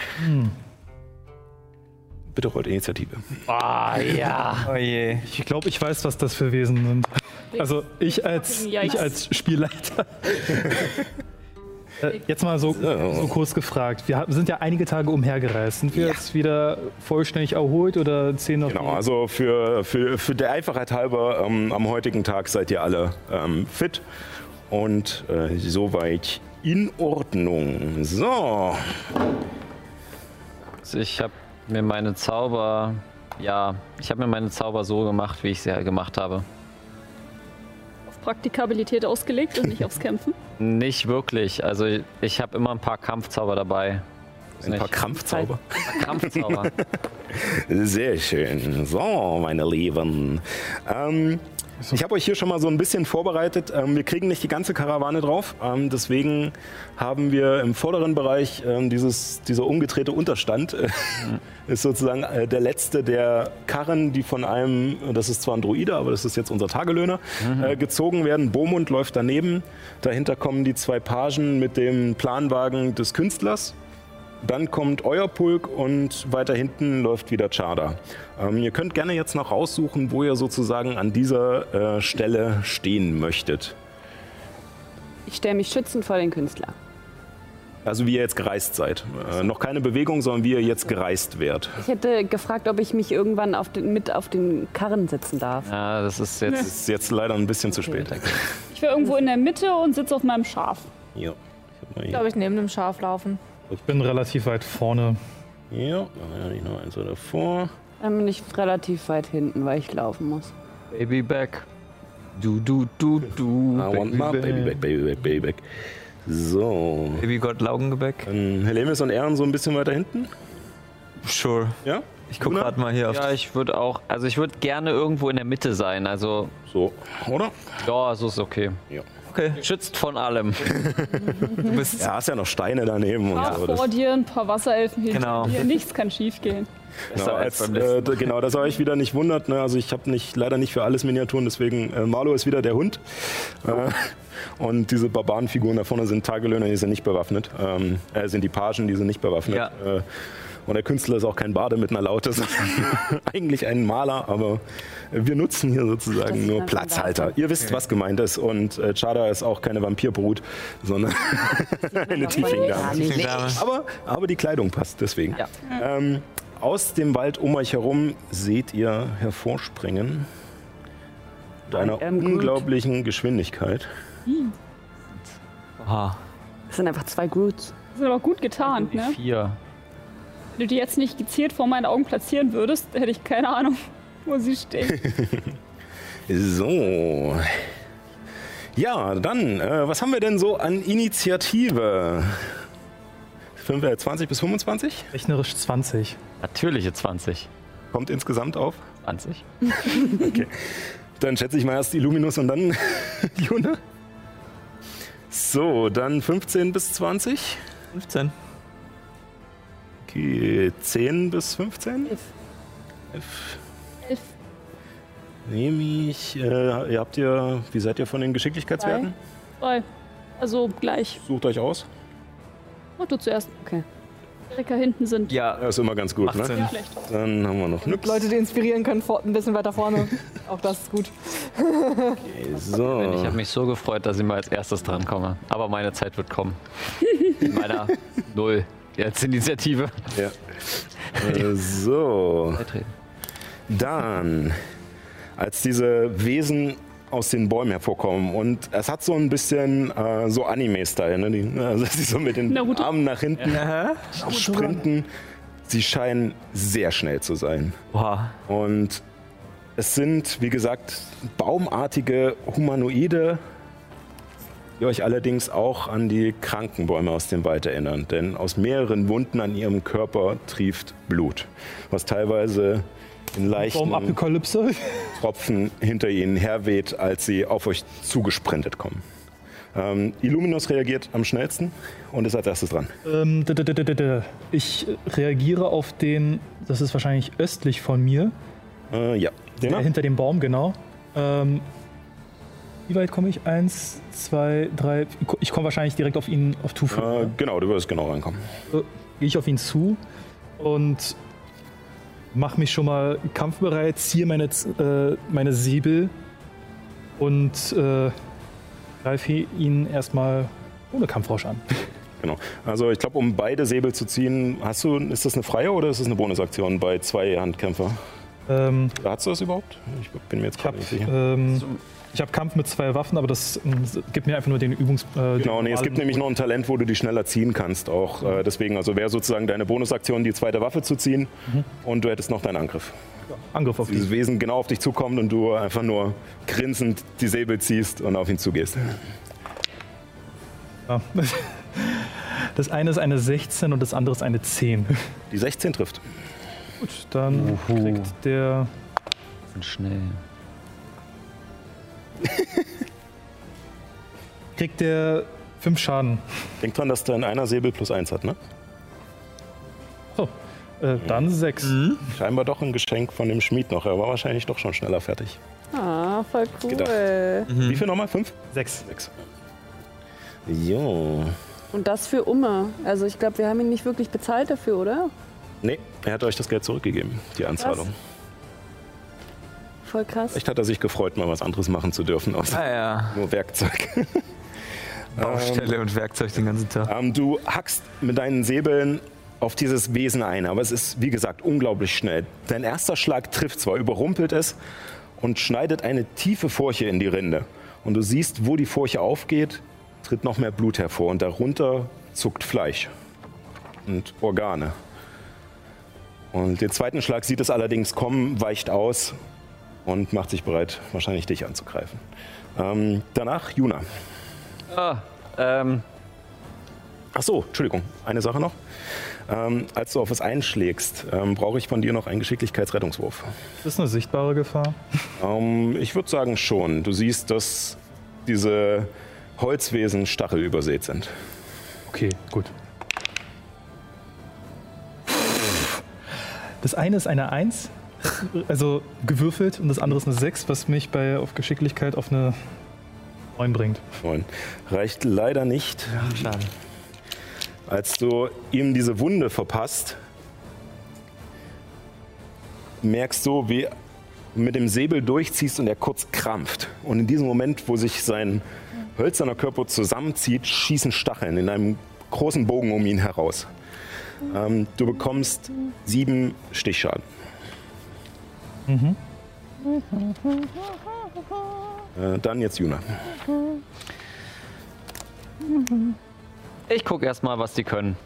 Bitte rollt Initiative. Ah, ja. Oh je. Ich glaube, ich weiß, was das für Wesen sind. Also ich als, ich als Spielleiter. *laughs* Äh, Jetzt mal so, so kurz gefragt. Wir sind ja einige Tage umhergereist. Sind wir jetzt wieder vollständig erholt oder zehn noch? Genau, also für, für, für der Einfachheit halber, ähm, am heutigen Tag seid ihr alle ähm, fit und äh, soweit in Ordnung. So, Also ich habe mir meine Zauber, ja, ich habe mir meine Zauber so gemacht, wie ich sie halt gemacht habe. Praktikabilität ausgelegt und nicht aufs Kämpfen. *laughs* Nicht wirklich. Also ich habe immer ein paar Kampfzauber dabei. Ein paar Krampfzauber. Kampfzauber. *laughs* Sehr schön. So, meine Lieben. Ähm, ich habe euch hier schon mal so ein bisschen vorbereitet. Ähm, wir kriegen nicht die ganze Karawane drauf. Ähm, deswegen haben wir im vorderen Bereich ähm, dieses, dieser umgedrehte Unterstand. Äh, ist sozusagen äh, der letzte der Karren, die von einem, das ist zwar ein Druide, aber das ist jetzt unser Tagelöhner, äh, gezogen werden. Bomund läuft daneben. Dahinter kommen die zwei Pagen mit dem Planwagen des Künstlers. Dann kommt euer Pulk und weiter hinten läuft wieder Chada. Ähm, ihr könnt gerne jetzt noch raussuchen, wo ihr sozusagen an dieser äh, Stelle stehen möchtet. Ich stelle mich schützend vor den Künstler. Also wie ihr jetzt gereist seid. Äh, noch keine Bewegung, sondern wie ihr jetzt gereist wärt. Ich hätte gefragt, ob ich mich irgendwann auf den, mit auf den Karren sitzen darf. ja, das ist jetzt. Ist jetzt leider ein bisschen zu spät. Ich wäre irgendwo in der Mitte und sitze auf meinem Schaf. Ja. Ich Ich glaube, ich neben dem Schaf laufen. Ich bin relativ weit vorne. Ja, dann habe ich noch eins davor. Dann bin ich relativ weit hinten, weil ich laufen muss. Baby back. Du, du, du, du. I want my baby back, baby back, baby back. So. Babygott Laugengebäck. Dann Helemis und Ehren so ein bisschen weiter hinten. Sure. Ja? Ich guck gerade mal hier auf. Ja, ich würde auch, also ich würde gerne irgendwo in der Mitte sein. Also, So, oder? ja, so ist okay. Okay. Schützt von allem. *laughs* Du bist. Ja, hast ja noch Steine daneben und Auch so. Vor dir ein paar Wasserelfen hinter Genau. dir. Nichts kann schief gehen. genau, als, äh, genau, dass ihr euch wieder nicht wundert. Ne? Also ich habe nicht, leider nicht für alles Miniaturen, deswegen äh, Marlo ist wieder der Hund. Äh, und diese Barbarenfiguren da vorne sind Tagelöhner, die sind nicht bewaffnet. Ähm, äh, sind die Pagen, die sind nicht bewaffnet. Ja. Und der Künstler ist auch kein Bade mit einer Laute, sondern *laughs* eigentlich ein Maler, aber wir nutzen hier sozusagen nur Platzhalter. Ihr wisst, was gemeint ist. Und äh, Chada ist auch keine Vampirbrut, sondern *laughs* eine Tiefling-Dame. Dame. Aber, aber die Kleidung passt, deswegen. Ja. Ähm, aus dem Wald um euch herum seht ihr hervorspringen. Mit einer ähm, Groot. unglaublichen Geschwindigkeit. Oha. Das sind einfach zwei Groots. Das ist aber gut getarnt, ne? Vier. Wenn du die jetzt nicht gezielt vor meinen Augen platzieren würdest, hätte ich keine Ahnung, *laughs* wo sie stehen. *laughs* So. Ja, dann, äh, was haben wir denn so an Initiative? Fünf- äh, 20 bis 25? Rechnerisch 20. Natürliche 20. Kommt insgesamt auf. 20. *laughs* Dann schätze ich mal erst Illuminus und dann Juna. So, dann 15 bis 20. 15. Okay, 10 bis 15. Elf. Elf. Elf. Nehme ich. Äh, ihr habt ihr, wie seid ihr von den Geschicklichkeitswerten? Drei. Also gleich. Sucht euch aus. Mach du zuerst. Okay. Direkt hinten sind. Ja, Ja, ist immer ganz gut, macht ne? Sinn. Schlecht. Dann haben wir noch nix. Leute, die inspirieren können, vor, ein bisschen weiter vorne. *laughs* Auch das ist gut. So. Ich habe mich so gefreut, dass ich mal als erstes drankomme. Aber meine Zeit wird kommen. In meiner *laughs* Null. Jetzt Initiative. Ja. Äh, so. Dann, als diese Wesen aus den Bäumen hervorkommen und es hat so ein bisschen äh, so Anime-Style, ne? Die, also *laughs* sie so mit den Naruto. Armen nach hinten sprinten. Sie scheinen sehr schnell zu sein. Oha. Und es sind, wie gesagt, baumartige Humanoide, die euch allerdings auch an die Krankenbäume aus dem Wald erinnern. Denn aus mehreren Wunden an ihrem Körper trieft Blut, was teilweise in leichten. Tropfen hinter ihnen herweht, als sie auf euch zugesprintet kommen. Ähm, Illuminus reagiert am schnellsten und ist als erstes dran. Ähm, ich reagiere auf den, das ist wahrscheinlich östlich von mir, Äh, ja, den der er? hinter dem Baum, genau. Ähm, wie weit komme ich? Eins, zwei, drei. Ich komme wahrscheinlich direkt auf ihn auf Tufe. Äh, genau, du wirst genau reinkommen. Gehe ich auf ihn zu und mache mich schon mal kampfbereit, ziehe meine, äh, meine Säbel und äh, greife ihn erstmal ohne Kampfrausch an. *laughs* Genau. Also ich glaube, um beide Säbel zu ziehen, hast du, ist das eine freie oder ist das eine Bonusaktion bei zwei Handkämpfer? Ähm, Hast du das überhaupt? Ich bin mir jetzt gerade nicht sicher. ähm, ich hab Kampf mit zwei Waffen, aber das ähm, gibt mir einfach nur den Übungs. Äh, den Genau, nee, es gibt nämlich noch ein Talent, wo du die schneller ziehen kannst. Auch äh, deswegen, also wäre sozusagen deine Bonusaktion, die zweite Waffe zu ziehen und du hättest noch deinen Angriff. Angriff auf Dieses ihn. Wesen genau auf dich zukommt und du einfach nur grinsend die Säbel ziehst und auf ihn zugehst. Ja. *laughs* Das eine ist eine 16 und das andere ist eine 10. Die 16 trifft. Gut, dann kriegt der Sind schnell. *laughs* kriegt der 5 Schaden. Denk dran, dass der in einer Säbel plus 1 hat, ne? So, äh, dann 6. Scheinbar doch ein Geschenk von dem Schmied noch. Er war wahrscheinlich doch schon schneller fertig. Ah, voll cool. Gedacht. Wie viel nochmal? Fünf? 6. Sechs. Jo. Und das für Umme. Also ich glaube, wir haben ihn nicht wirklich bezahlt dafür, oder? Nee, er hat euch das Geld zurückgegeben, die Anzahlung. Voll krass. Echt hat er sich gefreut, mal was anderes machen zu dürfen, außer Ah ja, nur Werkzeug. *laughs* Baustelle und Werkzeug den ganzen Tag. Ähm, du hackst mit deinen Säbeln auf dieses Wesen ein, aber es ist, wie gesagt, unglaublich schnell. Dein erster Schlag trifft zwar, überrumpelt es und schneidet eine tiefe Furche in die Rinde. Und du siehst, wo die Furche aufgeht, tritt noch mehr Blut hervor und darunter zuckt Fleisch und Organe. Und den zweiten Schlag sieht es allerdings kommen, weicht aus und macht sich bereit, wahrscheinlich dich anzugreifen. Ähm, danach Juna. Ah, ähm, Ach so, Entschuldigung, eine Sache noch. Ähm, als du auf es einschlägst, ähm, brauche ich von dir noch einen Geschicklichkeitsrettungswurf. Das ist eine sichtbare Gefahr. Ähm, ich würde sagen schon. Du siehst, dass diese Holzwesen stachelübersät sind. Okay, gut. Das eine ist eine 1, also gewürfelt, und das andere ist eine 6, was mich bei auf Geschicklichkeit auf eine 9 bringt. Neun. Reicht leider nicht. Schade. Als du ihm diese Wunde verpasst, merkst du, wie du mit dem Säbel durchziehst und er kurz krampft. Und in diesem Moment, wo sich sein hölzerner Körper zusammenzieht, schießen Stacheln in einem großen Bogen um ihn heraus. Ähm, du bekommst sieben Stichschaden. Äh, dann jetzt Juna. ich gucke erstmal, was die können.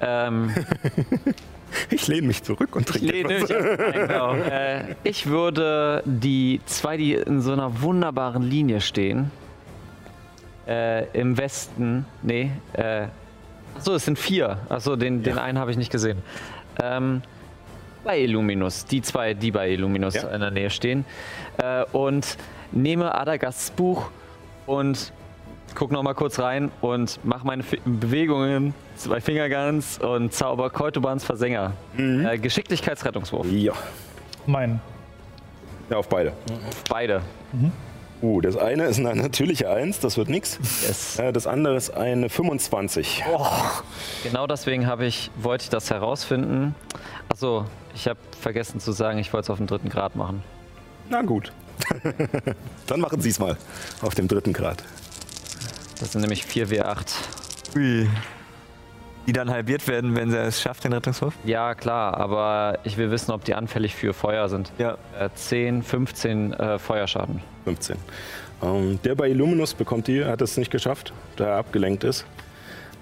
Ähm, *laughs* Ich lehne mich zurück und trinke ich, nein, genau. äh, ich würde die zwei, die in so einer wunderbaren Linie stehen, äh, im Westen, nee, äh, achso, es sind vier. Achso, den, den einen habe ich nicht gesehen. Ähm, bei Illuminus, die zwei, die bei Illuminus Ja. in der Nähe stehen. Äh, und nehme Adagasts Buch und guck noch mal kurz rein und mach meine Fi Bewegungen, zwei Fingerguns und zauber Keutobans Versänger. Äh, Geschicklichkeitsrettungswurf. Ja. Mein. ja, auf beide. Beide. Uh, das eine ist eine natürliche 1, das wird nix. Yes. Äh, Das andere ist eine 25. Genau deswegen ich, wollte ich das herausfinden. Achso, ich habe vergessen zu sagen, ich wollte es auf dem dritten Grad machen. Na gut. *laughs* Dann machen Sie es mal auf dem dritten Grad. Das sind nämlich 4W8. Ui. Die dann halbiert werden, wenn sie es schafft, den Rettungswurf? Ja, klar, aber ich will wissen, ob die anfällig für Feuer sind. Ja. Äh, 10, 15 äh, Feuerschaden. 15. Ähm, der bei Illuminus bekommt die, hat es nicht geschafft, da er abgelenkt ist.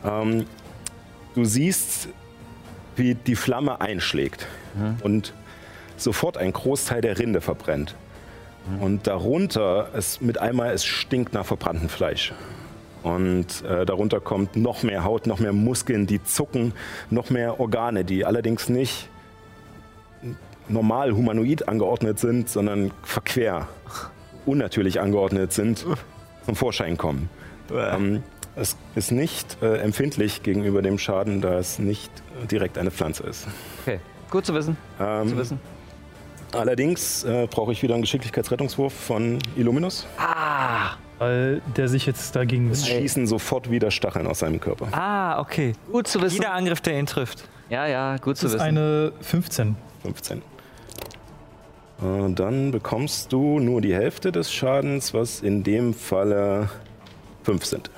Ähm, du siehst, wie die Flamme einschlägt und sofort ein Großteil der Rinde verbrennt. Und darunter, es mit einmal, es stinkt nach verbranntem Fleisch. Und äh, darunter kommt noch mehr Haut, noch mehr Muskeln, die zucken, noch mehr Organe, die allerdings nicht normal humanoid angeordnet sind, sondern verquer, unnatürlich angeordnet sind, zum Vorschein kommen. Ähm, es ist nicht äh, empfindlich gegenüber dem Schaden, da es nicht direkt eine Pflanze ist. Okay, gut zu wissen. Ähm, Zu wissen. Allerdings äh, brauche ich wieder einen Geschicklichkeitsrettungswurf von Illuminus. Ah, Weil der sich jetzt dagegen. Es schießen sofort wieder Stacheln aus seinem Körper. Ah, okay. gut zu wissen. Jeder Angriff, der ihn trifft. Ja, ja, gut zu Das ist wissen. eine 15. 15. Äh, dann bekommst du nur die Hälfte des Schadens, was in dem Falle 5 sind.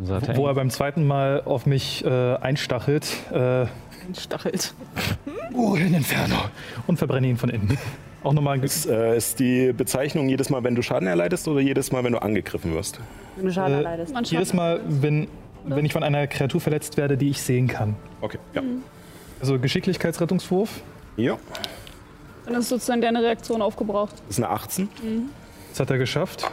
Wo er beim zweiten Mal auf mich äh, einstachelt. Äh, Stachelt. oh, in Inferno. Und verbrenne ihn von innen. Auch nochmal. Das äh, ist die Bezeichnung jedes Mal, wenn du Schaden erleidest oder jedes Mal, wenn du angegriffen wirst? Wenn du Schaden Äh, erleidest. Man Jedes Mal, wenn, wenn ich von einer Kreatur verletzt werde, die ich sehen kann. Okay, ja. Also Geschicklichkeitsrettungswurf. Ja, Dann ist sozusagen deine Reaktion aufgebraucht. das ist eine 18. Das hat er geschafft.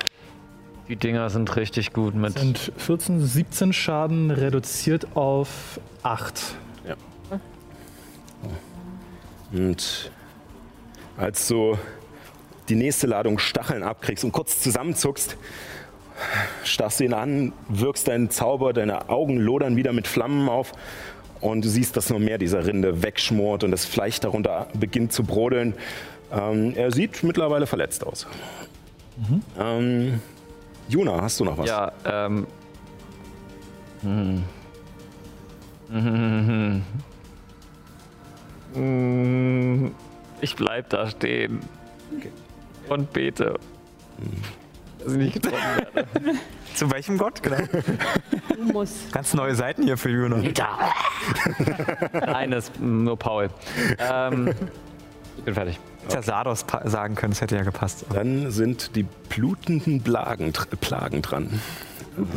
Die Dinger sind richtig gut mit. Sind 14, 17 Schaden reduziert auf 8. Und als du die nächste Ladung Stacheln abkriegst und kurz zusammenzuckst, starrst du ihn an, wirkst deinen Zauber, deine Augen lodern wieder mit Flammen auf und du siehst, dass noch mehr dieser Rinde wegschmort und das Fleisch darunter beginnt zu brodeln. Ähm, er sieht mittlerweile verletzt aus. Ähm, Juna, hast du noch was? Ja, ähm. Hm. Hm. Ich bleib da stehen. Und bete. Dass ich nicht getroffen werde. *laughs* Zu welchem Gott? Genau. Du musst. Ganz neue Seiten hier für Juno. Nein, das ist nur Paul. Ähm, ich bin fertig. Hätte ja Sardos pa- sagen können, das hätte ja gepasst. Dann sind die blutenden Plagen, Plagen dran.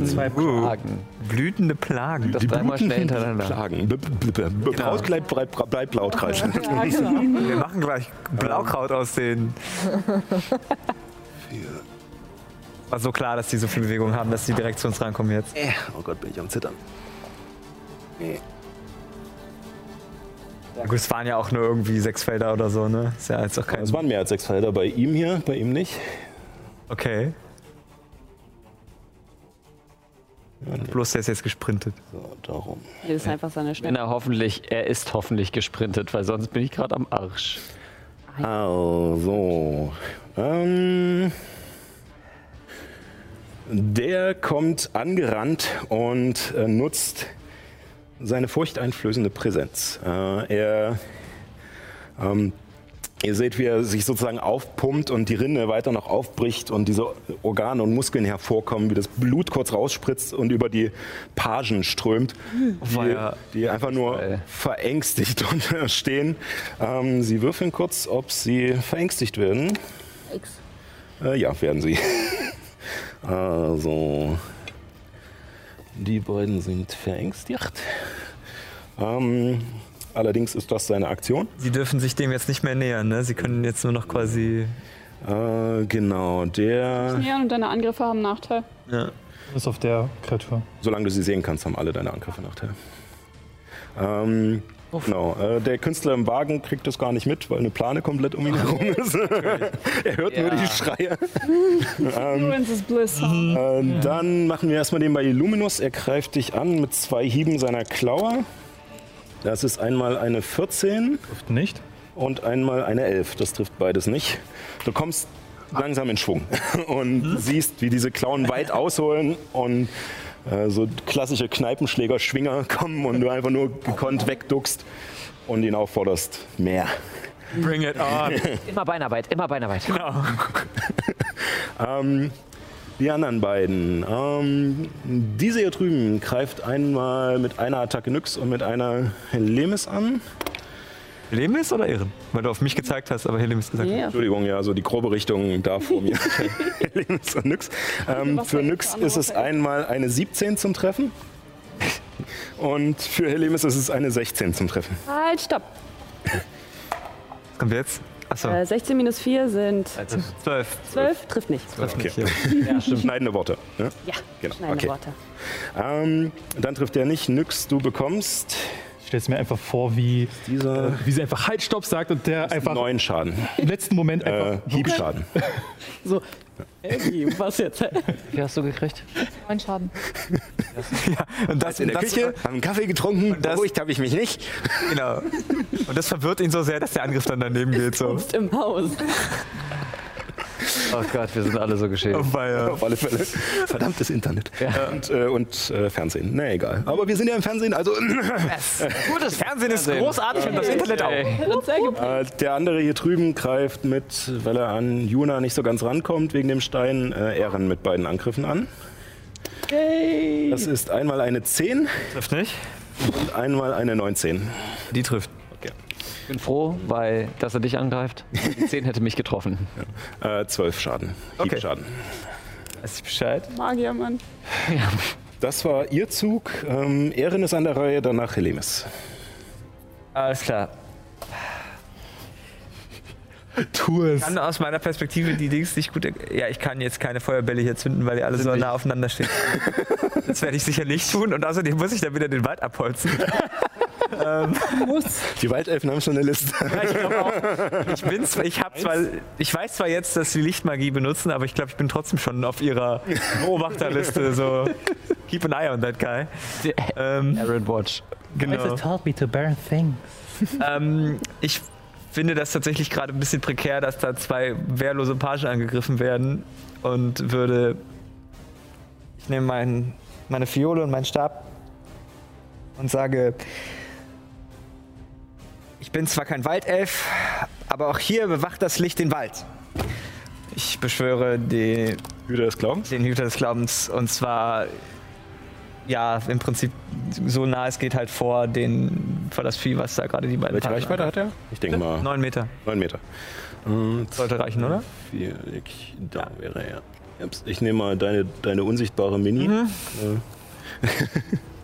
Zwei Fragen. Blütende Plagen. Das dreimal schnell hintereinander. Plagen. B b b b Braut bleibt, bleibt Lautkreis. Wir machen gleich Blaukraut aus den. War so klar, dass die so viel Bewegung haben, dass die direkt zu uns rankommen jetzt. Oh Gott, bin ich am Zittern. Ja, gut, es waren ja auch nur irgendwie sechs Felder oder so, ne? Ist ja jetzt auch kein. Es waren mehr als sechs Felder bei ihm hier, bei ihm nicht. Okay. Bloß der ist jetzt gesprintet. So, darum. Hier ist einfach seine Wenn Schnelle. er hoffentlich, er ist hoffentlich gesprintet, weil sonst bin ich gerade am Arsch. Also. Ähm, der kommt angerannt und äh, nutzt seine furchteinflößende Präsenz. Äh, er. Ähm, Ihr seht, wie er sich sozusagen aufpumpt und die Rinde weiter noch aufbricht und diese Organe und Muskeln hervorkommen, wie das Blut kurz rausspritzt und über die Pagen strömt, die, Weia. die einfach nur verängstigt *laughs* stehen. Ähm, sie würfeln kurz, ob sie verängstigt werden. Äh, ja, werden sie. *laughs* also, die beiden sind verängstigt. Ähm, allerdings ist das seine Aktion. Sie dürfen sich dem jetzt nicht mehr nähern, ne? Sie können jetzt nur noch quasi. Äh, genau, der. Ja, und deine Angriffe haben Nachteil. Ja. Ist auf der Kreatur. Solange du sie sehen kannst, haben alle deine Angriffe Nachteil. Ähm, genau, äh, der Künstler im Wagen kriegt das gar nicht mit, weil eine Plane komplett um ihn herum ist. *laughs* er hört nur die Schreie. *laughs* Huh? Äh, Dann machen wir erstmal den bei Illuminus. Er greift dich an mit zwei Hieben seiner Klaue. Das ist einmal eine 14 Trifft nicht. und einmal eine 11. Das trifft beides nicht. Du kommst langsam in Schwung *laughs* und siehst, wie diese Klauen weit ausholen und äh, so klassische Kneipenschläger-Schwinger *laughs* kommen und du einfach nur gekonnt wegduckst und ihn aufforderst, mehr. Bring it on. Immer Beinarbeit, immer Beinarbeit. *laughs* Ähm, die anderen beiden. Ähm, diese hier drüben greift einmal mit einer Attacke Nyx und mit einer Helemis an. Helemis oder Ehren? Weil du auf mich gezeigt hast, aber Helemis gesagt Ja. Entschuldigung, ja, so die grobe Richtung da vor mir. *laughs* Helemis und Nyx. Ähm, für Nyx ist es einmal eine 17 zum Treffen. Und für Helemis ist es eine 16 zum Treffen. Halt, stopp. Was kommt jetzt? Achso, Äh, 16 minus 4 sind zwölf. 12, trifft nicht. Okay. Ja, stimmt. Schneidende Worte. Ne? Ja, Genau, schneidende okay. Worte. Ähm, dann trifft er nicht. Nyx, du bekommst stelle es mir einfach vor, wie, Dieser wie sie einfach Halt, Stopp sagt und der einfach neun Schaden. im letzten Moment Äh, einfach. Hiebschaden. *laughs* So, Ey, was jetzt? *laughs* Wie hast du gekriegt? Neun Schaden. *laughs* Und das In der das, Küche, haben einen Kaffee getrunken, das- beruhigt habe ich mich nicht. Genau. Und das verwirrt ihn so sehr, dass der Angriff dann daneben geht. So. Im Haus. Oh Gott, wir sind alle so geschädigt. Weil, Auf alle Fälle. Verdammtes Internet. Und, äh, und äh, Fernsehen. Na egal. Aber wir sind ja im Fernsehen, also gutes Fernsehen ist großartig und das Internet auch. äh, der andere hier drüben greift mit, weil er an Juna nicht so ganz rankommt wegen dem Stein, äh, Ehren mit beiden Angriffen an. Das ist einmal eine 10 Trifft nicht. und einmal eine 19. Die trifft. Ich bin froh, weil, dass er dich angreift. Die 10 hätte mich getroffen. *laughs* Äh, 12 Schaden. Okay. Hiebschaden. Weiß ich Bescheid. Magier, Mann. Das war ihr Zug. Ähm, Ehren ist an der Reihe, danach Helemis. Alles klar. Tu es. Ich kann aus meiner Perspektive die Dings nicht gut. Ja, ich kann jetzt keine Feuerbälle hier zünden, weil ihr alle so nah aufeinander steht. das werde ich sicher nicht tun und außerdem muss ich dann wieder den Wald abholzen. *laughs* Die Waldelfen haben schon eine Liste. Ja, ich glaube auch. Ich, bin zwar, ich, hab zwar, ich weiß zwar jetzt, dass sie Lichtmagie benutzen, aber ich glaube, ich bin trotzdem schon auf ihrer Beobachterliste. So, keep an eye on that guy. Ähm, Aaron Watch. genau. taught me to burn things. Ähm, ich finde das tatsächlich gerade ein bisschen prekär, dass da zwei wehrlose Pagen angegriffen werden und würde. Ich nehme mein, meine Fiole und meinen Stab und sage: Ich bin zwar kein Waldelf, aber auch hier bewacht das Licht den Wald. Ich beschwöre die, Hüter des Glaubens. den Hüter des Glaubens und zwar. Ja, im Prinzip so nah es geht halt vor, den, vor das Vieh, was da gerade die beiden Welche Pagen Reichweite hat er? Ich denke mal Neun Meter. 9 Meter. Und Sollte reichen, oder? vier, ich- da wäre er. Ich nehme mal deine, deine unsichtbare Mini. Mhm. *laughs*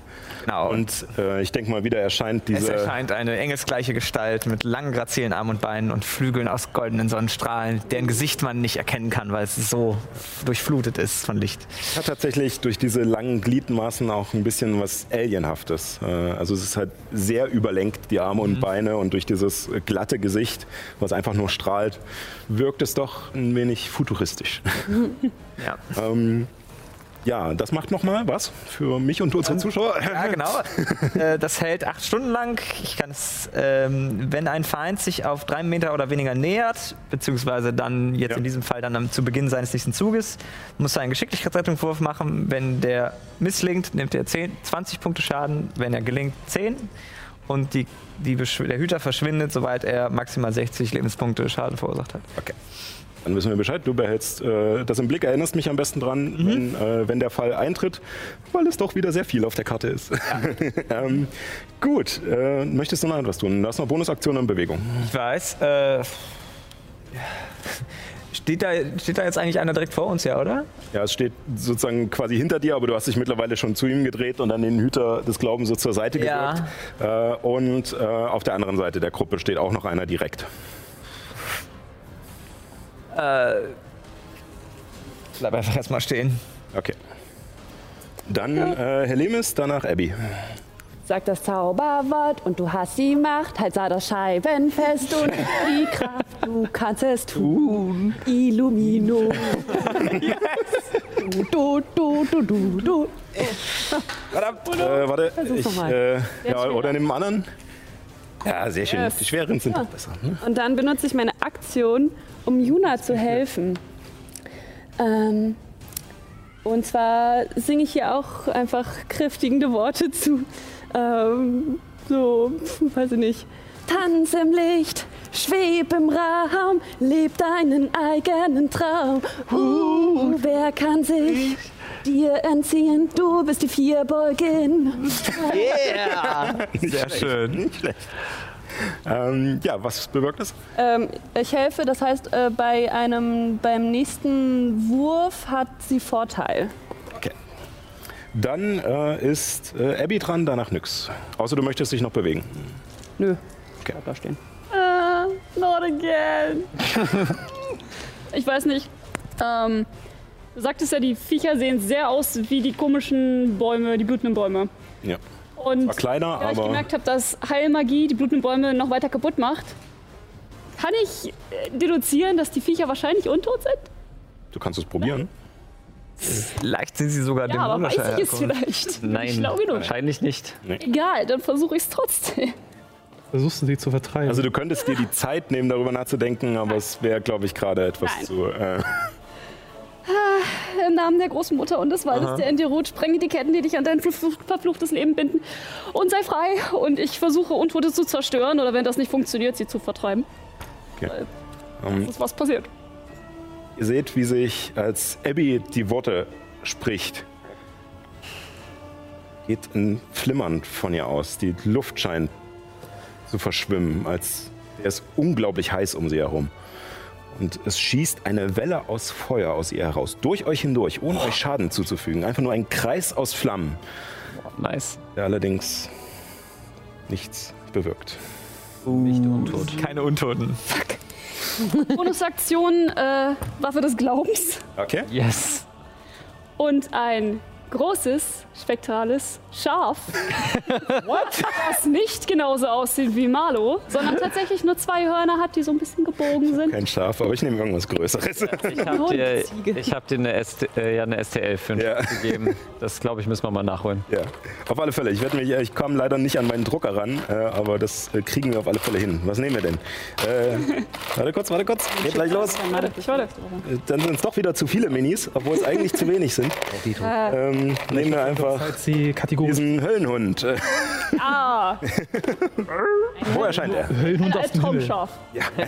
Genau. Und äh, ich denke mal, wieder erscheint es diese. erscheint eine engelsgleiche Gestalt mit langen, grazilen Armen und Beinen und Flügeln aus goldenen Sonnenstrahlen, deren Gesicht man nicht erkennen kann, weil es so durchflutet ist von Licht. hat tatsächlich durch diese langen Gliedmaßen auch ein bisschen was Alienhaftes. Äh, Also es ist halt sehr überlenkt, die Arme Mhm. und Beine und durch dieses glatte Gesicht, was einfach nur strahlt, wirkt es doch ein wenig futuristisch. *laughs* Ja, ähm, ja, das macht nochmal was für mich und unsere Zuschauer. ja genau. *laughs* Äh, das hält acht Stunden lang. Ich kann es, ähm, wenn ein Feind sich auf drei Meter oder weniger nähert, beziehungsweise dann jetzt Ja. in diesem Fall dann am, zu Beginn seines nächsten Zuges, muss er einen Geschicklichkeitsrettungswurf machen. Wenn der misslingt, nimmt er 10, 20 Punkte Schaden. Wenn er gelingt, 10. Und die, die, der Hüter verschwindet, sobald er maximal 60 Lebenspunkte Schaden verursacht hat. Okay. Dann wissen wir Bescheid. Du behältst äh, das im Blick, erinnerst mich am besten dran, Mhm. wenn, äh, wenn der Fall eintritt, weil es doch wieder sehr viel auf der Karte ist. *laughs* ähm, gut, äh, möchtest du noch etwas tun? Du hast noch Bonusaktionen und Bewegung. Ich weiß. Äh, steht, da, steht da jetzt eigentlich einer direkt vor uns, ja, oder? Ja, es steht sozusagen quasi hinter dir, aber du hast dich mittlerweile schon zu ihm gedreht und dann den Hüter des Glaubens so zur Seite Ja. gedrückt. Äh, und äh, auf der anderen Seite der Gruppe steht auch noch einer direkt. Äh, bleib einfach erstmal stehen. Okay. Dann äh, Helemis, danach Abby. Sag das Zauberwort und du hast die Macht. Halt sah das Scheiben fest und die Kraft. Du kannst es tun. Illumino. *laughs* Du, du, du, du, du, du. Äh, warte, ich, nochmal. äh, ja, oder nimm einen anderen. Ja, sehr schön. Die schweren sind doch besser. Ne? Und dann benutze ich meine Aktion, um Juna zu helfen. Ähm, und zwar singe ich hier auch einfach kräftigende Worte zu. Ähm, so, *laughs* weiß ich nicht. Tanz im Licht, schweb im Raum, leb deinen eigenen Traum. Uh, wer kann sich dir entziehen? Du bist die Vierbeugin. Sehr schön. Nicht schlecht. Ähm, ja, was bewirkt das? Ähm, ich helfe, das heißt, äh, bei einem, beim nächsten Wurf hat sie Vorteil. Okay. Dann äh, ist äh, Abby dran, danach nix. Außer du möchtest dich noch bewegen. Nö. Okay. Bleib da stehen. Ah, not again. *laughs* ich weiß nicht. Ähm, du sagtest ja, die Viecher sehen sehr aus wie die komischen Bäume, die blutenden Bäume. Ja. Und War kleiner, da ich gemerkt habe, dass Heilmagie die blutenden Bäume noch weiter kaputt macht, kann ich äh, deduzieren, dass die Viecher wahrscheinlich untot sind? du kannst es probieren. Vielleicht sind sie sogar Ja, aber weiß dämonischer ich es vielleicht? *laughs* Nein, Schlau genug. wahrscheinlich nicht. Egal, dann versuche ich es trotzdem. Versuchst du sie zu vertreiben? Also du könntest dir die Zeit nehmen, darüber nachzudenken, aber es wäre, glaube ich, gerade etwas Nein. zu... Äh, Im Namen der Großmutter und des Waldes, der in dir ruht, sprenge die Ketten, die dich an dein verfluch- verfluchtes Leben binden und sei frei. Und ich versuche, Untote zu zerstören oder wenn das nicht funktioniert, sie zu vertreiben. Okay. Weil ähm, Das ist was passiert. Ihr seht, wie sich, als Abby die Worte spricht, geht ein Flimmern von ihr aus. Die Luft scheint zu verschwimmen, als wäre es unglaublich heiß um sie herum. Und es schießt eine Welle aus Feuer aus ihr heraus, durch euch hindurch, ohne euch Schaden zuzufügen. Einfach nur ein Kreis aus Flammen, Nice. der allerdings nichts bewirkt. Nicht untot. Keine Untoten. Bonusaktion, äh, Waffe des Glaubens Okay? Yes. und ein großes, spektrales Schaf. *laughs* Das nicht genauso aussieht wie Marlo, sondern tatsächlich nur zwei Hörner hat, die so ein bisschen gebogen sind. Kein Schaf, aber ich nehme irgendwas Größeres. Ich habe dir, ich hab dir eine, ST, äh, ja, eine STL 5 Ja. gegeben. Das glaube ich, müssen wir mal nachholen. Ja, auf alle Fälle. Ich, mich, ich komme leider nicht an meinen Drucker ran, äh, aber das äh, kriegen wir auf alle Fälle hin. Was nehmen wir denn? Äh, warte kurz, warte kurz. Geht gleich los. Ich warte. Äh, Dann sind es doch wieder zu viele Minis, obwohl es eigentlich zu wenig sind. Ähm, nehmen wir einfach diesen Höllenhund. Ah, *laughs* wo erscheint er? Höllenhund aus ein dem. Traumschaf. Ja, *laughs*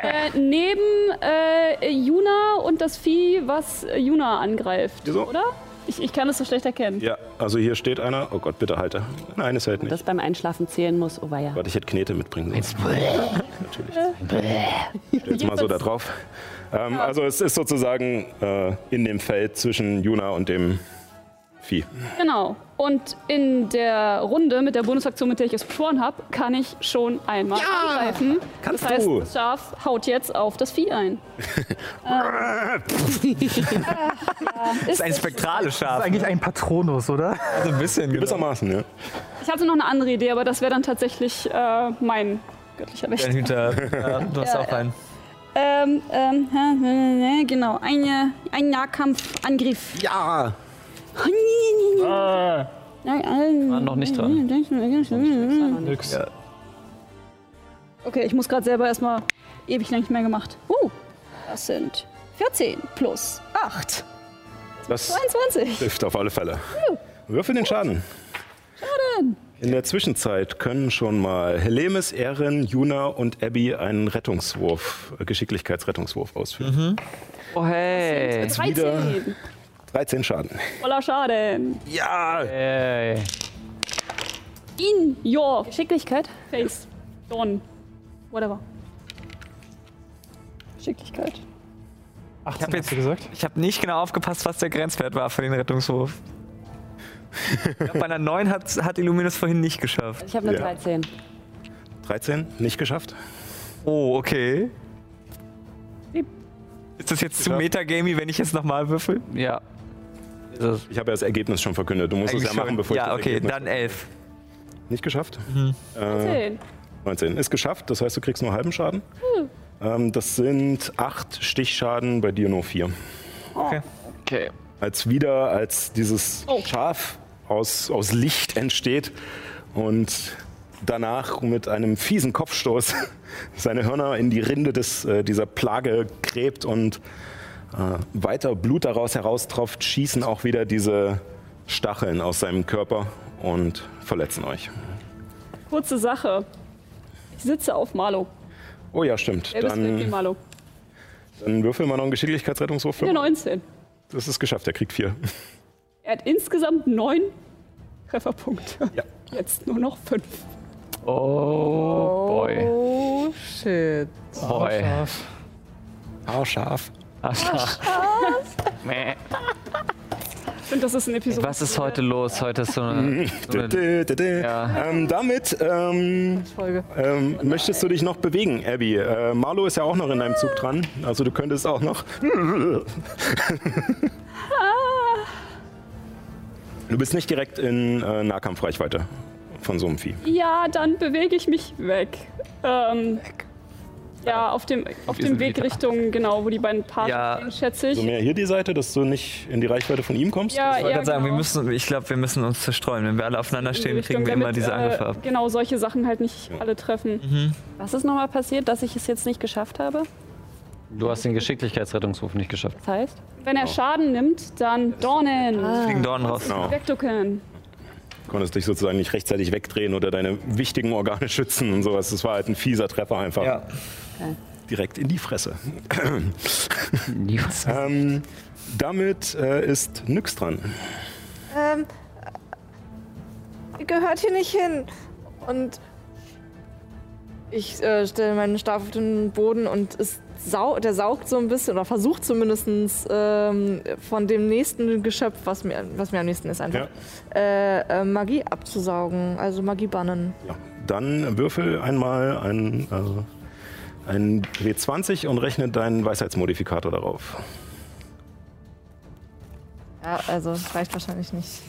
Äh, neben äh, Juna und das Vieh, was Juna angreift, Wieso? oder? Ich, ich kann es so schlecht erkennen. ja, also hier steht einer. Oh Gott, bitte halte. Nein, es hält nicht. Das beim Einschlafen zählen muss, oh weia. Warte, ich hätte Knete mitbringen sollen. Natürlich. Stell's mal so da drauf. Ähm, also es ist sozusagen äh, in dem Feld zwischen Juna und dem Vieh. Genau. Und in der Runde mit der Bonusaktion, mit der ich es beschworen habe, kann ich schon einmal angreifen. kannst das heißt, du. das Schaf haut jetzt auf das Vieh ein. *laughs* Das ist ein spektrales Das ist Schaf. eigentlich ein Patronus, oder? Also ein bisschen. Genau. Gewissermaßen, ja. Ich hatte noch eine andere Idee, aber das wäre dann tatsächlich äh, mein göttlicher Wächter. Dein Hüter. Ja, du hast Ja, auch ja. einen. Ähm, ähm, genau. Eine, ein Nahkampfangriff. Ja! Ah, war noch nicht dran. Nix. Ja. Okay, ich muss gerade selber erstmal ewig lang nicht mehr gemacht. Uh, das sind 14 plus 8. Das 22. trifft auf alle Fälle. Würfel den Schaden. Schaden. In der Zwischenzeit können schon mal Helemis, Erin, Juna und Abby einen Rettungswurf, äh, Geschicklichkeitsrettungswurf ausführen. Oh hey. Jetzt wieder 13. 13 Schaden. Voller Schaden. Ja! Hey. In your Geschicklichkeit. Face. Dawn. Whatever. Geschicklichkeit. 18 hab jetzt- hast du gesagt? Ich habe nicht genau aufgepasst, was der Grenzwert war für den Rettungswurf. Glaub, bei einer 9 hat, hat Illuminus vorhin nicht geschafft. Ich habe eine Ja. 13. 13, nicht geschafft. Oh, okay. Ist das jetzt zu Ja. metagamey, wenn ich jetzt nochmal würfel? Ja. Ich habe ja das Ergebnis schon verkündet. Du musst es ja machen, bevor ich Ja, das okay, Ergebnis dann 11. Nicht geschafft? Mhm. Äh, 10. 19. Ist geschafft, das heißt, du kriegst nur halben Schaden. Ähm, das sind 8 Stichschaden, bei dir nur 4. Okay. Als wieder, als dieses Oh. Schaf aus, aus Licht entsteht und danach mit einem fiesen Kopfstoß *laughs* seine Hörner in die Rinde des, äh, dieser Plage gräbt und äh, weiter Blut daraus heraustropft, schießen auch wieder diese Stacheln aus seinem Körper und verletzen euch. Kurze Sache. Ich sitze auf Marlo. Oh ja, stimmt. Er Dann, Marlo. dann würfel mal noch einen Geschicklichkeitsrettungswurf. für Eine mich. 19. Das ist geschafft, er kriegt vier. Er hat insgesamt 9 Trefferpunkte. Ja. Jetzt nur noch 5. Oh boy. Oh, shit. Boy. Scharf. Schach. Meh. Ich finde, das ist eine Episode. Was ist heute los? Heute ist so eine. So eine. Ja. Ähm, damit ähm, Folge. ähm, möchtest du dich noch bewegen, Abby. Äh, Marlo ist ja auch noch in deinem Zug dran. Also du könntest auch noch. Du bist nicht direkt in äh, Nahkampfreichweite von so einem Vieh. Ja, dann bewege ich mich weg. Ähm, Ja, auf dem, auf Wir dem Weg Richtung, genau, wo die beiden Paare Ja. stehen, schätze ich. So mehr hier die Seite, dass du nicht in die Reichweite von ihm kommst? ja, Ich wollte ja, gerade sagen, wir genau. müssen, ich glaube, wir müssen uns zerstreuen. Wenn wir alle aufeinander stehen, Richtung, kriegen wir immer damit, diese Angriffe äh, ab. Genau, solche Sachen halt nicht alle treffen. Was ist nochmal passiert, dass ich es jetzt nicht geschafft habe? Du hast den Geschicklichkeitsrettungswurf nicht geschafft. Das heißt? Wenn er Schaden nimmt, dann Dornen. Fliegen Dornen raus. Genau. Wegducken. Du konntest dich sozusagen nicht rechtzeitig wegdrehen oder deine wichtigen Organe *laughs* schützen und sowas. Das war halt ein fieser Treffer einfach. Ja. Direkt in die Fresse. Die- Ähm, damit äh, ist Nyx dran. Ähm, äh, gehört hier nicht hin. Und ich äh, stelle meinen Stab auf den Boden und es sau der saugt so ein bisschen oder versucht zumindest ähm, von dem nächsten Geschöpf, was mir, was mir am nächsten ist, einfach äh, äh, Magie abzusaugen, also Magie bannen. Ja. Dann würfel einmal ein, äh, ein W20 und rechne deinen Weisheitsmodifikator darauf. Ja, also das reicht wahrscheinlich nicht.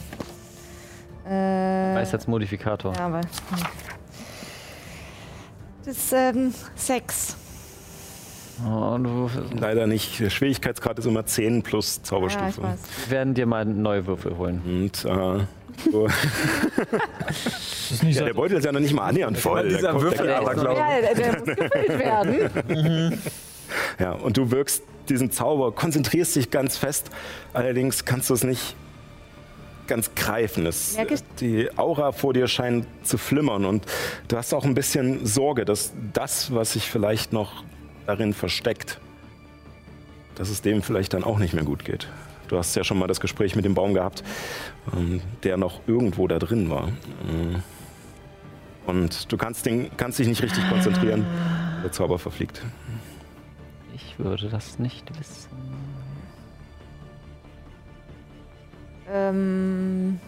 Äh, Weisheitsmodifikator. Ja, aber. hm. Das ist ähm, sechs. Oh, und du Leider nicht. Der Schwierigkeitsgrad ist immer 10 plus Ja, ich Zauberstufe. weiß. wir werden dir mal neue Würfel holen. und äh, so. *laughs* Das ist nicht ja, der Beutel ist ja noch nicht mal annähernd voll. Dieser Der Würfel der- aber, glaube Ja, der, muss gefüllt werden. *laughs* Ja, und du wirkst diesen Zauber, konzentrierst dich ganz fest, allerdings kannst du es nicht ganz greifen. Es, ich- die Aura vor dir scheint zu flimmern und du hast auch ein bisschen Sorge, dass das, was sich vielleicht noch darin versteckt, dass es dem vielleicht dann auch nicht mehr gut geht. Du hast ja schon mal das Gespräch mit dem Baum gehabt, ähm, der noch irgendwo da drin war. Ähm, Und du kannst, den, kannst dich nicht richtig konzentrieren. Der Zauber verfliegt. Ich würde das nicht wissen. Ähm,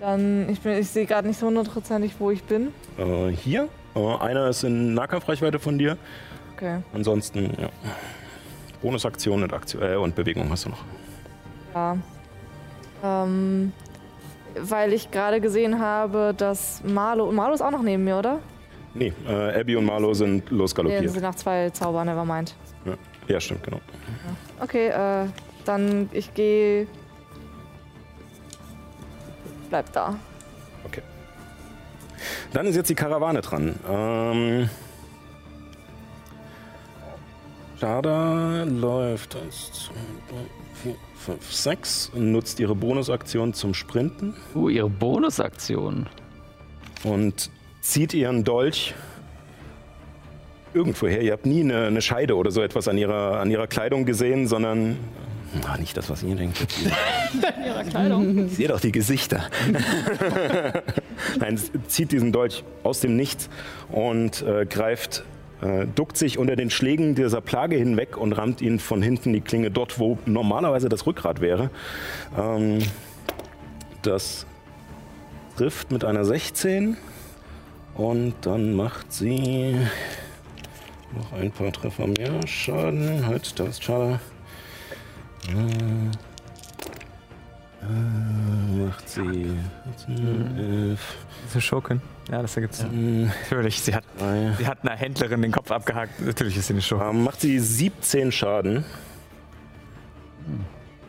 dann, ich, bin- ich sehe gerade nicht so hundertprozentig, wo ich bin. Äh, hier. Äh, einer ist in Nahkampfreichweite von dir. Okay. Ansonsten, ja. Bonusaktion und, Aktion, äh, und Bewegung hast du noch. Ja. Ähm, weil ich gerade gesehen habe, dass Marlo. Marlo ist auch noch neben mir, oder? Nee, äh, Abby und Marlo sind Nee, losgaloppiert. sind nach zwei Zaubern, nevermind. Ja. ja, stimmt, genau. Okay, äh, dann ich gehe. Bleib da. Okay. Dann ist jetzt die Karawane dran. Ähm, Jada läuft 1, 2, 3, 4, 5, 6 und nutzt ihre Bonusaktion zum Sprinten Uh, ihre Bonusaktion. und zieht ihren Dolch irgendwo her. Ihr habt nie eine, eine Scheide oder so etwas an ihrer, an ihrer Kleidung gesehen, sondern. Ah, nicht das, was ihr denkt. *laughs* Ihrer Kleidung. Sehe doch die Gesichter. *laughs* Nein, zieht diesen Dolch aus dem Nichts und äh, greift, äh, duckt sich unter den Schlägen dieser Plage hinweg und rammt ihn von hinten die Klinge dort, wo normalerweise das Rückgrat wäre. Ähm, das trifft mit einer 16 und dann macht sie noch ein paar Treffer mehr Schaden. Halt, da ist Schade. Äh, äh, macht sie 11, Diese Schurkin. Ja, das ergibt Sinn. Natürlich, sie hat, 3. sie hat einer Händlerin den Kopf abgehackt. Natürlich ist sie eine Schurkin. Ähm, macht sie 17 Schaden.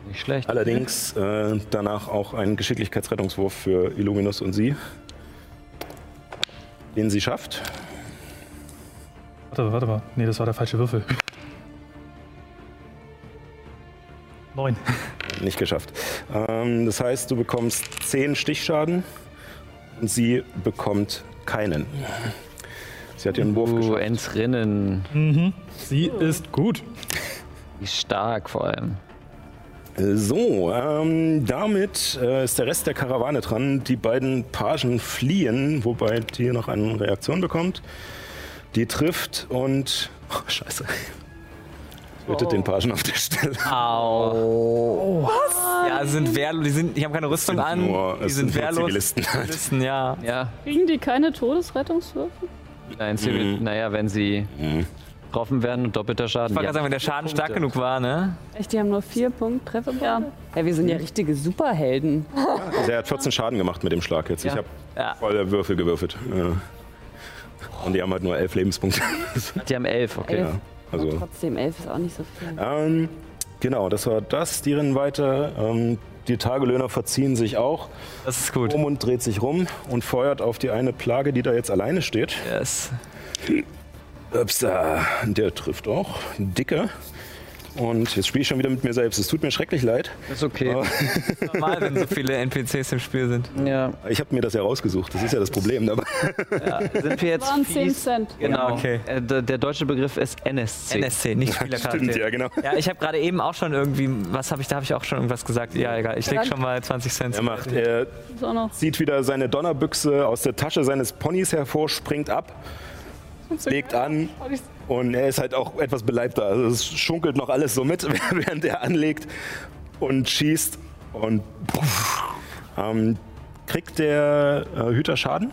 Nicht schlecht. Allerdings äh, danach auch einen Geschicklichkeitsrettungswurf für Illuminus und sie. Den sie schafft. warte, warte mal. Nee, das war der falsche Würfel. Neun. Nicht geschafft. Ähm, das heißt, du bekommst 10 Stichschaden und sie bekommt keinen. Sie hat ihren Wurf Uh, geschafft. entrinnen. Mhm. Sie ist gut. Wie stark vor allem. So, ähm, damit äh, ist der Rest der Karawane dran. Die beiden Pagen fliehen, wobei die noch eine Reaktion bekommt. Die trifft und. *laughs* Oh, scheiße. Tötet den Pagen auf der Stelle. Au. Ja, sie sind wehrlos. Die, sind, die haben keine Rüstung sind an. nur- die es sind sind nur wehrlos. Zivilisten halt. Zivilisten, ja. Ja, Kriegen die keine Todesrettungswürfe? nein, sie, Mhm. naja, wenn sie. Mhm. getroffen werden und doppelter Schaden. Ich wollte Ja. gerade sagen, wenn der Schaden stark Punkte. genug war, ne? Echt, die haben nur vier Punkte Treffer? Ja. ja, wir sind ja richtige Superhelden. *laughs* Also er hat 14 Schaden gemacht mit dem Schlag jetzt. Ich Ja. habe Ja. voll Würfel gewürfelt. Ja. Und die haben halt nur elf Lebenspunkte. Die haben elf, okay. Elf. Also, Trotzdem, elf ist auch nicht so viel. ähm, genau, das war das. Die rennen weiter. Ähm, die Tagelöhner verziehen sich auch. Das ist gut. Omund dreht sich rum und feuert auf die eine Plage, die da jetzt alleine steht. Yes. Upsa, der trifft auch. Dicke. Und jetzt spiele ich schon wieder mit mir selbst. Es tut mir schrecklich leid. Ist okay. Normal, wenn so viele NPCs im Spiel sind. Ja. Ich habe mir das ja rausgesucht. Das ist ja das Problem dabei. ja. Sind wir jetzt Waren 10 fies? Cent. Genau. Okay. Äh, der, der deutsche Begriff ist NSC. NSC, nicht Spielercharakter. Stimmt, ja, genau. Ja, ich habe gerade eben auch schon irgendwie, was habe ich, da habe ich auch schon irgendwas gesagt. Ja, egal, ich leg schon mal 20 Cent. Er macht, er Ist auch noch. zieht wieder seine Donnerbüchse aus der Tasche seines Ponys hervor, springt ab, legt an und er ist halt auch etwas beleibter. Also es schunkelt noch alles so mit, *laughs* während er anlegt und schießt und puff, ähm, kriegt der äh, Hüter Schaden?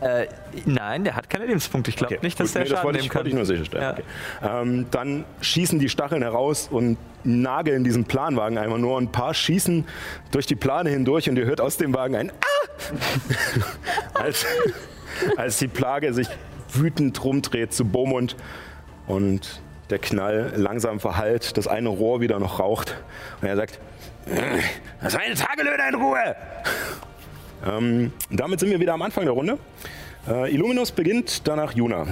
Äh, nein, der hat keine Lebenspunkte. Ich glaube Okay, nicht, dass gut, der nee, das Schaden wollte nehmen ich, wollte kann. ich nur sicherstellen. Ja. Okay. Ähm, dann schießen die Stacheln heraus und nageln diesen Planwagen einmal nur. Ein paar schießen durch die Plane hindurch und ihr hört aus dem Wagen ein Ah! *laughs* als, als die Plage sich wütend rumdreht zu Beaumont und der Knall langsam verhallt, das eine Rohr wieder noch raucht und er sagt, "Äh, das eine Tagelöhner in Ruhe! Ähm, damit sind wir wieder am Anfang der Runde. Äh, Illuminus beginnt, danach Juna.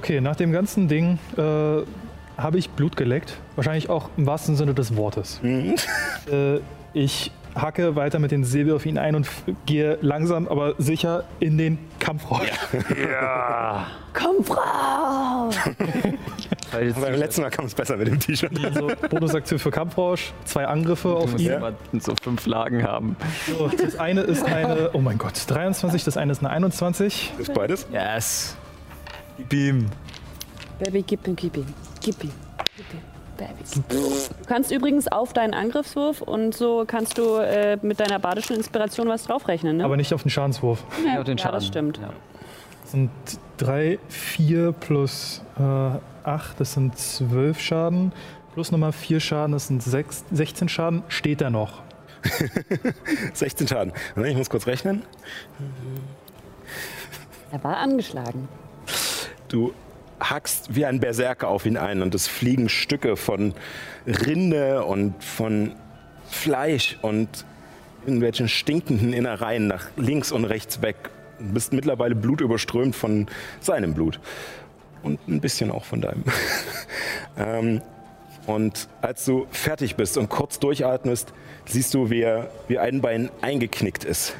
Okay, nach dem ganzen Ding äh, habe ich Blut geleckt. Wahrscheinlich auch im wahrsten Sinne des Wortes. *laughs* Äh, ich hacke weiter mit den Säbel auf ihn ein und gehe langsam, aber sicher in den Kampfrausch. *laughs* Komm, Frau! Beim letzten Mal kam es besser mit dem T-Shirt. Also Bonusaktion für Kampfrausch, zwei Angriffe auf ihn. Ja. So fünf Lagen haben. So, das eine ist eine, oh mein Gott, 23, das eine ist eine 21. Ist beides? Yes. Gib ihm. Baby, gib ihm, gib ihm. Gib ihm. Gib ihm. Baby. Du kannst übrigens auf deinen Angriffswurf und so kannst du äh, mit deiner badischen Inspiration was draufrechnen, ne? Aber nicht auf den Schadenswurf. Ja, auf den ja, Schaden. das stimmt. Ja. Das sind 3, 4 plus äh, 8, das sind 12 Schaden. Plus nochmal 4 Schaden, das sind 6, 16 Schaden. Steht er noch? *laughs* 16 Schaden. Ich muss kurz rechnen. Er war angeschlagen. Du hackst wie ein Berserker auf ihn ein und es fliegen Stücke von Rinde und von Fleisch und irgendwelchen stinkenden Innereien nach links und rechts weg. Du bist mittlerweile blutüberströmt von seinem Blut. Und ein bisschen auch von deinem. *laughs* ähm, und als du fertig bist und kurz durchatmest, siehst du, wie, er, wie ein Bein eingeknickt ist.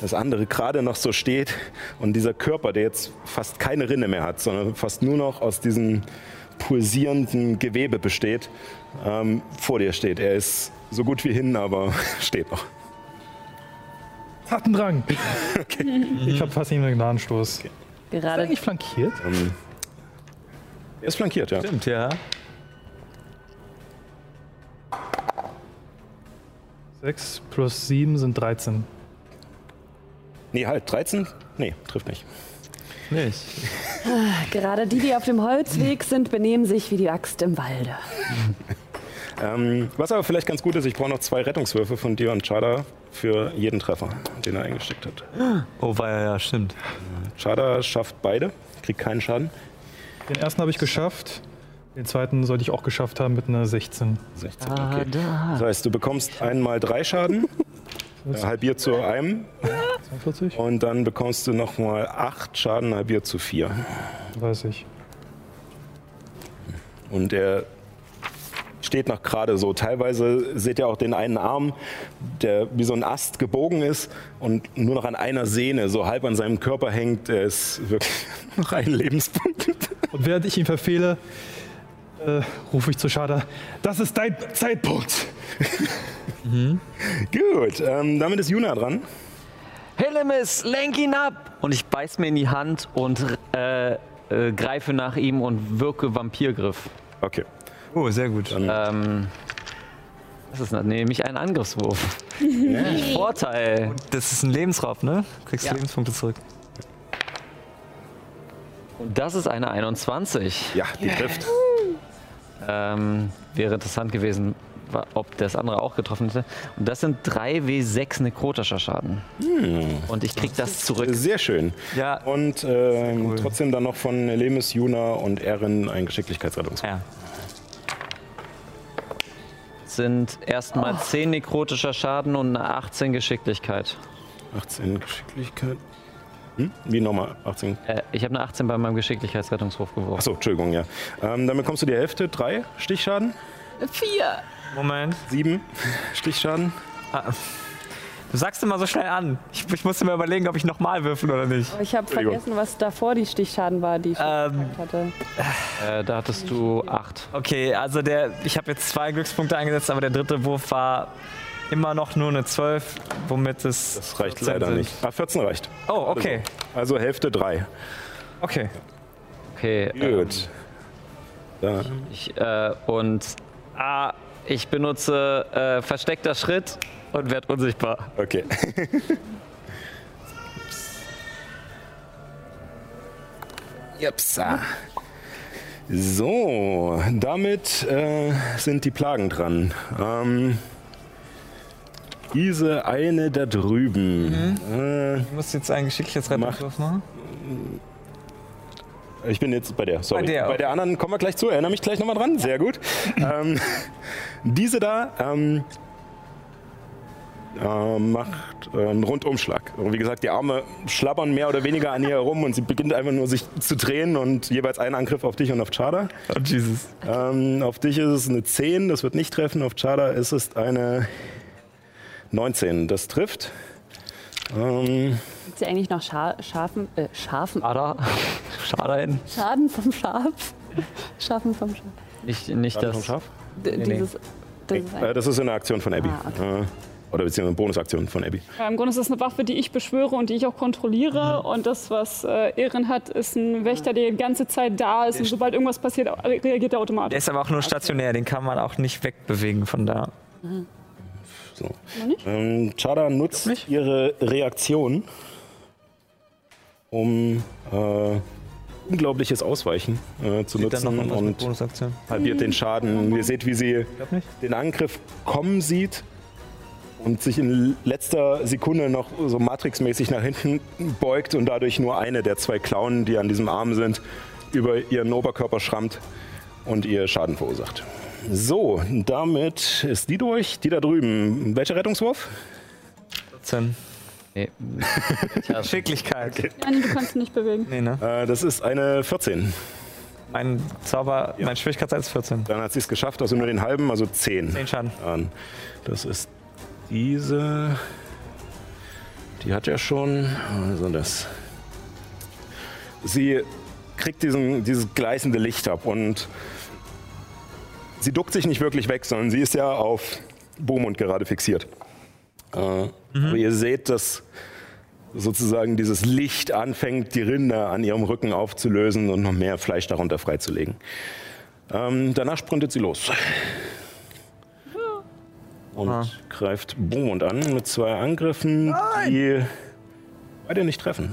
Das andere gerade noch so steht und dieser Körper, der jetzt fast keine Rinne mehr hat, sondern fast nur noch aus diesem pulsierenden Gewebe besteht, ähm, vor dir steht. Er ist so gut wie hin, aber *laughs* steht noch. Tatendrang! *laughs* Ich verpasse ihm einen Gnadenstoß. Ist er Gerade eigentlich flankiert? Ähm, er ist flankiert, ja. Stimmt, ja. 6 plus 7 sind 13. Nee, halt, 13? Nee, trifft nicht. Nicht. *laughs* Gerade die, die auf dem Holzweg sind, benehmen sich wie die Axt im Walde. *laughs* Ähm, was aber vielleicht ganz gut ist, ich brauche noch zwei Rettungswürfe von dir und Chada für jeden Treffer, den er eingesteckt hat. *gasps* Oh, war ja, ja, stimmt. Chada schafft beide, kriegt keinen Schaden. Den ersten habe ich geschafft. Den zweiten sollte ich auch geschafft haben mit einer 16. 16, okay. Das heißt, du bekommst einmal drei Schaden, äh, halbiert zu einem, 42? und dann bekommst du nochmal acht Schaden, halbiert zu vier. Weiß ich. Und er steht noch gerade so. Teilweise seht ihr auch den einen Arm, der wie so ein Ast gebogen ist und nur noch an einer Sehne so halb an seinem Körper hängt. Er ist wirklich *laughs* noch ein Lebenspunkt. Und während ich ihn verfehle, äh, rufe ich zu Schada, das ist dein Zeitpunkt. Gut, ähm, damit ist Juna dran. Hillemis, lenk ihn ab! Und ich beiß mir in die Hand und äh, äh, greife nach ihm und wirke Vampirgriff. Okay. Oh, sehr gut. Ähm, das ist nämlich ein Angriffswurf. *laughs* Vorteil. Das ist ein Lebensraub, ne? Du kriegst Ja. Lebenspunkte zurück. Und das ist eine 21. Ja, die trifft. Ähm, wäre interessant gewesen, ob das andere auch getroffen hätte. Und das sind 3W6 nekrotischer Schaden. Und ich krieg das zurück. Sehr schön. Ja. Und ähm, trotzdem dann noch von Lemis, Juna und Erin ein Geschicklichkeitsrettungswurf. Ja. Sind erstmal 10 nekrotischer Schaden und eine 18 Geschicklichkeit. 18 Geschicklichkeit. Hm? Wie nochmal? 18. Äh, ich habe eine 18 bei meinem Geschicklichkeitsrettungswurf geworfen. Achso, Entschuldigung, ja. Ähm, dann bekommst du die Hälfte. Drei Stichschaden. Vier. Moment. Sieben *laughs* Stichschaden. Du sagst immer so schnell an. Ich, ich musste mir überlegen, ob ich nochmal würfel oder nicht. Aber ich habe vergessen, was davor die Stichschaden war, die ich Ähm, hatte. Äh, da hattest du 8. Okay, also der, ich habe jetzt zwei Glückspunkte eingesetzt, aber der dritte Wurf war immer noch nur eine 12, womit es. Das reicht 14 leider sind. nicht. Ah, 14 reicht. Oh, okay. Also Hälfte drei. Okay. Okay. Gut. Da. Ich, äh, und ah, ich benutze äh, versteckter Schritt und werde unsichtbar. Okay. *laughs* Jepsa. So, damit äh, sind die Plagen dran. Ähm, diese eine da drüben. Äh, Du musst jetzt einen Geschicklichkeitsrettungswurf machen. ich bin jetzt bei der, sorry. Bei der, okay. anderen kommen wir gleich zu. Erinnere mich gleich nochmal dran. Sehr gut. ähm, diese da ähm, äh, macht äh, einen Rundumschlag. Und wie gesagt, die Arme schlabbern mehr oder weniger an ihr herum und sie beginnt einfach nur sich zu drehen und jeweils ein Angriff auf dich und auf Chada. Oh, Jesus. Ähm, auf dich ist es eine 10, das wird nicht treffen. Auf Chada ist es eine 19, das trifft. Ähm, Gibt es eigentlich noch Scha Schafen, äh, Schafen, Ada, schade hin. Schaden vom Schaf? Schafen vom Schaf. Nicht, nicht Schaden das. vom Schaf? D dieses, das ist ein, äh, das ist eine Aktion von Abby. Ah, okay. äh, oder beziehungsweise eine Bonusaktion von Abby. Ja, Im Grunde ist das eine Waffe, die ich beschwöre und die ich auch kontrolliere. Und das, was äh, Ehren hat, ist ein Wächter, der die ganze Zeit da ist. Und sobald irgendwas passiert, reagiert er Der automatisch. ist aber auch nur stationär, den kann man auch nicht wegbewegen von da. So. Ähm, Chada nutzt ihre Reaktion, um äh, unglaubliches Ausweichen äh, zu Sieht nutzen und halbiert den Schaden. Ihr seht, wie sie den Angriff kommen sieht und sich in letzter Sekunde noch so Matrix-mäßig nach hinten beugt und dadurch nur eine der zwei Klauen, die an diesem Arm sind, über ihren Oberkörper schrammt und ihr Schaden verursacht. So, damit ist die durch. Die da drüben. Welcher Rettungswurf? 14. Nee. *laughs* Geschicklichkeit. Nein, du kannst nicht bewegen. Nee, ne? Äh, das ist eine 14. Mein Zauber, mein Schwierigkeitsgrad ist 14. Dann hat sie es geschafft, also nur den halben, also 10. 10 Schaden. an. Das ist diese. Die hat ja schon. Also das. Sie kriegt diesen, dieses gleißende Licht ab und sie duckt sich nicht wirklich weg, sondern sie ist ja auf Beaumont gerade fixiert. Äh, Aber ihr seht, dass sozusagen dieses Licht anfängt, die Rinder an ihrem Rücken aufzulösen und noch mehr Fleisch darunter freizulegen. Ähm, danach sprintet sie los. Und greift Beaumont an mit zwei Angriffen, die beide nicht treffen.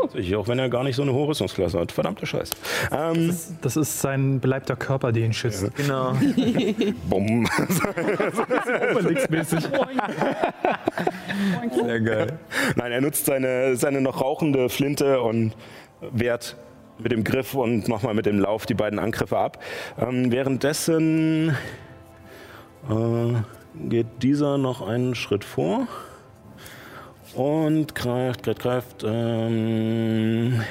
Tatsächlich, auch wenn er gar nicht so eine hohe Rüstungsklasse hat. Verdammte Scheiße. Ähm, Das ist sein beleibter Körper, den ihn schützt. Genau. *laughs* bumm. Obelix-mäßig. Sehr geil. Nein, er nutzt seine, seine noch rauchende Flinte und wehrt mit dem Griff und nochmal mit dem Lauf die beiden Angriffe ab. Ähm, währenddessen äh, geht dieser noch einen Schritt vor und greift, greift, greift. Ähm,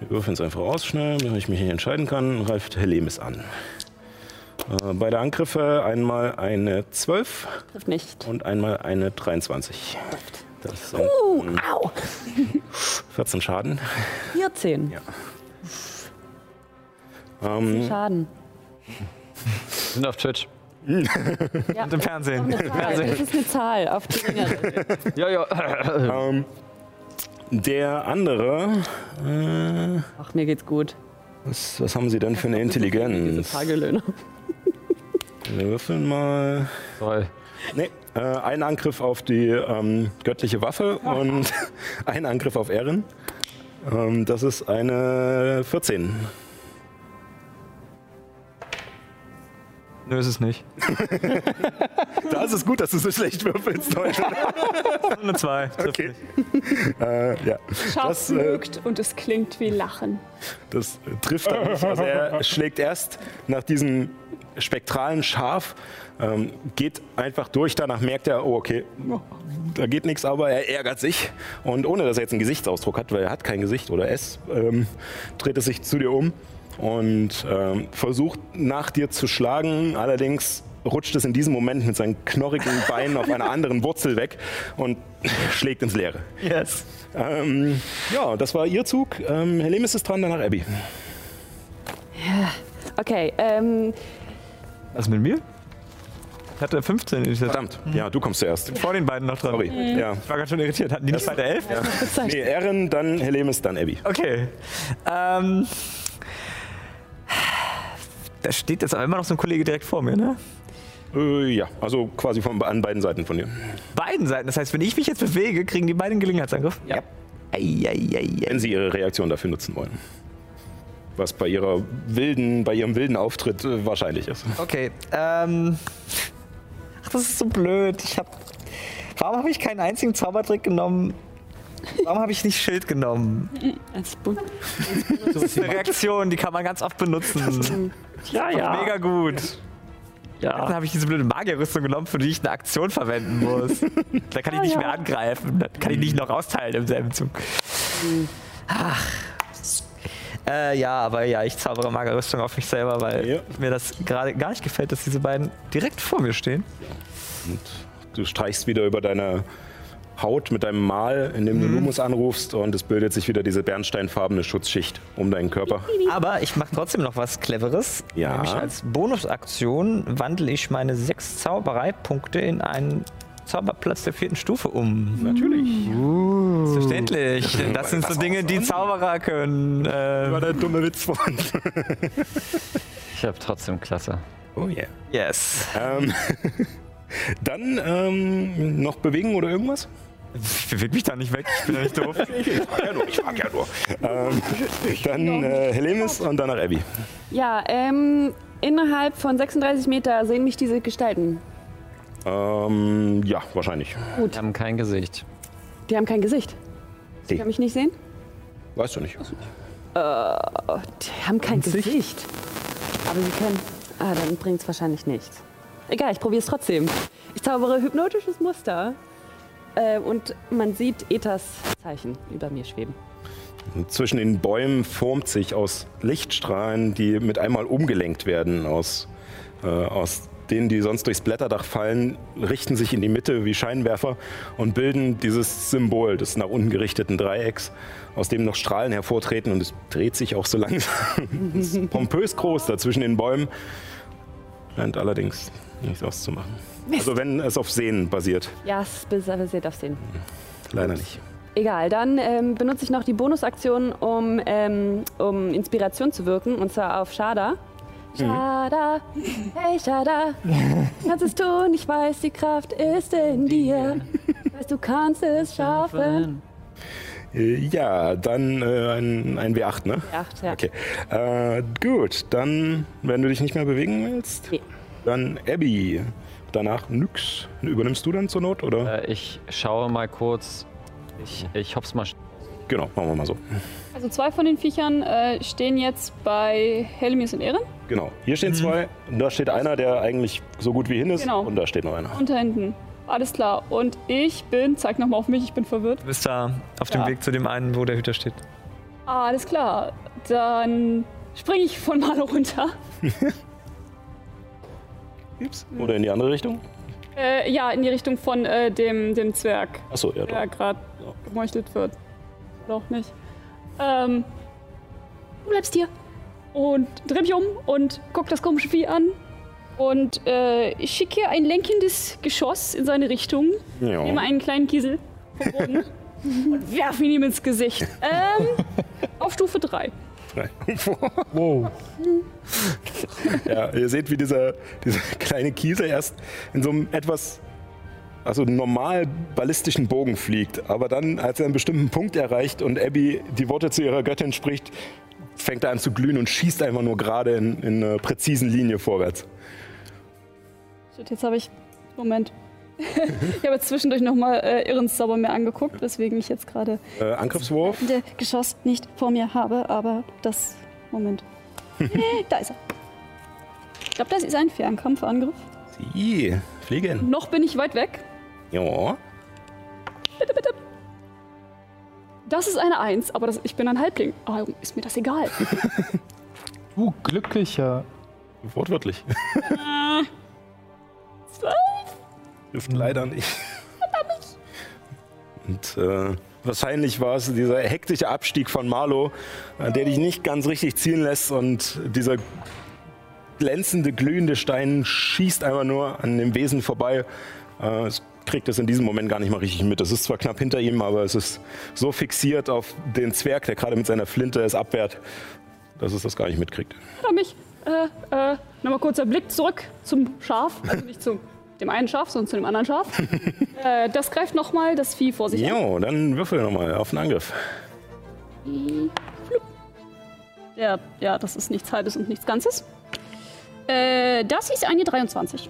wir würfeln es einfach aus schnell, damit ich mich nicht entscheiden kann. Greift Helemis an. Äh, beide Angriffe, einmal eine 12 trifft nicht. und einmal eine 23. Das sind Uh, ähm, au. 14 Schaden. 14. Ja. Ähm, Schaden. Wir sind auf Twitch. Ja. Und im Fernsehen. Das ist eine Zahl auf die Ringere. Ja, ja. ähm, der andere, äh, Ach, mir geht's gut. was, was haben Sie denn für eine Intelligenz? Tagelöhne. Wir würfeln mal. Toll. Nee, äh, ein Angriff auf die ähm, göttliche Waffe und *laughs* ein Angriff auf Erin. Ähm, das ist eine 14. Nö, ist es nicht. *laughs* Da ist es gut, dass du so schlecht würfelst heute. Eine 2. *laughs* Okay. äh, ja. Scharf Das, äh, mögt und es klingt wie Lachen. Das trifft dann nicht. Also er *laughs* schlägt erst nach diesem spektralen Schaf, ähm, geht einfach durch, danach merkt er, oh okay, da geht nichts, aber er ärgert sich. Und ohne dass er jetzt einen Gesichtsausdruck hat, weil er hat kein Gesicht oder es, ähm, dreht es sich zu dir um und ähm, versucht nach dir zu schlagen. Allerdings rutscht es in diesem Moment mit seinen knorrigen *laughs* Beinen auf einer anderen Wurzel weg und *laughs* schlägt ins Leere. Yes. Ähm, ja, das war ihr Zug. Ähm, Helemis ist dran, danach Abby. Okay, ähm, Was mit mir? Ich hatte 15. Ich Verdammt, ja, du kommst zuerst. vor den beiden noch dran. Sorry. Ja. Ich war gerade schon irritiert. Hatten die nicht beide 11? Nee, Erin, dann Helemis, dann Abby. Okay. Ähm. Da steht jetzt aber immer noch so ein Kollege direkt vor mir, ne? Äh, ja, also quasi von, an beiden Seiten von dir. Beiden Seiten. Das heißt, wenn ich mich jetzt bewege, kriegen die beiden einen Gelegenheitsangriff? Ja. Ei, ei, ei, ei. Wenn sie ihre Reaktion dafür nutzen wollen. Was bei ihrer wilden, bei ihrem wilden Auftritt äh, wahrscheinlich ist. Okay. Ähm. Ach, das ist so blöd. Ich hab. Warum habe ich keinen einzigen Zaubertrick genommen? Warum habe ich nicht Schild genommen? als Bu- Das ist eine Reaktion, die kann man ganz oft benutzen. Ja, ja. Mega gut. Dann ja. habe ich diese blöde Magierrüstung genommen, für die ich eine Aktion verwenden muss. Da kann ich nicht mehr angreifen. Da kann ich nicht noch austeilen im selben Zug. Ach. Äh, ja, aber ja, ich zaubere Magierrüstung auf mich selber, weil Ja. mir das gerade gar nicht gefällt, dass diese beiden direkt vor mir stehen. Und du streichst wieder über deine Haut mit deinem Mal, indem du Lumus anrufst und es bildet sich wieder diese bernsteinfarbene Schutzschicht um deinen Körper. Aber ich mache trotzdem noch was Cleveres. Ja. Nämlich als Bonusaktion wandle ich meine sechs Zaubereipunkte in einen Zauberplatz der vierten Stufe um. Natürlich. Selbstverständlich. Das sind so Dinge, die Zauberer können. War Äh, der dumme Witz vorhin. Ich habe trotzdem klasse. Oh yeah. yes. Ähm, *laughs* dann ähm, noch bewegen oder irgendwas? Ich bewege mich da nicht weg. Ich bin ja nicht doof. *laughs* Ich frag ja nur, ich frag ja nur. Ähm, dann äh, Helemis und danach Abby. Ja, ähm, innerhalb von 36 Meter sehen mich diese Gestalten. Ähm, ja, wahrscheinlich. Wir haben kein Gesicht. Die haben kein Gesicht. Sie können mich nicht sehen? Weißt du nicht. Die haben kein Gesicht. Aber sie können. Ah, dann bringt es wahrscheinlich nichts. Egal, ich probiere es trotzdem. Ich zaubere hypnotisches Muster. Äh, und man sieht Ethas Zeichen über mir schweben. Zwischen den Bäumen formt sich aus Lichtstrahlen, die mit einmal umgelenkt werden, aus, äh, aus denen, die sonst durchs Blätterdach fallen, richten sich in die Mitte wie Scheinwerfer und bilden dieses Symbol des nach unten gerichteten Dreiecks, aus dem noch Strahlen hervortreten und es dreht sich auch so langsam. *laughs* es ist pompös groß da zwischen den Bäumen, scheint allerdings nichts auszumachen. Also wenn es auf Sehen basiert, Ja, es basiert auf den. leider nicht. Egal, dann ähm, benutze ich noch die Bonusaktion, um, ähm, um Inspiration zu wirken, und zwar auf Shada. Shada, hey Shada, kannst es tun, ich weiß, die Kraft ist in dir. Weißt du, kannst es schaffen. Äh, Ja, dann äh, ein, ein W8, ne? Acht, ja. Okay. Äh, gut, dann, wenn du dich nicht mehr bewegen willst, Nee. Dann Abby. Danach nix. Übernimmst du dann zur Not, oder? Äh, ich schaue mal kurz. Ich, ich hoff's mal. Genau, machen wir mal so. Also zwei von den Viechern äh, stehen jetzt bei Helmis und Ehren. Genau. Hier stehen zwei. Und da steht einer, der eigentlich so gut wie hin ist. Genau. Und da steht noch einer. Und da hinten. Alles klar. Und ich bin, zeig nochmal auf mich, ich bin verwirrt. Du bist da auf dem Ja. Weg zu dem einen, wo der Hüter steht. Alles klar. Dann springe ich von Malo runter. *laughs* Ups. Oder in die andere Richtung? Äh, ja, in die Richtung von äh, dem, dem Zwerg, Achso, ja, der doch. gerade gemeuchelt wird. Oder auch nicht. Ähm, du bleibst hier. Und dreh mich um und guck das komische Vieh an. Und äh, ich schicke ein lenkendes Geschoss in seine Richtung. Nehme Ja. einen kleinen Kiesel vom Boden *laughs* und werfe ihn ihm ins Gesicht. Ähm, auf Stufe 3. *laughs* Wow. ja, ihr seht, wie dieser, dieser kleine Kiesel erst in so einem etwas also normal ballistischen Bogen fliegt. Aber dann, als er einen bestimmten Punkt erreicht und Abby die Worte zu ihrer Göttin spricht, fängt er an zu glühen und schießt einfach nur gerade in, in einer präzisen Linie vorwärts. Shit, jetzt habe ich. Moment. *laughs* ich habe jetzt zwischendurch nochmal äh, Irrenszauber mir angeguckt, weswegen ich jetzt gerade Äh, Angriffswurf. der Geschoss nicht vor mir habe, aber das. Moment. *laughs* Äh, da ist er. Ich glaube, das ist ein Fernkampfangriff. Sie fliegen. Noch bin ich weit weg. Ja. Bitte, bitte. Das ist eine Eins, aber das, ich bin ein Halbling. Aber ist mir das egal. *laughs* Du glücklicher. Wortwörtlich. Zwölf. Hilft leider nicht. Und äh, wahrscheinlich war es dieser hektische Abstieg von Marlo, äh, der dich nicht ganz richtig zielen lässt und dieser glänzende, glühende Stein schießt einfach nur an dem Wesen vorbei. Äh, es kriegt es in diesem Moment gar nicht mal richtig mit. Es ist zwar knapp hinter ihm, aber es ist so fixiert auf den Zwerg, der gerade mit seiner Flinte es abwehrt, dass es das gar nicht mitkriegt. Oder mich. Äh, äh, nochmal kurzer Blick zurück zum Schaf. Also nicht zu dem einen Schaf, sondern zu dem anderen Schaf. *laughs* äh, das greift nochmal das Vieh vor sich an. Jo, dann würfel nochmal auf den Angriff. Der, ja, das ist nichts Halbes und nichts Ganzes. Äh, das ist eine 23.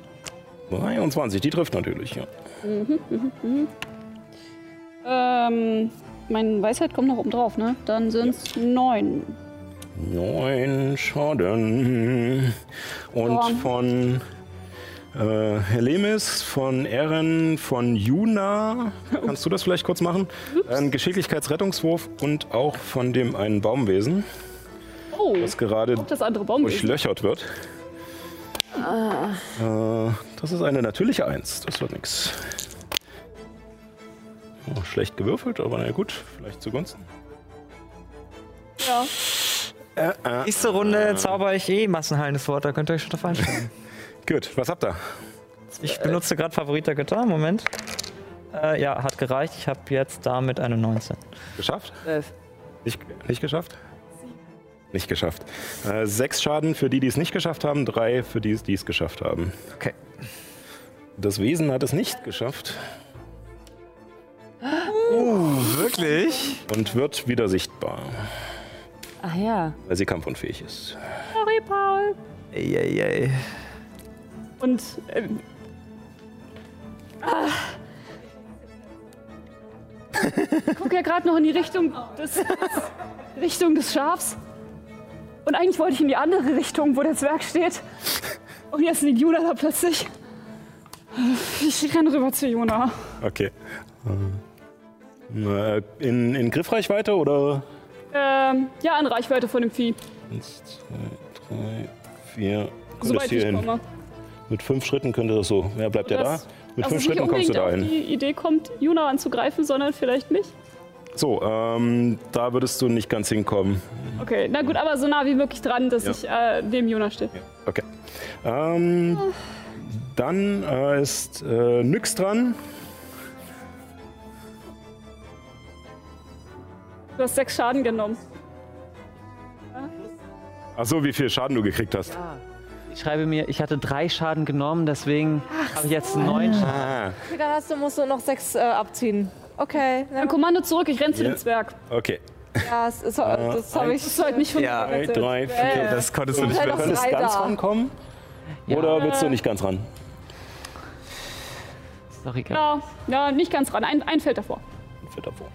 23, die trifft natürlich. Ja. Ähm, mein Weisheit kommt noch oben drauf, ne? Dann sind es neun. Neun Schaden. Und Dorn. von äh, Helemis, von Erin, von Juna, kannst du das vielleicht kurz machen? Ein Geschicklichkeitsrettungswurf und auch von dem einen Baumwesen, Oh, das gerade das andere Baum. durchlöchert wird. Äh, das ist eine natürliche Eins, das wird nix. Oh, schlecht gewürfelt, aber na gut, vielleicht zugunsten. Ja. Nächste Runde zauber ich eh massenheilendes Wort, da könnt ihr euch schon drauf einstellen. *laughs* Gut, was habt ihr? Ich benutze gerade Favorit der Götter, Moment. Äh, ja, hat gereicht. Ich habe jetzt damit eine 19. Geschafft? Elf. Nicht, nicht geschafft? Nicht geschafft. Äh, sechs Schaden für die, die es nicht geschafft haben, drei für die, die es geschafft haben. Okay. Das Wesen hat es nicht geschafft Wirklich? und wird wieder sichtbar, Ach ja. weil sie kampfunfähig ist. Sorry, Paul. Ey, ey, ey. Und ähm, ah. Ich guck ja gerade noch in die Richtung des, Richtung des Schafs. Und eigentlich wollte ich in die andere Richtung, wo der Zwerg steht. Und jetzt liegt Juna da plötzlich. Ich renne rüber zu Juna. Okay. In, in Griffreichweite oder? Ähm, ja, in Reichweite von dem Vieh. Eins, zwei, drei, vier. Soweit ich hin. komme. Mit fünf Schritten könnte das so. Wer bleibt ja da? Mit Dass fünf Schritten kommst du da hin. die Idee kommt, Juna anzugreifen, sondern vielleicht mich. So, ähm, da würdest du nicht ganz hinkommen. Okay, na gut, aber so nah wie möglich dran, dass Ja. ich äh, neben Juna stehe. Okay. Ähm, dann äh, ist äh, Nyx dran. Du hast sechs Schaden genommen. Achso, wie viel Schaden du gekriegt hast. Ich schreibe mir, ich hatte drei Schaden genommen, deswegen habe ich jetzt neun Schaden. Ah, Okay, dann hast du, musst du noch sechs äh, abziehen. Okay, Ein Kommando zurück, ich renn zu dem Zwerg. okay. ja, das, ist, das habe ich. Das ist halt nicht von Ja, Drei, drei, vier. Das konntest du nicht Du mehr. könntest drei ganz da. rankommen. Oder willst du nicht ganz ran? Ist doch egal. Ja, ja, nicht ganz ran. Ein, ein Feld davor. Fett davor.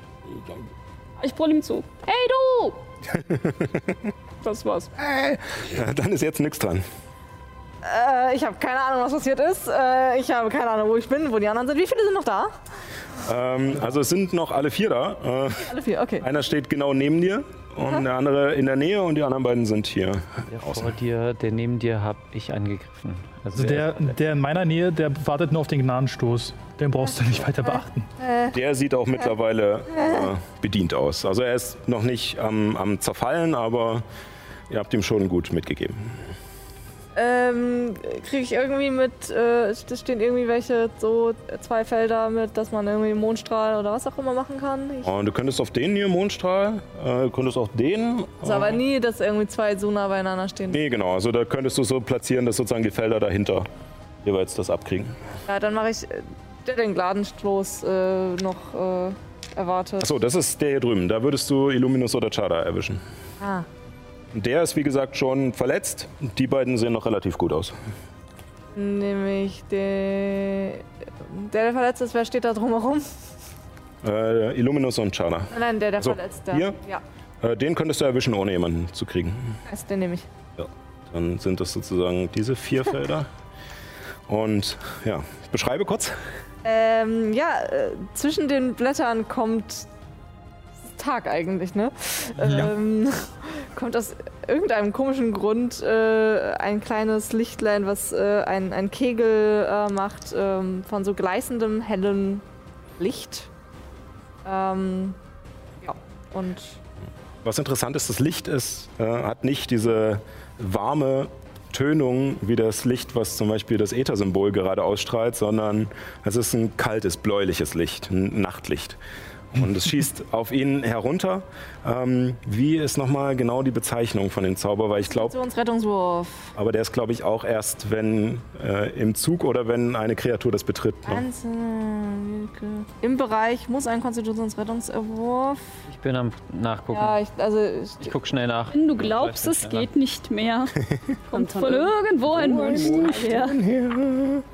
Ich brüll ihm zu. Hey du! *laughs* das war's. Ja, dann ist jetzt Nyx dran. Äh, ich habe keine Ahnung, was passiert ist. Äh, ich habe keine Ahnung, wo ich bin, wo die anderen sind. Wie viele sind noch da? Ähm, also es sind noch alle vier da. Äh, Alle vier, okay. einer steht genau neben dir und der andere in der Nähe und die anderen beiden sind hier. Der vor dir, der neben dir, habe ich angegriffen. Also der, der in meiner Nähe, der wartet nur auf den Gnadenstoß. Den brauchst du nicht weiter beachten. Der sieht auch mittlerweile äh, bedient aus. Also er ist noch nicht am, am Zerfallen, aber ihr habt ihm schon gut mitgegeben. Ähm, kriege ich irgendwie mit, äh, stehen irgendwie welche so zwei Felder mit, dass man irgendwie Mondstrahl oder was auch immer machen kann. Ich, Und du könntest auf den hier Mondstrahl, äh, du könntest auch den. also aber nie, dass irgendwie zwei so nah beieinander stehen. Nee, genau. Also da könntest du so platzieren, dass sozusagen die Felder dahinter jeweils das abkriegen. Ja, dann mache ich äh, den Gnadenstoß äh, noch äh, erwartet. Achso, das ist der hier drüben. Da würdest du Illuminus oder Chada erwischen. Ah. Der ist wie gesagt schon verletzt. Die beiden sehen noch relativ gut aus. Nämlich der, der, der verletzt ist. Wer steht da drumherum? Äh, Illuminus und Chada. Nein, der, der So, verletzt. hier? Ja, Äh, den könntest du erwischen, ohne jemanden zu kriegen. also den nehme ich. Dann sind das sozusagen diese vier *laughs* Felder. Und ja, beschreibe kurz. Ähm, ja, äh, zwischen den Blättern kommt Tag eigentlich, ne? Ähm, *laughs* kommt aus irgendeinem komischen Grund äh, ein kleines Lichtlein, was äh, ein, ein Kegel äh, macht ähm, von so gleißendem, hellem Licht. Ähm, ja, und Was interessant ist, das Licht ist, äh, hat nicht diese warme Tönung wie das Licht, was zum Beispiel das Äther-Symbol gerade ausstrahlt, sondern es ist ein kaltes, bläuliches Licht, ein Nachtlicht. Und es schießt auf ihn herunter. Ähm, wie ist nochmal genau die Bezeichnung von dem Zauber? Weil ich glaube, Konstitutionsrettungswurf. aber der ist, glaube ich, auch erst, wenn äh, im Zug oder wenn eine Kreatur das betritt. Ne? Einzelne Im Bereich muss ein Konstitutionsrettungswurf. Ich bin am Nachgucken. Ja, ich, also ich, Ich guck schnell nach. Wenn du glaubst, es geht nicht mehr, *laughs* kommt von irgendwo ein Monster her.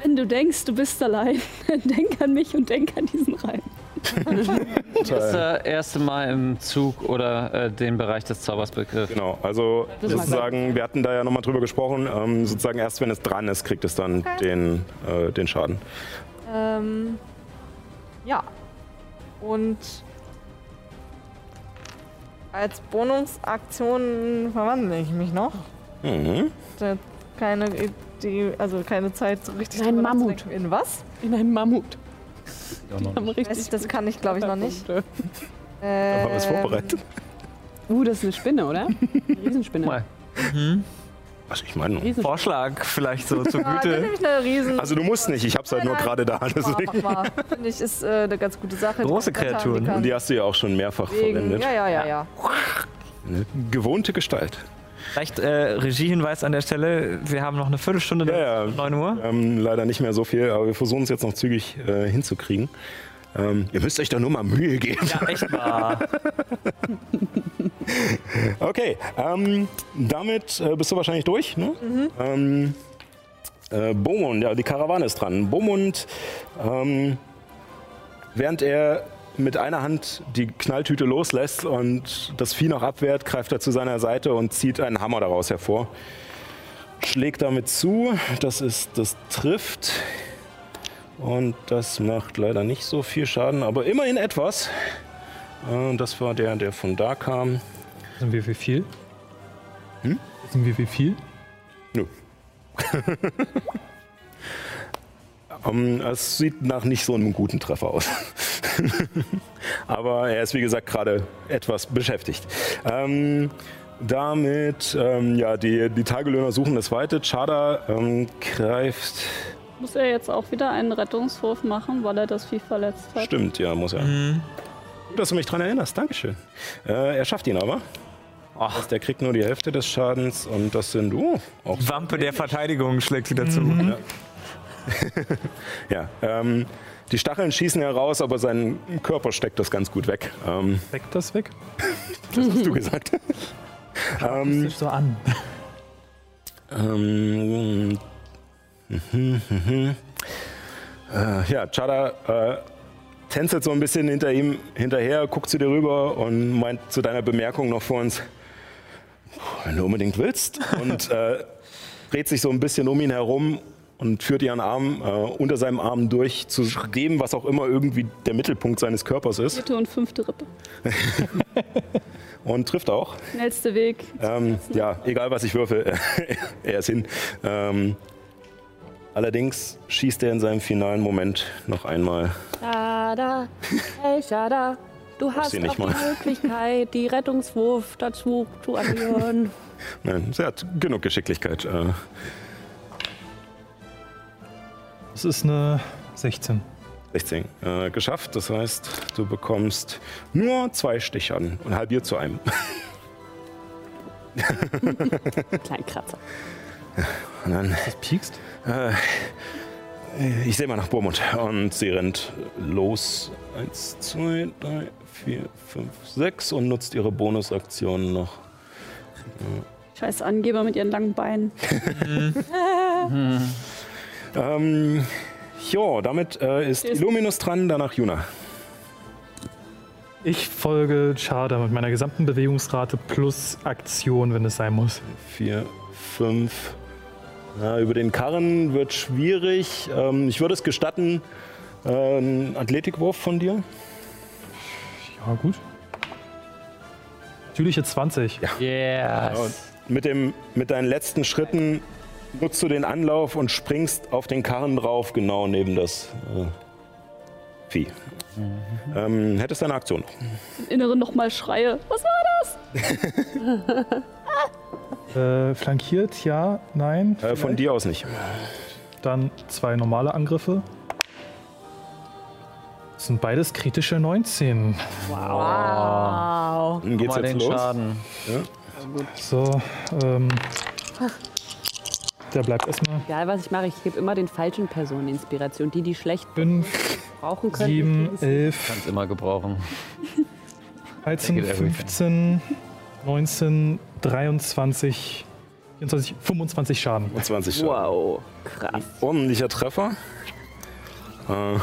Wenn du denkst, du bist allein, dann *laughs* denk an mich und denk an diesen Reim. *laughs* Das äh, erste Mal im Zug oder äh, den Bereich des Zaubers begriffen. Genau, also sozusagen, wir hatten da ja nochmal drüber gesprochen, ähm, sozusagen erst wenn es dran ist, kriegt es dann den, äh, den Schaden. ähm, ja. Und als Bonusaktion verwandle ich mich noch. Mhm. Keine Idee, also keine Zeit, so richtig In einen Mammut. In was? In einem Mammut. Ich, das kann ich glaube ich noch nicht. Da haben wir es Ähm, vorbereitet. Uh, das ist eine Spinne, oder? Eine Riesenspinne. Mal. Also ich meine. Vorschlag vielleicht so zur dann Güte. also du musst nicht, ich hab's halt nur gerade da. Deswegen. Finde ich, ist äh, eine ganz gute Sache. Große Kreaturen. die Und die hast du ja auch schon mehrfach fliegen. verwendet. Ja, ja, ja, ja. Eine gewohnte Gestalt. Vielleicht äh, Regiehinweis an der Stelle. Wir haben noch eine Viertelstunde Ja, ja. 9 Uhr. Wir haben leider nicht mehr so viel, aber wir versuchen es jetzt noch zügig äh, hinzukriegen. Ähm, ihr müsst euch doch nur mal Mühe geben. Ja, echt mal. *laughs* Okay, ähm, damit äh, bist du wahrscheinlich durch. Ne? Ähm, äh, Beaumont, ja, die Karawane ist dran. Beaumont, ähm, während er mit einer Hand die Knalltüte loslässt und das Vieh noch abwehrt, greift er zu seiner Seite und zieht einen Hammer daraus hervor. Schlägt damit zu, das ist, das trifft. Und das macht leider nicht so viel Schaden, aber immerhin etwas. Das war der, der von da kam. Wissen wir wie viel? Hm? Wissen wir wie viel? Nö. *laughs* Ähm, es sieht nach nicht so einem guten Treffer aus. *laughs* Aber er ist, wie gesagt, gerade etwas beschäftigt. Ähm, damit, ähm, ja, die, die Tagelöhner suchen das Weite. Chada ähm, greift. Muss er jetzt auch wieder einen Rettungswurf machen, weil er das Vieh verletzt hat? Stimmt, ja, muss er. Gut, dass du mich dran erinnerst. Dankeschön. Äh, er schafft ihn aber. Das heißt, er kriegt nur die Hälfte des Schadens und das sind, oh, auch Wampe der Verteidigung schlägt wieder zu. Ja, *laughs* ähm, die Stacheln schießen heraus, aber sein Körper steckt das ganz gut weg. Ähm, Deckt das weg? *laughs* das hast du gesagt. *laughs* ähm, Sich so an. ähm, mhm, mhm. Äh, ja, Chada äh, tänzelt so ein bisschen hinter ihm hinterher, guckt zu dir rüber und meint zu deiner Bemerkung noch vor uns, wenn du unbedingt willst. Und äh, dreht sich so ein bisschen um ihn herum und führt ihren Arm äh, unter seinem Arm durch zu dem, was auch immer irgendwie der Mittelpunkt seines Körpers ist. Vierte und fünfte Rippe. *laughs* Und trifft auch. Schnellste Weg. Ähm, ja, egal was ich würfe, *laughs* er ist hin. Ähm, allerdings schießt er in seinem finalen Moment noch einmal. Shada, hey Shada, du hast auch die mal. Möglichkeit, die Rettungswurf dazu zu addieren. *laughs* Nein, sie hat genug Geschicklichkeit. Äh, Das ist eine 16. 16 äh, geschafft. Das heißt, du bekommst nur zwei Stichern und halbiert zu einem. *laughs* Kleinen Kratzer. Und dann Das piekst? Äh, Äh, Ich sehe mal nach Burmund. Und sie rennt los. Eins, zwei, drei, vier, fünf, sechs und nutzt ihre Bonusaktion noch. Scheiß Angeber mit ihren langen Beinen. *laughs* *laughs* Ähm, jo, damit äh, ist Ist- Illuminus dran, danach Juna. Ich folge Chada mit meiner gesamten Bewegungsrate plus Aktion, wenn es sein muss. Vier, fünf. Ja, über den Karren wird schwierig. Ähm, ich würde es gestatten, äh, einen Athletikwurf von dir. Ja, gut. Natürliche 20. Yes. Und mit, dem, mit deinen letzten Schritten nutzt du den Anlauf und springst auf den Karren drauf, genau neben das äh, Vieh. Ähm, hättest du eine Aktion noch? Im Inneren nochmal schreie. Was war das? *laughs* Äh, flankiert, ja, nein. Äh, von dir aus nicht. Dann zwei normale Angriffe. Das sind beides kritische 19. Wow. Dann geht's Mal jetzt den los. Schaden. So, ähm. Der bleibt erstmal. Egal, was ich mache, ich gebe immer den falschen Personen Inspiration. Die, die schlecht 5, brauchen können. 7, kriegen sie. 11, Kannst immer gebrauchen. 13, Take it everything. 15, 19, 23, 24, 25 Schaden. 20 Schaden. Wow, krass. Ordentlicher Treffer. Äh,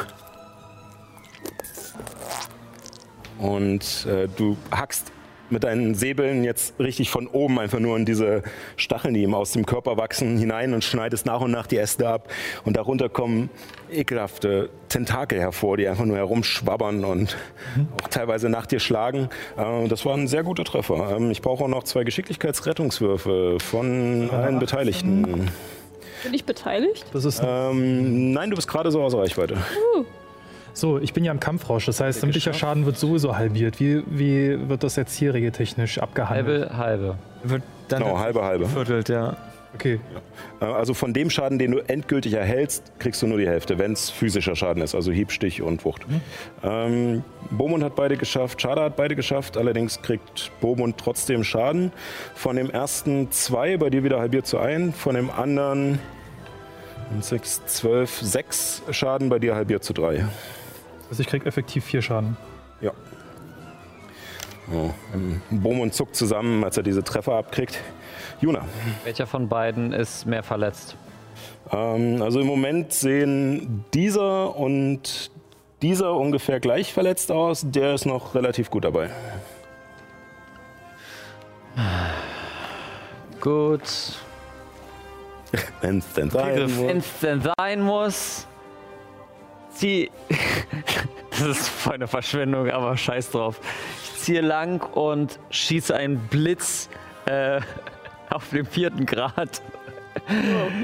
und äh, du hackst mit deinen Säbeln jetzt richtig von oben einfach nur in diese Stacheln, die ihm aus dem Körper wachsen, hinein und schneidest nach und nach die Äste ab. Und darunter kommen ekelhafte Tentakel hervor, die einfach nur herumschwabbern und auch teilweise nach dir schlagen. Äh, das war ein sehr guter Treffer. Ähm, ich brauche auch noch zwei Geschicklichkeitsrettungswürfe von allen Beteiligten. Bin ich beteiligt? Das ist Ähm, nein, du bist gerade so aus Reichweite. So, ich bin ja im Kampfrausch, das heißt, sämtlicher Schaden wird sowieso halbiert. Wie, wie wird das jetzt hier regeltechnisch abgehandelt? Halbe, halbe. Wird dann Genau, halbe, halbe. viertelt, ja. Okay, Äh, Also von dem Schaden, den du endgültig erhältst, kriegst du nur die Hälfte, wenn es physischer Schaden ist, also Hieb, Stich und Wucht. Ähm, Bomund hat beide geschafft, Schada hat beide geschafft, allerdings kriegt Bomund trotzdem Schaden. Von dem ersten zwei, bei dir wieder halbiert zu ein, von dem anderen 6, 12, 6 Schaden, bei dir halbiert zu drei. Also ich krieg effektiv 4 Schaden. Ja. Oh, ähm, Bomund zuckt zusammen, als er diese Treffer abkriegt. Juna. Welcher von beiden ist mehr verletzt? Ähm, also im Moment sehen dieser und dieser ungefähr gleich verletzt aus. Der ist noch relativ gut dabei. Gut. *laughs* Wenn es denn sein muss. Wenn es denn sein muss. Zieh. das ist voll eine Verschwendung, aber scheiß drauf. Ich ziehe lang und schieße einen Blitz äh, *laughs* auf dem vierten Grad.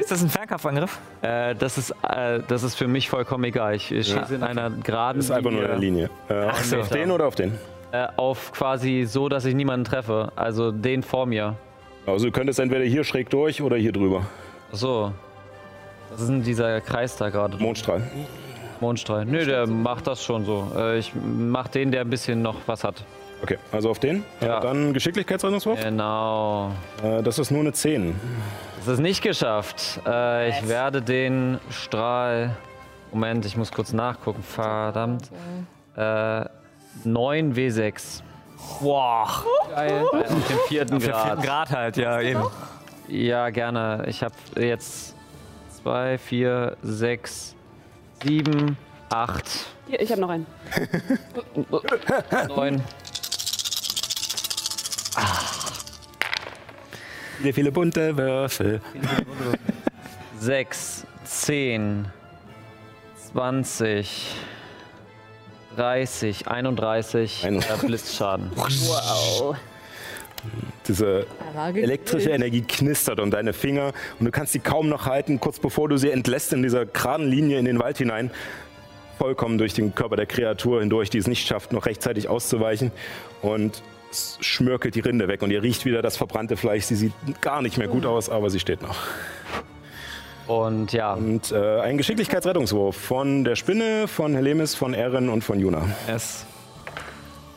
Ist das ein Fernkampfangriff? Äh, das, ist, äh, das ist für mich vollkommen egal. Ich schieße in einer geraden Das ist einfach nur eine Linie. Äh, Ach. Auf den oder auf den? Äh, auf quasi so, dass ich niemanden treffe. Also den vor mir. Also du könntest entweder hier schräg durch oder hier drüber. Ach So. Das ist in dieser Kreis da gerade. Mondstrahl. Mondstrahl. Nö, der macht das schon so. Äh, ich mach den, der ein bisschen noch was hat. Okay, also auf den. Ja. Dann Geschicklichkeitsrettungswurf. Genau. Äh, das ist nur eine 10. Das ist nicht geschafft. Äh, ich werde den Strahl. Moment, ich muss kurz nachgucken. Verdammt. Äh, 9 W6. Boah. Geil. Auf dem vierten Der vierten Grad. Grad halt, ja, eben. Ja, gerne. Ich habe jetzt 2, 4, 6, 7, 8, Hier, ich habe noch einen. *laughs* 9. Wie viele bunte Würfel. 6, 10, 20, 30, 31 äh, 31. Blitzschaden. Diese elektrische Energie knistert um deine Finger und du kannst sie kaum noch halten, kurz bevor du sie entlässt in dieser geraden Linie in den Wald hinein. Vollkommen durch den Körper der Kreatur hindurch, die es nicht schafft, noch rechtzeitig auszuweichen. Und es schmörkelt die Rinde weg und ihr riecht wieder das verbrannte Fleisch. Sie sieht gar nicht mehr gut aus, aber sie steht noch. Und ja, Und äh, ein Geschicklichkeitsrettungswurf von der Spinne, von Helemis, von Erin und von Juna. Es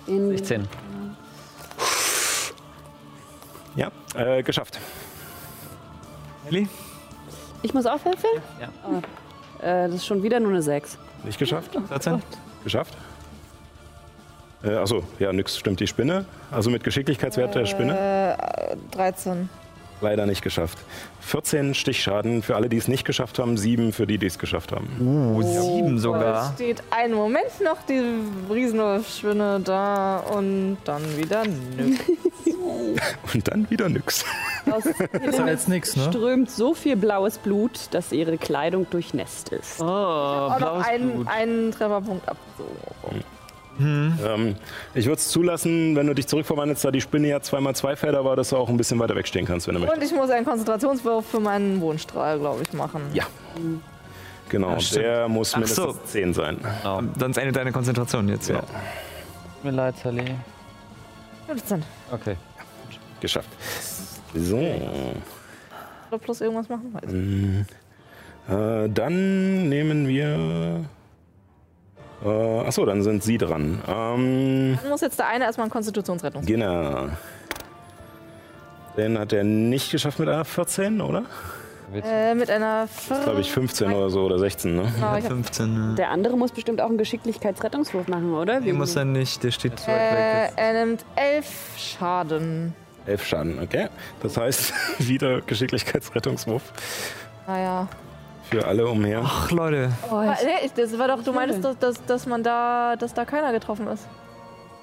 16. Ja, äh, geschafft. Ellie? Ich muss auch würfeln? Ja. Oh. Äh, das ist schon wieder nur eine 6. Nicht geschafft? 13? Geschafft? Äh, achso, ja, nix stimmt die Spinne. Also mit Geschicklichkeitswert der Spinne. Äh, 13. Leider nicht geschafft. 14 Stichschaden für alle, die es nicht geschafft haben, 7 für die, die es geschafft haben. Uh, sieben Es sogar. steht einen Moment noch die Riesenwolfspinne da und dann wieder nix. *laughs* Und dann wieder nix. Aus Besser als nix, ne? strömt so viel blaues Blut, dass ihre Kleidung durchnässt ist. Oh, Auch noch blaues einen, Blut. einen Trefferpunkt abgezogen. Ähm, ich würde es zulassen, wenn du dich zurückverwandelst, da die Spinne ja zweimal zwei Felder war, dass du auch ein bisschen weiter wegstehen kannst, wenn du möchtest. Und ich muss einen Konzentrationswurf für meinen Wohnstrahl, glaube ich, machen. Ja. Genau, Ja, der muss Ach mindestens so. 10 sein. Sonst endet deine Konzentration jetzt, ja. Ja. Tut mir leid, Sally. 15. Okay. Geschafft. So. Oder plus irgendwas machen? Weiß ich. Mhm. Äh, dann nehmen wir. Äh, achso, dann sind Sie dran. Ähm, Dann muss jetzt der eine erstmal einen Konstitutionsrettung. genau. Den hat er nicht geschafft mit einer 14, oder? Äh, mit einer Glaube ich 15 oder so oder 16, ne? Genau, ich hab, 15. Der andere muss bestimmt auch einen Geschicklichkeitsrettungswurf machen, oder? Wie muss er nicht, der steht zu weit äh, weg. er nimmt 11 Schaden. 11 Schaden, okay. Das heißt, *laughs* wieder Geschicklichkeitsrettungswurf Naja. Für alle umher. Ach, Leute. Nee, ich- das war doch, du meintest, dass, dass, dass man da, dass da keiner getroffen ist.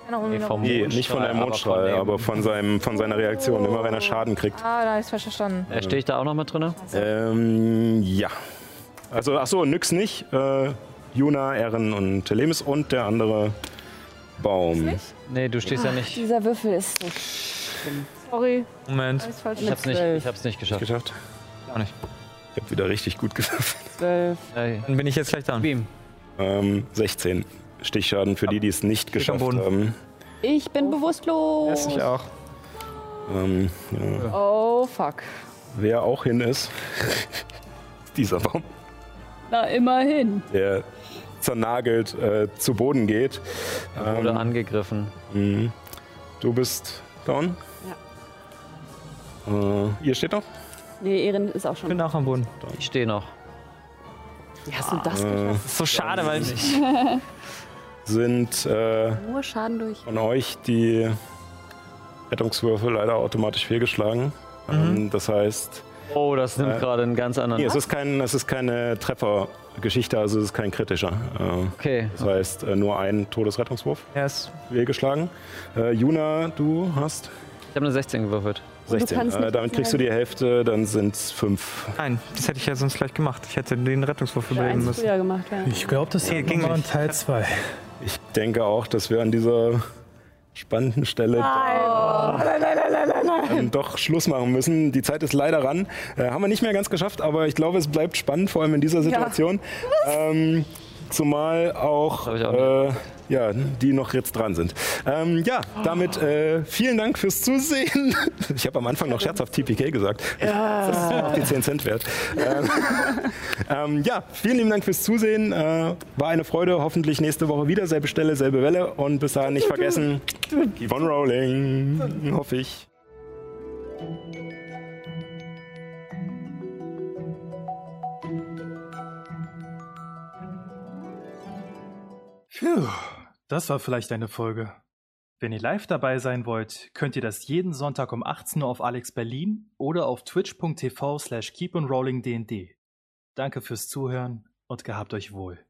Keiner ihn vom-. Nee, nicht von einem Mondstrahl, aber aber von, seinem, von seiner Reaktion. Immer wenn er Schaden kriegt. Ah, da ich's falsch verstanden. Äh, Stehe ich da auch noch mit drin? Ähm, ja. Also, ach so, Nyx nicht. Äh, Juna, Erin und Telemis und der andere Baum. Nee, du stehst ja nicht. Dieser Würfel ist so. Sorry, Moment. Ich hab's nicht, ich hab's nicht geschafft. Geschafft? Auch nicht. Ich habe wieder richtig gut gewürfelt. Zwölf. Ey, Dann bin ich jetzt gleich dran. Beam. Ähm, 16 Stichschaden für die, die es nicht am geschafft Boden. haben. Ich bin bewusstlos. Ich auch. Ähm, ja. Oh, fuck. Wer auch hin ist, *laughs* dieser Baum, Na, immerhin. der zernagelt äh, zu Boden geht. Wurde Ähm, angegriffen. mhm. Du bist down? Ja. Äh, ihr steht noch? Nee, Erin ist auch Ich schon. bin auch am Boden. Ich stehe noch. Wie hast du das Äh, geschafft? Das ist so schade, weil ich. *laughs* sind äh, Nur Schaden durch. von euch die Rettungswürfe leider automatisch fehlgeschlagen. Ähm, das heißt, Oh, das nimmt Äh, gerade einen ganz anderen. nee, es, ist kein, es ist keine Treffergeschichte, also es ist kein kritischer. Äh, Okay. das heißt, äh, nur ein Todesrettungswurf Er ist fehlgeschlagen. Äh, Juna, du hast Ich habe eine 16 gewürfelt. Und du 16. kannst Äh, damit kriegst du die Hälfte, dann sind es 5. Nein, das hätte ich ja sonst gleich gemacht. Ich hätte den Rettungswurf Ja, überleben müssen. früher gemacht, ja. Ich glaube, das Nee, ging nochmal in nicht. Teil 2. Ich denke auch, dass wir an dieser spannenden Stelle ähm, doch Schluss machen müssen. Die Zeit ist leider ran. Äh, haben wir nicht mehr ganz geschafft, aber ich glaube, es bleibt spannend, vor allem in dieser Situation. Ähm, zumal auch, auch äh, ja, die noch jetzt dran sind. Ähm, ja, damit äh, vielen Dank fürs Zusehen. *laughs* Ich habe am Anfang noch scherzhaft TPK gesagt. Das ist auch die 10 Cent wert. Ähm, *laughs* ähm, ja, vielen lieben Dank fürs Zusehen. Äh, war eine Freude. Hoffentlich nächste Woche wieder. Selbe Stelle, selbe Welle. Und bis dahin nicht vergessen, keep on rolling. Hoffe ich. Puh, das war vielleicht eine Folge. Wenn ihr live dabei sein wollt, könnt ihr das jeden Sonntag um 18 Uhr auf Alex Berlin oder auf twitch.tv slash keeponrollingdnd. Danke fürs Zuhören und gehabt euch wohl.